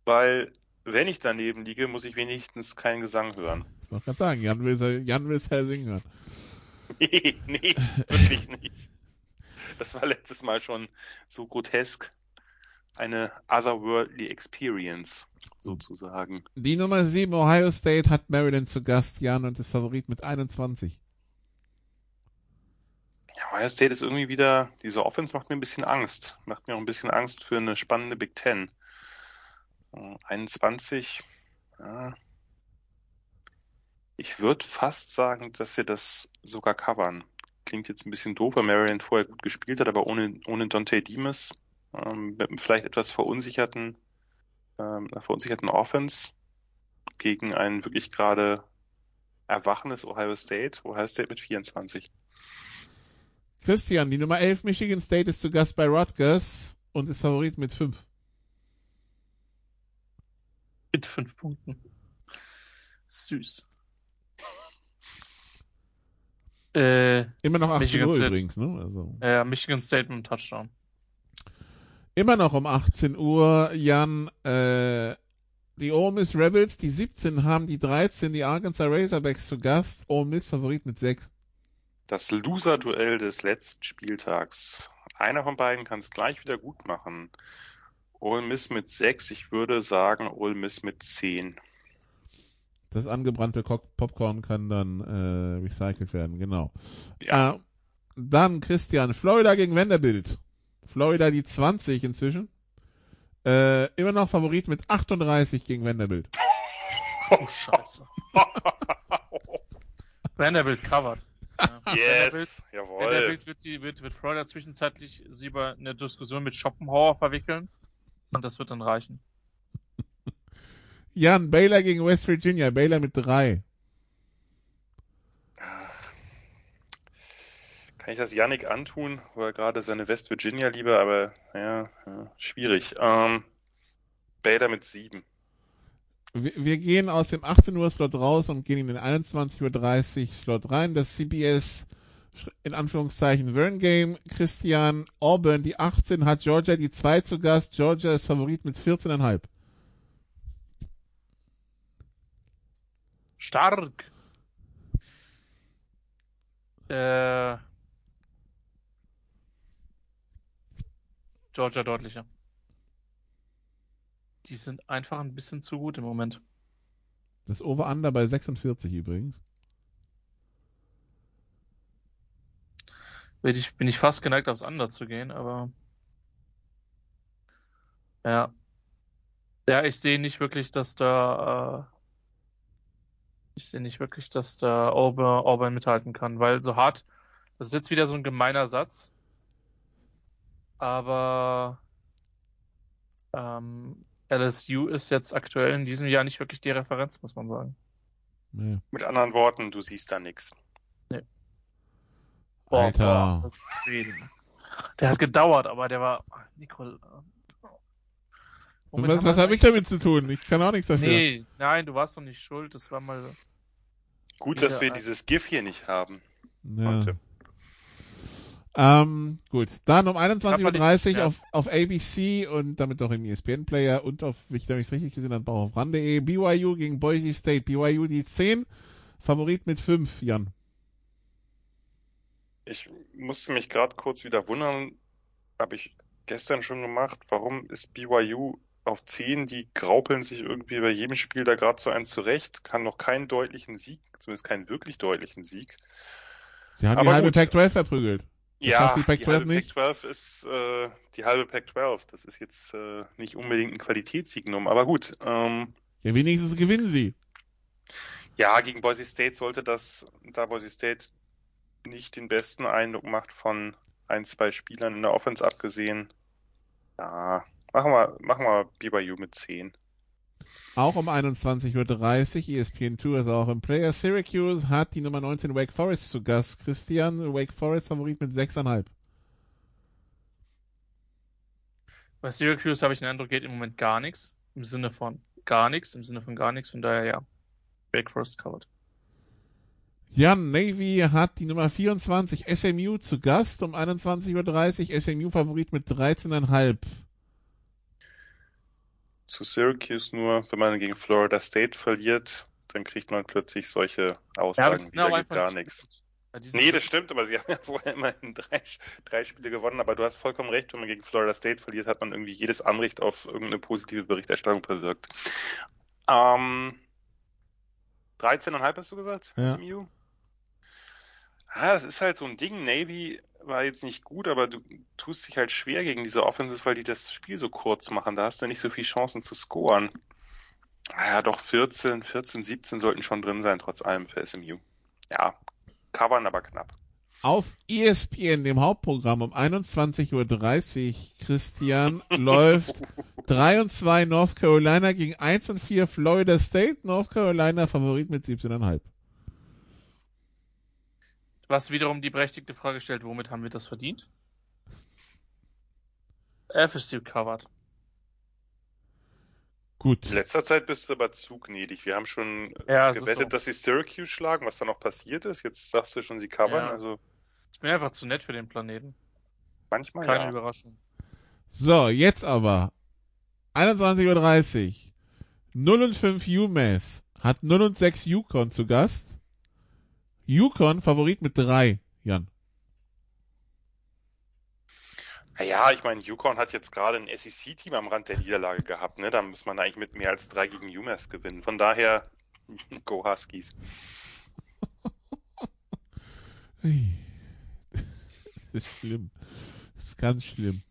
weil wenn ich daneben liege, muss ich wenigstens keinen Gesang hören. Ich wollte gerade sagen, Jan will, Jan will Herr singen. Nee, nee, wirklich nicht. Das war letztes Mal schon so grotesk. Eine otherworldly experience, sozusagen. Die Nummer 7 Ohio State hat Maryland zu Gast, Jan, und ist Favorit mit 21. Ja, Ohio State ist irgendwie wieder, diese Offense macht mir ein bisschen Angst. Macht mir auch ein bisschen Angst für eine spannende Big Ten. Äh, 21, ja. Ich würde fast sagen, dass sie das sogar covern. Klingt jetzt ein bisschen doof, weil Maryland vorher gut gespielt hat, aber ohne, ohne Dante Demas, ähm, mit einem vielleicht etwas verunsicherten, ähm, einer verunsicherten Offense gegen ein wirklich gerade erwachendes Ohio State. Ohio State mit 24. Christian, die Nummer 11 Michigan State ist zu Gast bei Rutgers und ist Favorit mit 5. Mit fünf Punkten. Süß. Äh, Immer noch 18 Michigan State. übrigens, ne? Also. äh, Michigan State mit einem Touchdown. Immer noch um 18 Uhr, Jan, äh, die Ole Miss Rebels, die 17 haben die 13, die Arkansas Razorbacks zu Gast. Ole Miss Favorit mit 6. Das Loser-Duell des letzten Spieltags. Einer von beiden kann es gleich wieder gut machen. Ole Miss mit 6, ich würde sagen Ole Miss mit 10. Das angebrannte Popcorn kann dann äh, recycelt werden, genau. Ja. Äh, dann Christian, Florida gegen Vanderbilt. Florida die 20 inzwischen. Äh, immer noch Favorit mit 38 gegen Vanderbilt. Oh, scheiße. Vanderbilt covered. Ja. Vanderbilt, Yes, jawohl. Vanderbilt wird, die, wird, wird Florida zwischenzeitlich sie über eine Diskussion mit Schopenhauer verwickeln. Und das wird dann reichen. Jan, Baylor gegen West Virginia. Baylor mit 3. Kann ich das Yannick antun, wo er gerade seine West Virginia liebe, aber ja, ja schwierig. Ähm, Bader mit 7. wir, wir gehen aus dem 18 Uhr Slot raus und gehen in den 21.30 Uhr Slot rein. Das CBS in Anführungszeichen Vern Game. Christian Auburn, die 18, hat Georgia die 2 zu Gast. Georgia ist Favorit mit 14,5. Stark. Äh, Georgia deutlicher. Die sind einfach ein bisschen zu gut im Moment. Das Over-Under bei 46 übrigens. Bin ich, bin ich fast geneigt, aufs Under zu gehen, aber. Ja. Ja, ich sehe nicht wirklich, dass da. Äh, ich sehe nicht wirklich, dass da Auburn, Auburn mithalten kann, weil so hart. Das ist jetzt wieder so ein gemeiner Satz. Aber. Ähm, LSU ist jetzt aktuell in diesem Jahr nicht wirklich die Referenz, muss man sagen. Nee. Mit anderen Worten, du siehst da nichts. Boah, Alter. boah. Der hat gedauert, aber der war. Nicole. was was habe ich damit zu tun? Ich kann auch nichts dafür. Nee, nein, du warst doch nicht schuld. Das war mal. Gut, dass wir ein- dieses GIF hier nicht haben. Ja. Heute. Ähm, gut, dann um 21.30 Uhr auf, auf ABC und damit auch im ESPN-Player und auf, wenn ich es richtig gesehen habe, auch auf RAN.de. BYU gegen Boise State. BYU die 10, Favorit mit 5, Jan. Ich musste mich gerade kurz wieder wundern, habe ich gestern schon gemacht, warum ist BYU auf 10, die graupeln sich irgendwie bei jedem Spiel da gerade so ein zurecht, kann noch keinen deutlichen Sieg, zumindest keinen wirklich deutlichen Sieg. Sie haben die Aber halbe gut. Pac-12 verprügelt. Das ja, die die, Pac-12 halbe nicht? Pac-12 ist äh, die halbe Pac-12. Das ist jetzt äh, nicht unbedingt ein Qualitätssignum, aber gut. Ähm, Ja, wenigstens gewinnen sie. ja, gegen Boise State sollte das, da Boise State nicht den besten Eindruck macht von ein, zwei Spielern in der Offense abgesehen. Ja, machen wir, machen wir BYU mit 10. Auch um 21.30 Uhr, ESPN 2 ist auch im Player. Syracuse hat die Nummer 19 Wake Forest zu Gast. Christian, Wake Forest Favorit mit 6,5. Bei Syracuse habe ich den Eindruck, geht im Moment gar nichts. Im Sinne von gar nichts, im Sinne von gar nichts. Von daher ja. Wake Forest covered. Jan, Navy hat die Nummer 24 SMU zu Gast um 21.30 Uhr. SMU Favorit mit 13,5. Zu Syracuse nur, wenn man gegen Florida State verliert, dann kriegt man plötzlich solche Aussagen sind wieder, geht gar nicht nichts. Ja, Nee, das stimmt, aber sie haben ja vorher immerhin drei, drei Spiele gewonnen, aber du hast vollkommen recht, wenn man gegen Florida State verliert, hat man irgendwie jedes Anrecht auf irgendeine positive Berichterstattung verwirkt. Ähm, 13,5 hast du gesagt? Ja. SMU? Ah, das ist halt so ein Ding. Navy war jetzt nicht gut, aber du tust dich halt schwer gegen diese Offenses, weil die das Spiel so kurz machen. Da hast du nicht so viel Chancen zu scoren. Ah Ja, doch 14, 14, 17 sollten schon drin sein, trotz allem für SMU. Ja, covern aber knapp. Auf ESPN, dem Hauptprogramm um 21.30 Uhr, Christian, läuft 3 und 2 North Carolina gegen 1 und 4 Florida State. North Carolina Favorit mit 17,5. Was wiederum die berechtigte Frage stellt, womit haben wir das verdient? FSU covered. Gut. In letzter Zeit bist du aber zu gnädig. Wir haben schon Ja, gewettet, so. dass sie Syracuse schlagen, was da noch passiert ist. Jetzt sagst du schon, sie covern. Ja. Also Ich bin einfach zu nett für den Planeten. manchmal Keine ja. Überraschung. So, jetzt aber 21.30 Uhr. 0 und 5 UMass hat 0 und 6 Yukon zu Gast. Yukon Favorit mit 3, Jan. Ja, ich meine, Yukon hat jetzt gerade ein SEC-Team am Rand der Niederlage gehabt. Ne? Da muss man eigentlich mit mehr als drei gegen UMass gewinnen. Von daher, go Huskies. Das ist schlimm. Das ist ganz schlimm.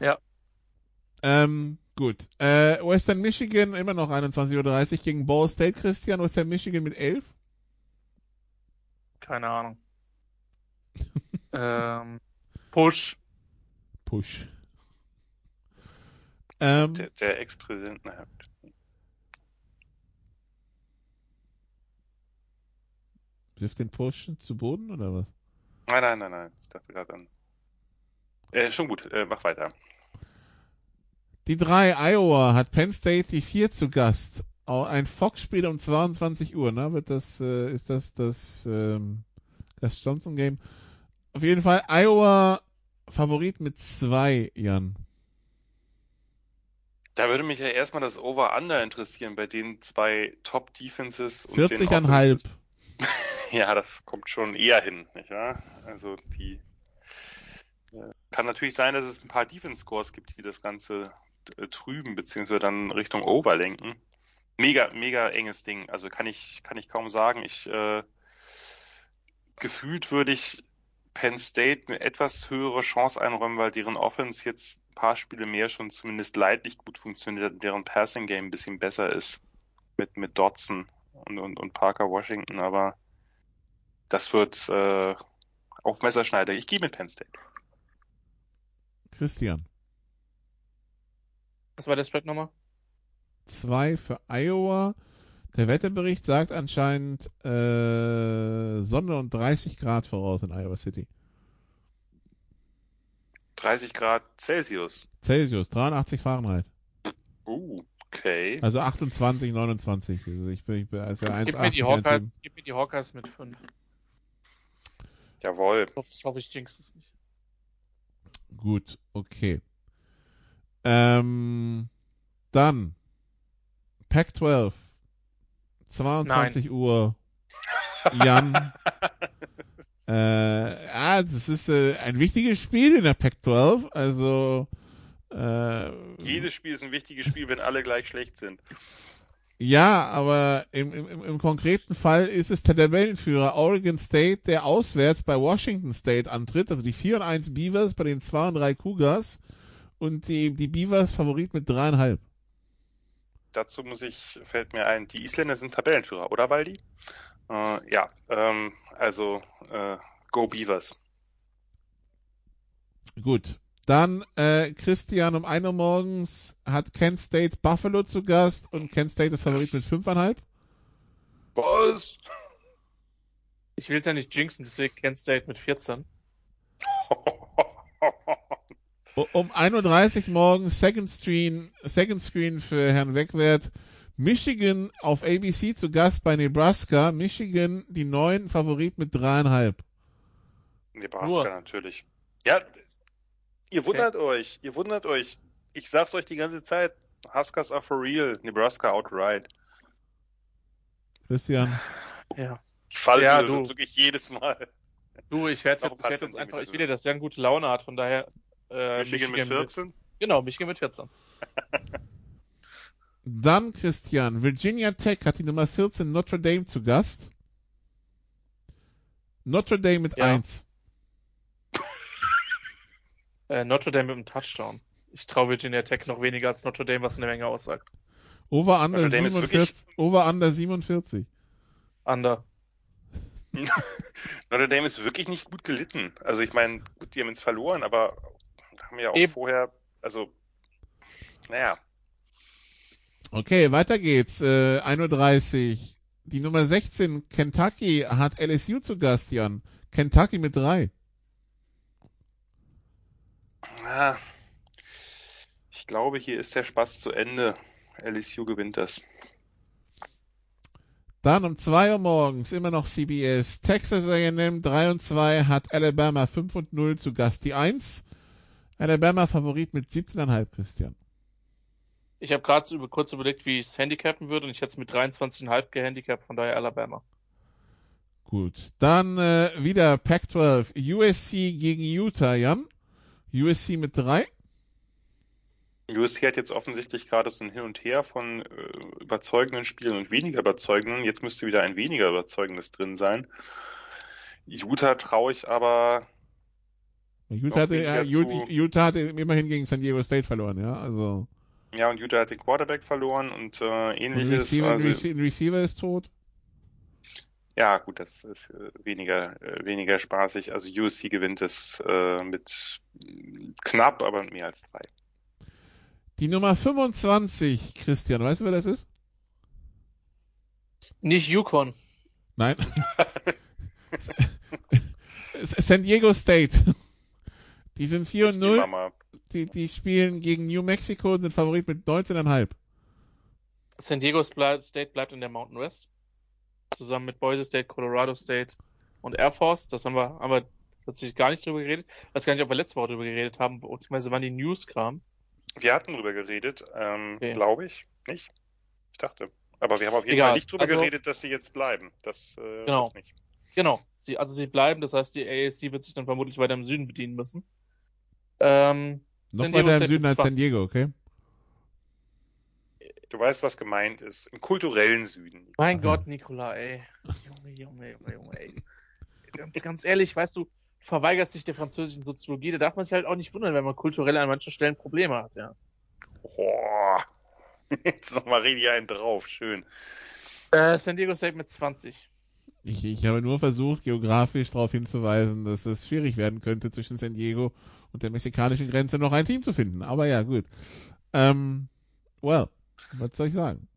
Ja. Ähm, gut. Äh, Western Michigan immer noch 21.30 Uhr gegen Ball State, Christian. Western Michigan mit 11. Keine Ahnung. ähm, Push. Push. Ähm, Der, der Ex-Präsident, naja. wirft den Push zu Boden oder was? Nein, nein, nein, nein. Ich dachte gerade an. Äh, schon gut, äh, mach weiter. Die drei Iowa hat Penn State die vier zu Gast. Ein Fox-Spiel um 22 Uhr, ne? Wird das, äh, ist das das, ähm, das Johnson-Game? Auf jeden Fall Iowa Favorit mit zwei, Jan. Da würde mich ja erstmal das Over-Under interessieren bei den zwei Top-Defenses. 40,5. Ja, das kommt schon eher hin, nicht wahr? Also die äh, kann natürlich sein, dass es ein paar Defense-Scores gibt, die das Ganze äh, trüben, beziehungsweise dann Richtung Over lenken. Mega, mega enges Ding. Also kann ich, kann ich kaum sagen. Ich äh, gefühlt würde ich Penn State eine etwas höhere Chance einräumen, weil deren Offense jetzt ein paar Spiele mehr schon zumindest leidlich gut funktioniert, deren Passing Game ein bisschen besser ist mit, mit Dodson und, und, und Parker Washington, aber das wird äh, auf Messerschneider. Ich gehe mit Penn State. Christian. Was war der Spread nochmal? Zwei für Iowa. Der Wetterbericht sagt anscheinend äh, Sonne und 30 Grad voraus in Iowa City. 30 Grad Celsius. Celsius, 83 Fahrenheit. Uh, okay. Also 28, 29. Also ich bin, ich bin also Gib mir, die 1,8, Hawkeyes, gib mir die Hawkeyes mit 5. Jawohl. Ich hoffe, ich, hoffe, ich jinx es nicht. Gut, okay. Ähm, dann Pac-12, 22 Uhr. Jan. äh, ah, das ist äh, ein wichtiges Spiel in der Pac-12. Also äh, Jedes Spiel ist ein wichtiges Spiel, wenn alle gleich schlecht sind. Ja, aber im, im, im konkreten Fall ist es der Tabellenführer Oregon State, der auswärts bei Washington State antritt, also die 4 und 1 Beavers bei den 2 und 3 Cougars und die, die Beavers Favorit mit dreieinhalb. Dazu muss ich, fällt mir ein, die Isländer sind Tabellenführer, oder Waldi? Äh, ja, ähm, also äh, Go Beavers. Gut. Dann äh, Christian um 1 Uhr morgens hat Kent State Buffalo zu Gast und Kent State ist Favorit mit 5,5. Was? Ich will es ja nicht jinxen, deswegen Kent State mit 14. Um 1.30 Uhr morgens Second Screen, Second Screen für Herrn Wegwert. Michigan auf ABC zu Gast bei Nebraska. Michigan die neuen Favorit mit dreieinhalb. Nebraska Nur. natürlich. Ja, ihr wundert euch, ihr wundert euch. Ich sag's euch die ganze Zeit. Huskers are for real. Nebraska outright. Christian. Ja. Ich falle Ja, du. wirklich jedes Mal. Du, ich werde jetzt, ich werd jetzt einfach, ich will dir, dass er eine gute Laune hat, von daher. Äh, Michigan mit 14? Genau, Michigan mit 14. Dann Christian. Virginia Tech hat die Nummer 14 Notre Dame zu Gast. Notre Dame mit Ja. 1. Äh, Notre Dame mit einem Touchdown. Ich traue Virginia Tech noch weniger als Notre Dame, was eine Menge aussagt. Over under Notre Dame ist 47. Over under 47. Under. Notre Dame ist wirklich nicht gut gelitten. Also ich meine, gut, die haben jetzt verloren, aber haben ja auch Eben. vorher, also, naja, Okay, weiter geht's. Äh, 1.30 Uhr. Die Nummer 16 Kentucky hat LSU zu Gast, Jan. Kentucky mit 3. ah, ich glaube, hier ist der Spaß zu Ende. LSU gewinnt das. Dann um 2 Uhr morgens immer noch CBS. Texas A&M 3 und 2 hat Alabama 5 und 0 zu Gast. Die 1. Alabama Favorit mit 17,5 Christian. Ich habe gerade über, kurz überlegt, wie ich es handicappen würde und ich hätte es mit 23,5 gehandicapt, von daher Alabama. Gut. Dann äh, wieder Pac-12. USC gegen Utah, Jan. USC mit 3. USC hat jetzt offensichtlich gerade so ein Hin und Her von äh, überzeugenden Spielen und weniger überzeugenden. Jetzt müsste wieder ein weniger überzeugendes drin sein. Utah traue ich aber Utah hatte, ja, Utah, zu- Utah hatte immerhin gegen San Diego State verloren, ja. Also Ja, und Utah hat den Quarterback verloren und äh, und ähnliches. Receiver, also, Rece- Receiver ist tot. ja, gut, das ist äh, weniger, äh, weniger spaßig. Also USC gewinnt es äh, mit äh, knapp, aber mit mehr als drei. Die Nummer 25, Christian, weißt du, wer das ist? Nicht Yukon. Nein. San Diego State. Die sind 4 und Ich nehme 0. mal. Die, die spielen gegen New Mexico und sind Favorit mit 19,5. San Diego State bleibt in der Mountain West. Zusammen mit Boise State, Colorado State und Air Force. Das haben wir, haben wir tatsächlich gar nicht drüber geredet. Ich weiß gar nicht, ob wir letzte Woche drüber geredet haben, beziehungsweise wann die News kam. Wir hatten drüber geredet, ähm, Okay. glaube ich. Nicht? Ich dachte. Aber wir haben auf jeden Egal. Fall nicht drüber Also- geredet, dass sie jetzt bleiben. Das, äh, Genau. nicht. Genau. Sie, also sie bleiben, das heißt, die AAC wird sich dann vermutlich weiter im Süden bedienen müssen. Ähm, Noch weiter im Süden als San Diego, okay? Du weißt, was gemeint ist. Im kulturellen Süden. Mein Gott, Nikola, ey. Junge, Junge, Junge, Junge, ey. Ganz, ganz ehrlich, weißt du, verweigerst dich der französischen Soziologie, da darf man sich halt auch nicht wundern, wenn man kulturell an manchen Stellen Probleme hat, ja. Boah. Jetzt nochmal richtig einen drauf. Schön. Äh, San Diego State mit 20. Ich, ich habe nur versucht, geografisch darauf hinzuweisen, dass es schwierig werden könnte, zwischen San Diego und der mexikanischen Grenze noch ein Team zu finden. Aber ja, gut. Ähm, well, was soll ich sagen?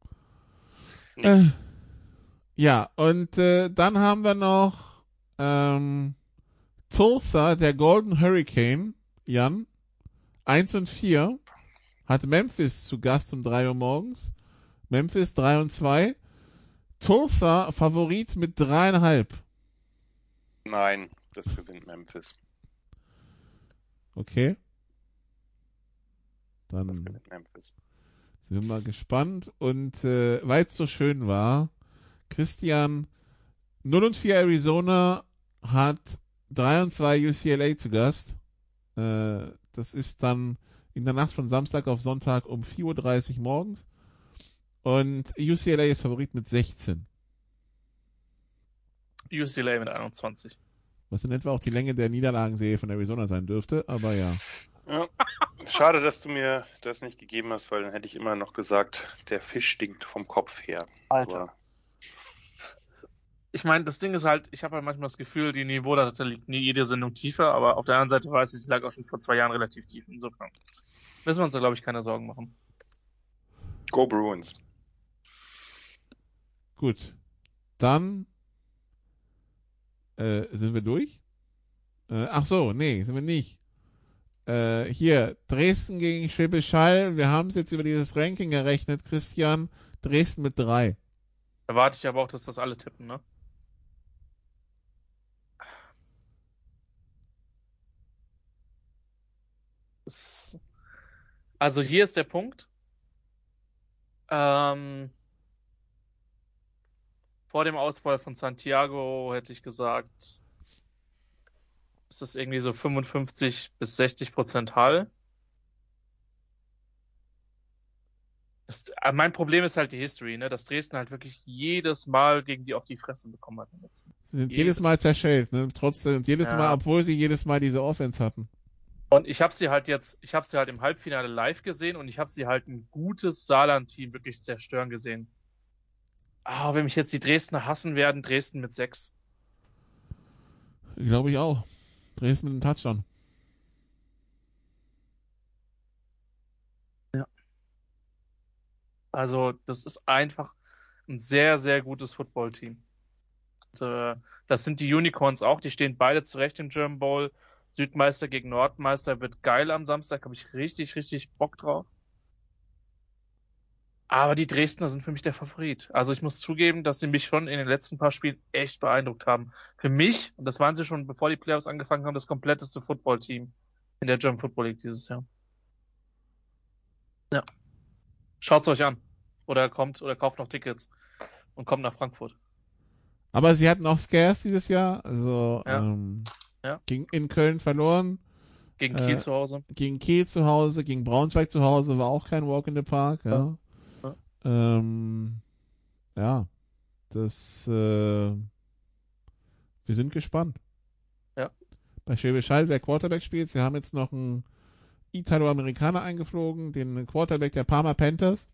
Äh, ja, und äh, dann haben wir noch ähm, Tulsa, der Golden Hurricane, Jan, 1 und 4, hat Memphis zu Gast um 3 Uhr morgens. Memphis 3 und 2. Tulsa Favorit mit dreieinhalb. Nein, das gewinnt Memphis. Okay. Dann sind wir mal gespannt. Und äh, weil es so schön war, Christian 0 und 4 Arizona hat 3 und 2 UCLA zu Gast. Äh, das ist dann in der Nacht von Samstag auf Sonntag um 4.30 Uhr morgens. Und UCLA ist Favorit mit 16. UCLA mit 21. Was in etwa auch die Länge der Niederlagenserie von Arizona sein dürfte, aber ja. Ja. Schade, dass du mir das nicht gegeben hast, weil dann hätte ich immer noch gesagt, der Fisch stinkt vom Kopf her. Alter. Aber Ich meine, das Ding ist halt, ich habe halt manchmal das Gefühl, die Niveau da liegt nie jede Sendung tiefer, aber auf der anderen Seite weiß ich, sie lag auch schon vor zwei Jahren relativ tief. Insofern müssen wir uns da, glaube ich, keine Sorgen machen. Go Bruins. Gut. Dann äh, sind wir durch. Äh, ach so, nee, sind wir nicht. Äh, hier, Dresden gegen Schwäbisch. Wir haben es jetzt über dieses Ranking errechnet, Christian. Dresden mit drei. Erwarte ich aber auch, dass das alle tippen, ne? Also hier ist der Punkt. Ähm, vor dem Ausfall von Santiago hätte ich gesagt, ist es irgendwie so 55 bis 60 Prozent Hall. Das, äh, mein Problem ist halt die History, ne? Dass Dresden halt wirklich jedes Mal gegen die auf die Fresse bekommen hat im letzten. Sie sind Jedes- jedes Mal zerschellt, ne? Trotzdem, jedes Ja. Mal, obwohl sie jedes Mal diese Offense hatten. Und ich habe sie halt jetzt, ich habe sie halt im Halbfinale live gesehen und ich habe sie halt ein gutes Saarland-Team wirklich zerstören gesehen. Ah, wenn mich jetzt die Dresdner hassen werden, Dresden mit sechs. Glaube ich auch. Dresden mit einem Touchdown. Also, das ist einfach ein sehr, sehr gutes Footballteam. Äh, das sind die Unicorns auch, die stehen beide zurecht im German Bowl. Südmeister gegen Nordmeister wird geil am Samstag, habe ich richtig, richtig Bock drauf. Aber die Dresdner sind für mich der Favorit. Also ich muss zugeben, dass sie mich schon in den letzten paar Spielen echt beeindruckt haben. Für mich, und das waren sie schon bevor die Playoffs angefangen haben, das kompletteste Footballteam in der German Football League dieses Jahr. Ja. Schaut's euch an. Oder kommt, oder kauft noch Tickets und kommt nach Frankfurt. Aber sie hatten auch Scares dieses Jahr. Also Ja. ähm, Ja. gegen in Köln verloren. Gegen Äh, Kiel zu Hause. gegen Kiel zu Hause, gegen Braunschweig zu Hause war auch kein Walk in the Park. Ja, Ja. Ähm, ja das, äh, wir sind gespannt. Ja. Bei Schwäbisch Hall, wer Quarterback spielt, sie haben jetzt noch einen Italo-Amerikaner eingeflogen, den Quarterback der Parma Panthers.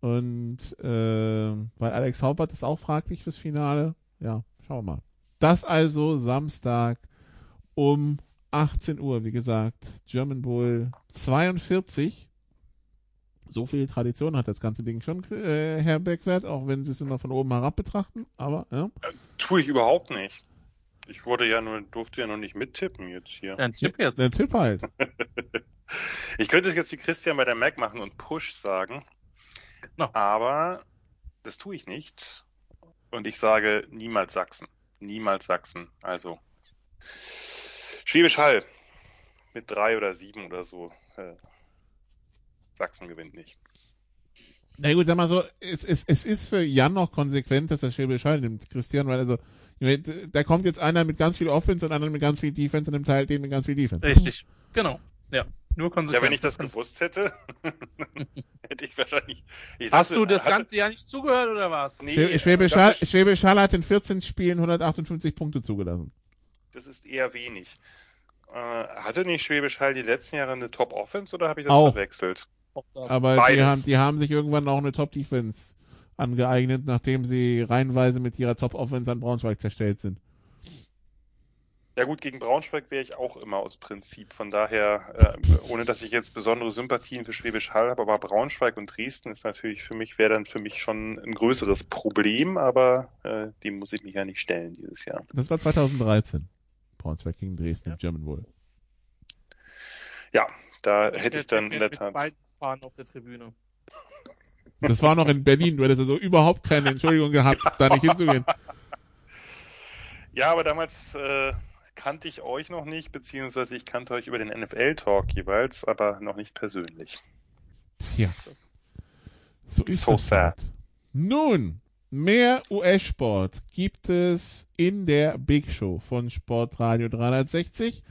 Und äh, weil Alex Haupert ist auch fraglich fürs Finale. Ja, schauen wir mal. Das also Samstag um 18 Uhr, wie gesagt, German Bowl 42. So viel Tradition hat das ganze Ding schon, äh, Herr Beckwert, auch wenn Sie es immer von oben herab betrachten. Aber ja, Tue ich überhaupt nicht. Ich wurde ja nur, durfte ja noch nicht mittippen jetzt hier. Ein Tipp jetzt. der Tipp halt. Ich könnte es jetzt wie Christian bei der Mac machen und Push sagen. Genau. Aber das tue ich nicht. Und ich sage niemals Sachsen. Niemals Sachsen. Also Schwäbisch Hall mit drei oder sieben oder so. Äh, Sachsen gewinnt nicht. Na gut, sag mal so, es, es, es ist für Jan noch konsequent, dass er Schwäbisch Hall nimmt, Christian, weil also, da kommt jetzt einer mit ganz viel Offense und einer mit ganz viel Defense und nimmt Teil den mit ganz viel Defense. Richtig, genau. Ja, nur konsequent. Ja, wenn ich das gewusst hätte, hätte ich wahrscheinlich. Ich Hast dachte, du das hatte- ganze Jahr nicht zugehört oder was? Nee, Schwä- Schwäbisch das Hall, ist- Schwäbisch Hall hat in 14 Spielen 158 Punkte zugelassen. Das ist eher wenig. Äh, hatte nicht Schwäbisch Hall die letzten Jahre eine Top-Offense oder habe ich das Auch. verwechselt? Aber die haben, die haben sich irgendwann auch eine Top-Defense angeeignet, nachdem sie reihenweise mit ihrer Top-Offense an Braunschweig zerstellt sind. Ja gut, gegen Braunschweig wäre ich auch immer aus Prinzip. Von daher, äh, ohne dass ich jetzt besondere Sympathien für Schwäbisch Hall habe, aber Braunschweig und Dresden ist natürlich für mich, wäre dann für mich schon ein größeres Problem, aber äh, dem muss ich mich ja nicht stellen dieses Jahr. Das war 2013. Braunschweig gegen Dresden im German Bowl. Ja, da hätte ich dann in der Tat. Fahnen auf der Tribüne. Das war noch in Berlin. Du hättest also überhaupt keine Entschuldigung gehabt, da nicht hinzugehen. Ja, aber damals äh, kannte ich euch noch nicht, beziehungsweise ich kannte euch über den NFL-Talk jeweils, aber noch nicht persönlich. Tja. So ist So das sad. halt. Nun, mehr US-Sport gibt es in der Big Show von Sportradio 360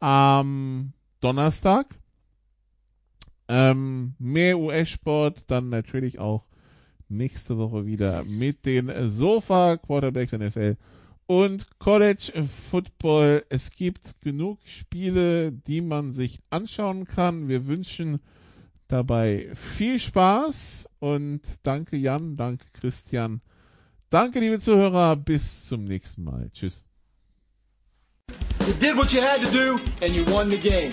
am Donnerstag. Ähm, mehr US-Sport dann natürlich auch nächste Woche wieder mit den Sofa Quarterbacks NFL und College Football. Es gibt genug Spiele, die man sich anschauen kann. Wir wünschen dabei viel Spaß und danke Jan, danke Christian. Danke liebe Zuhörer, bis zum nächsten Mal. Tschüss. You did what you had to do and you won the game.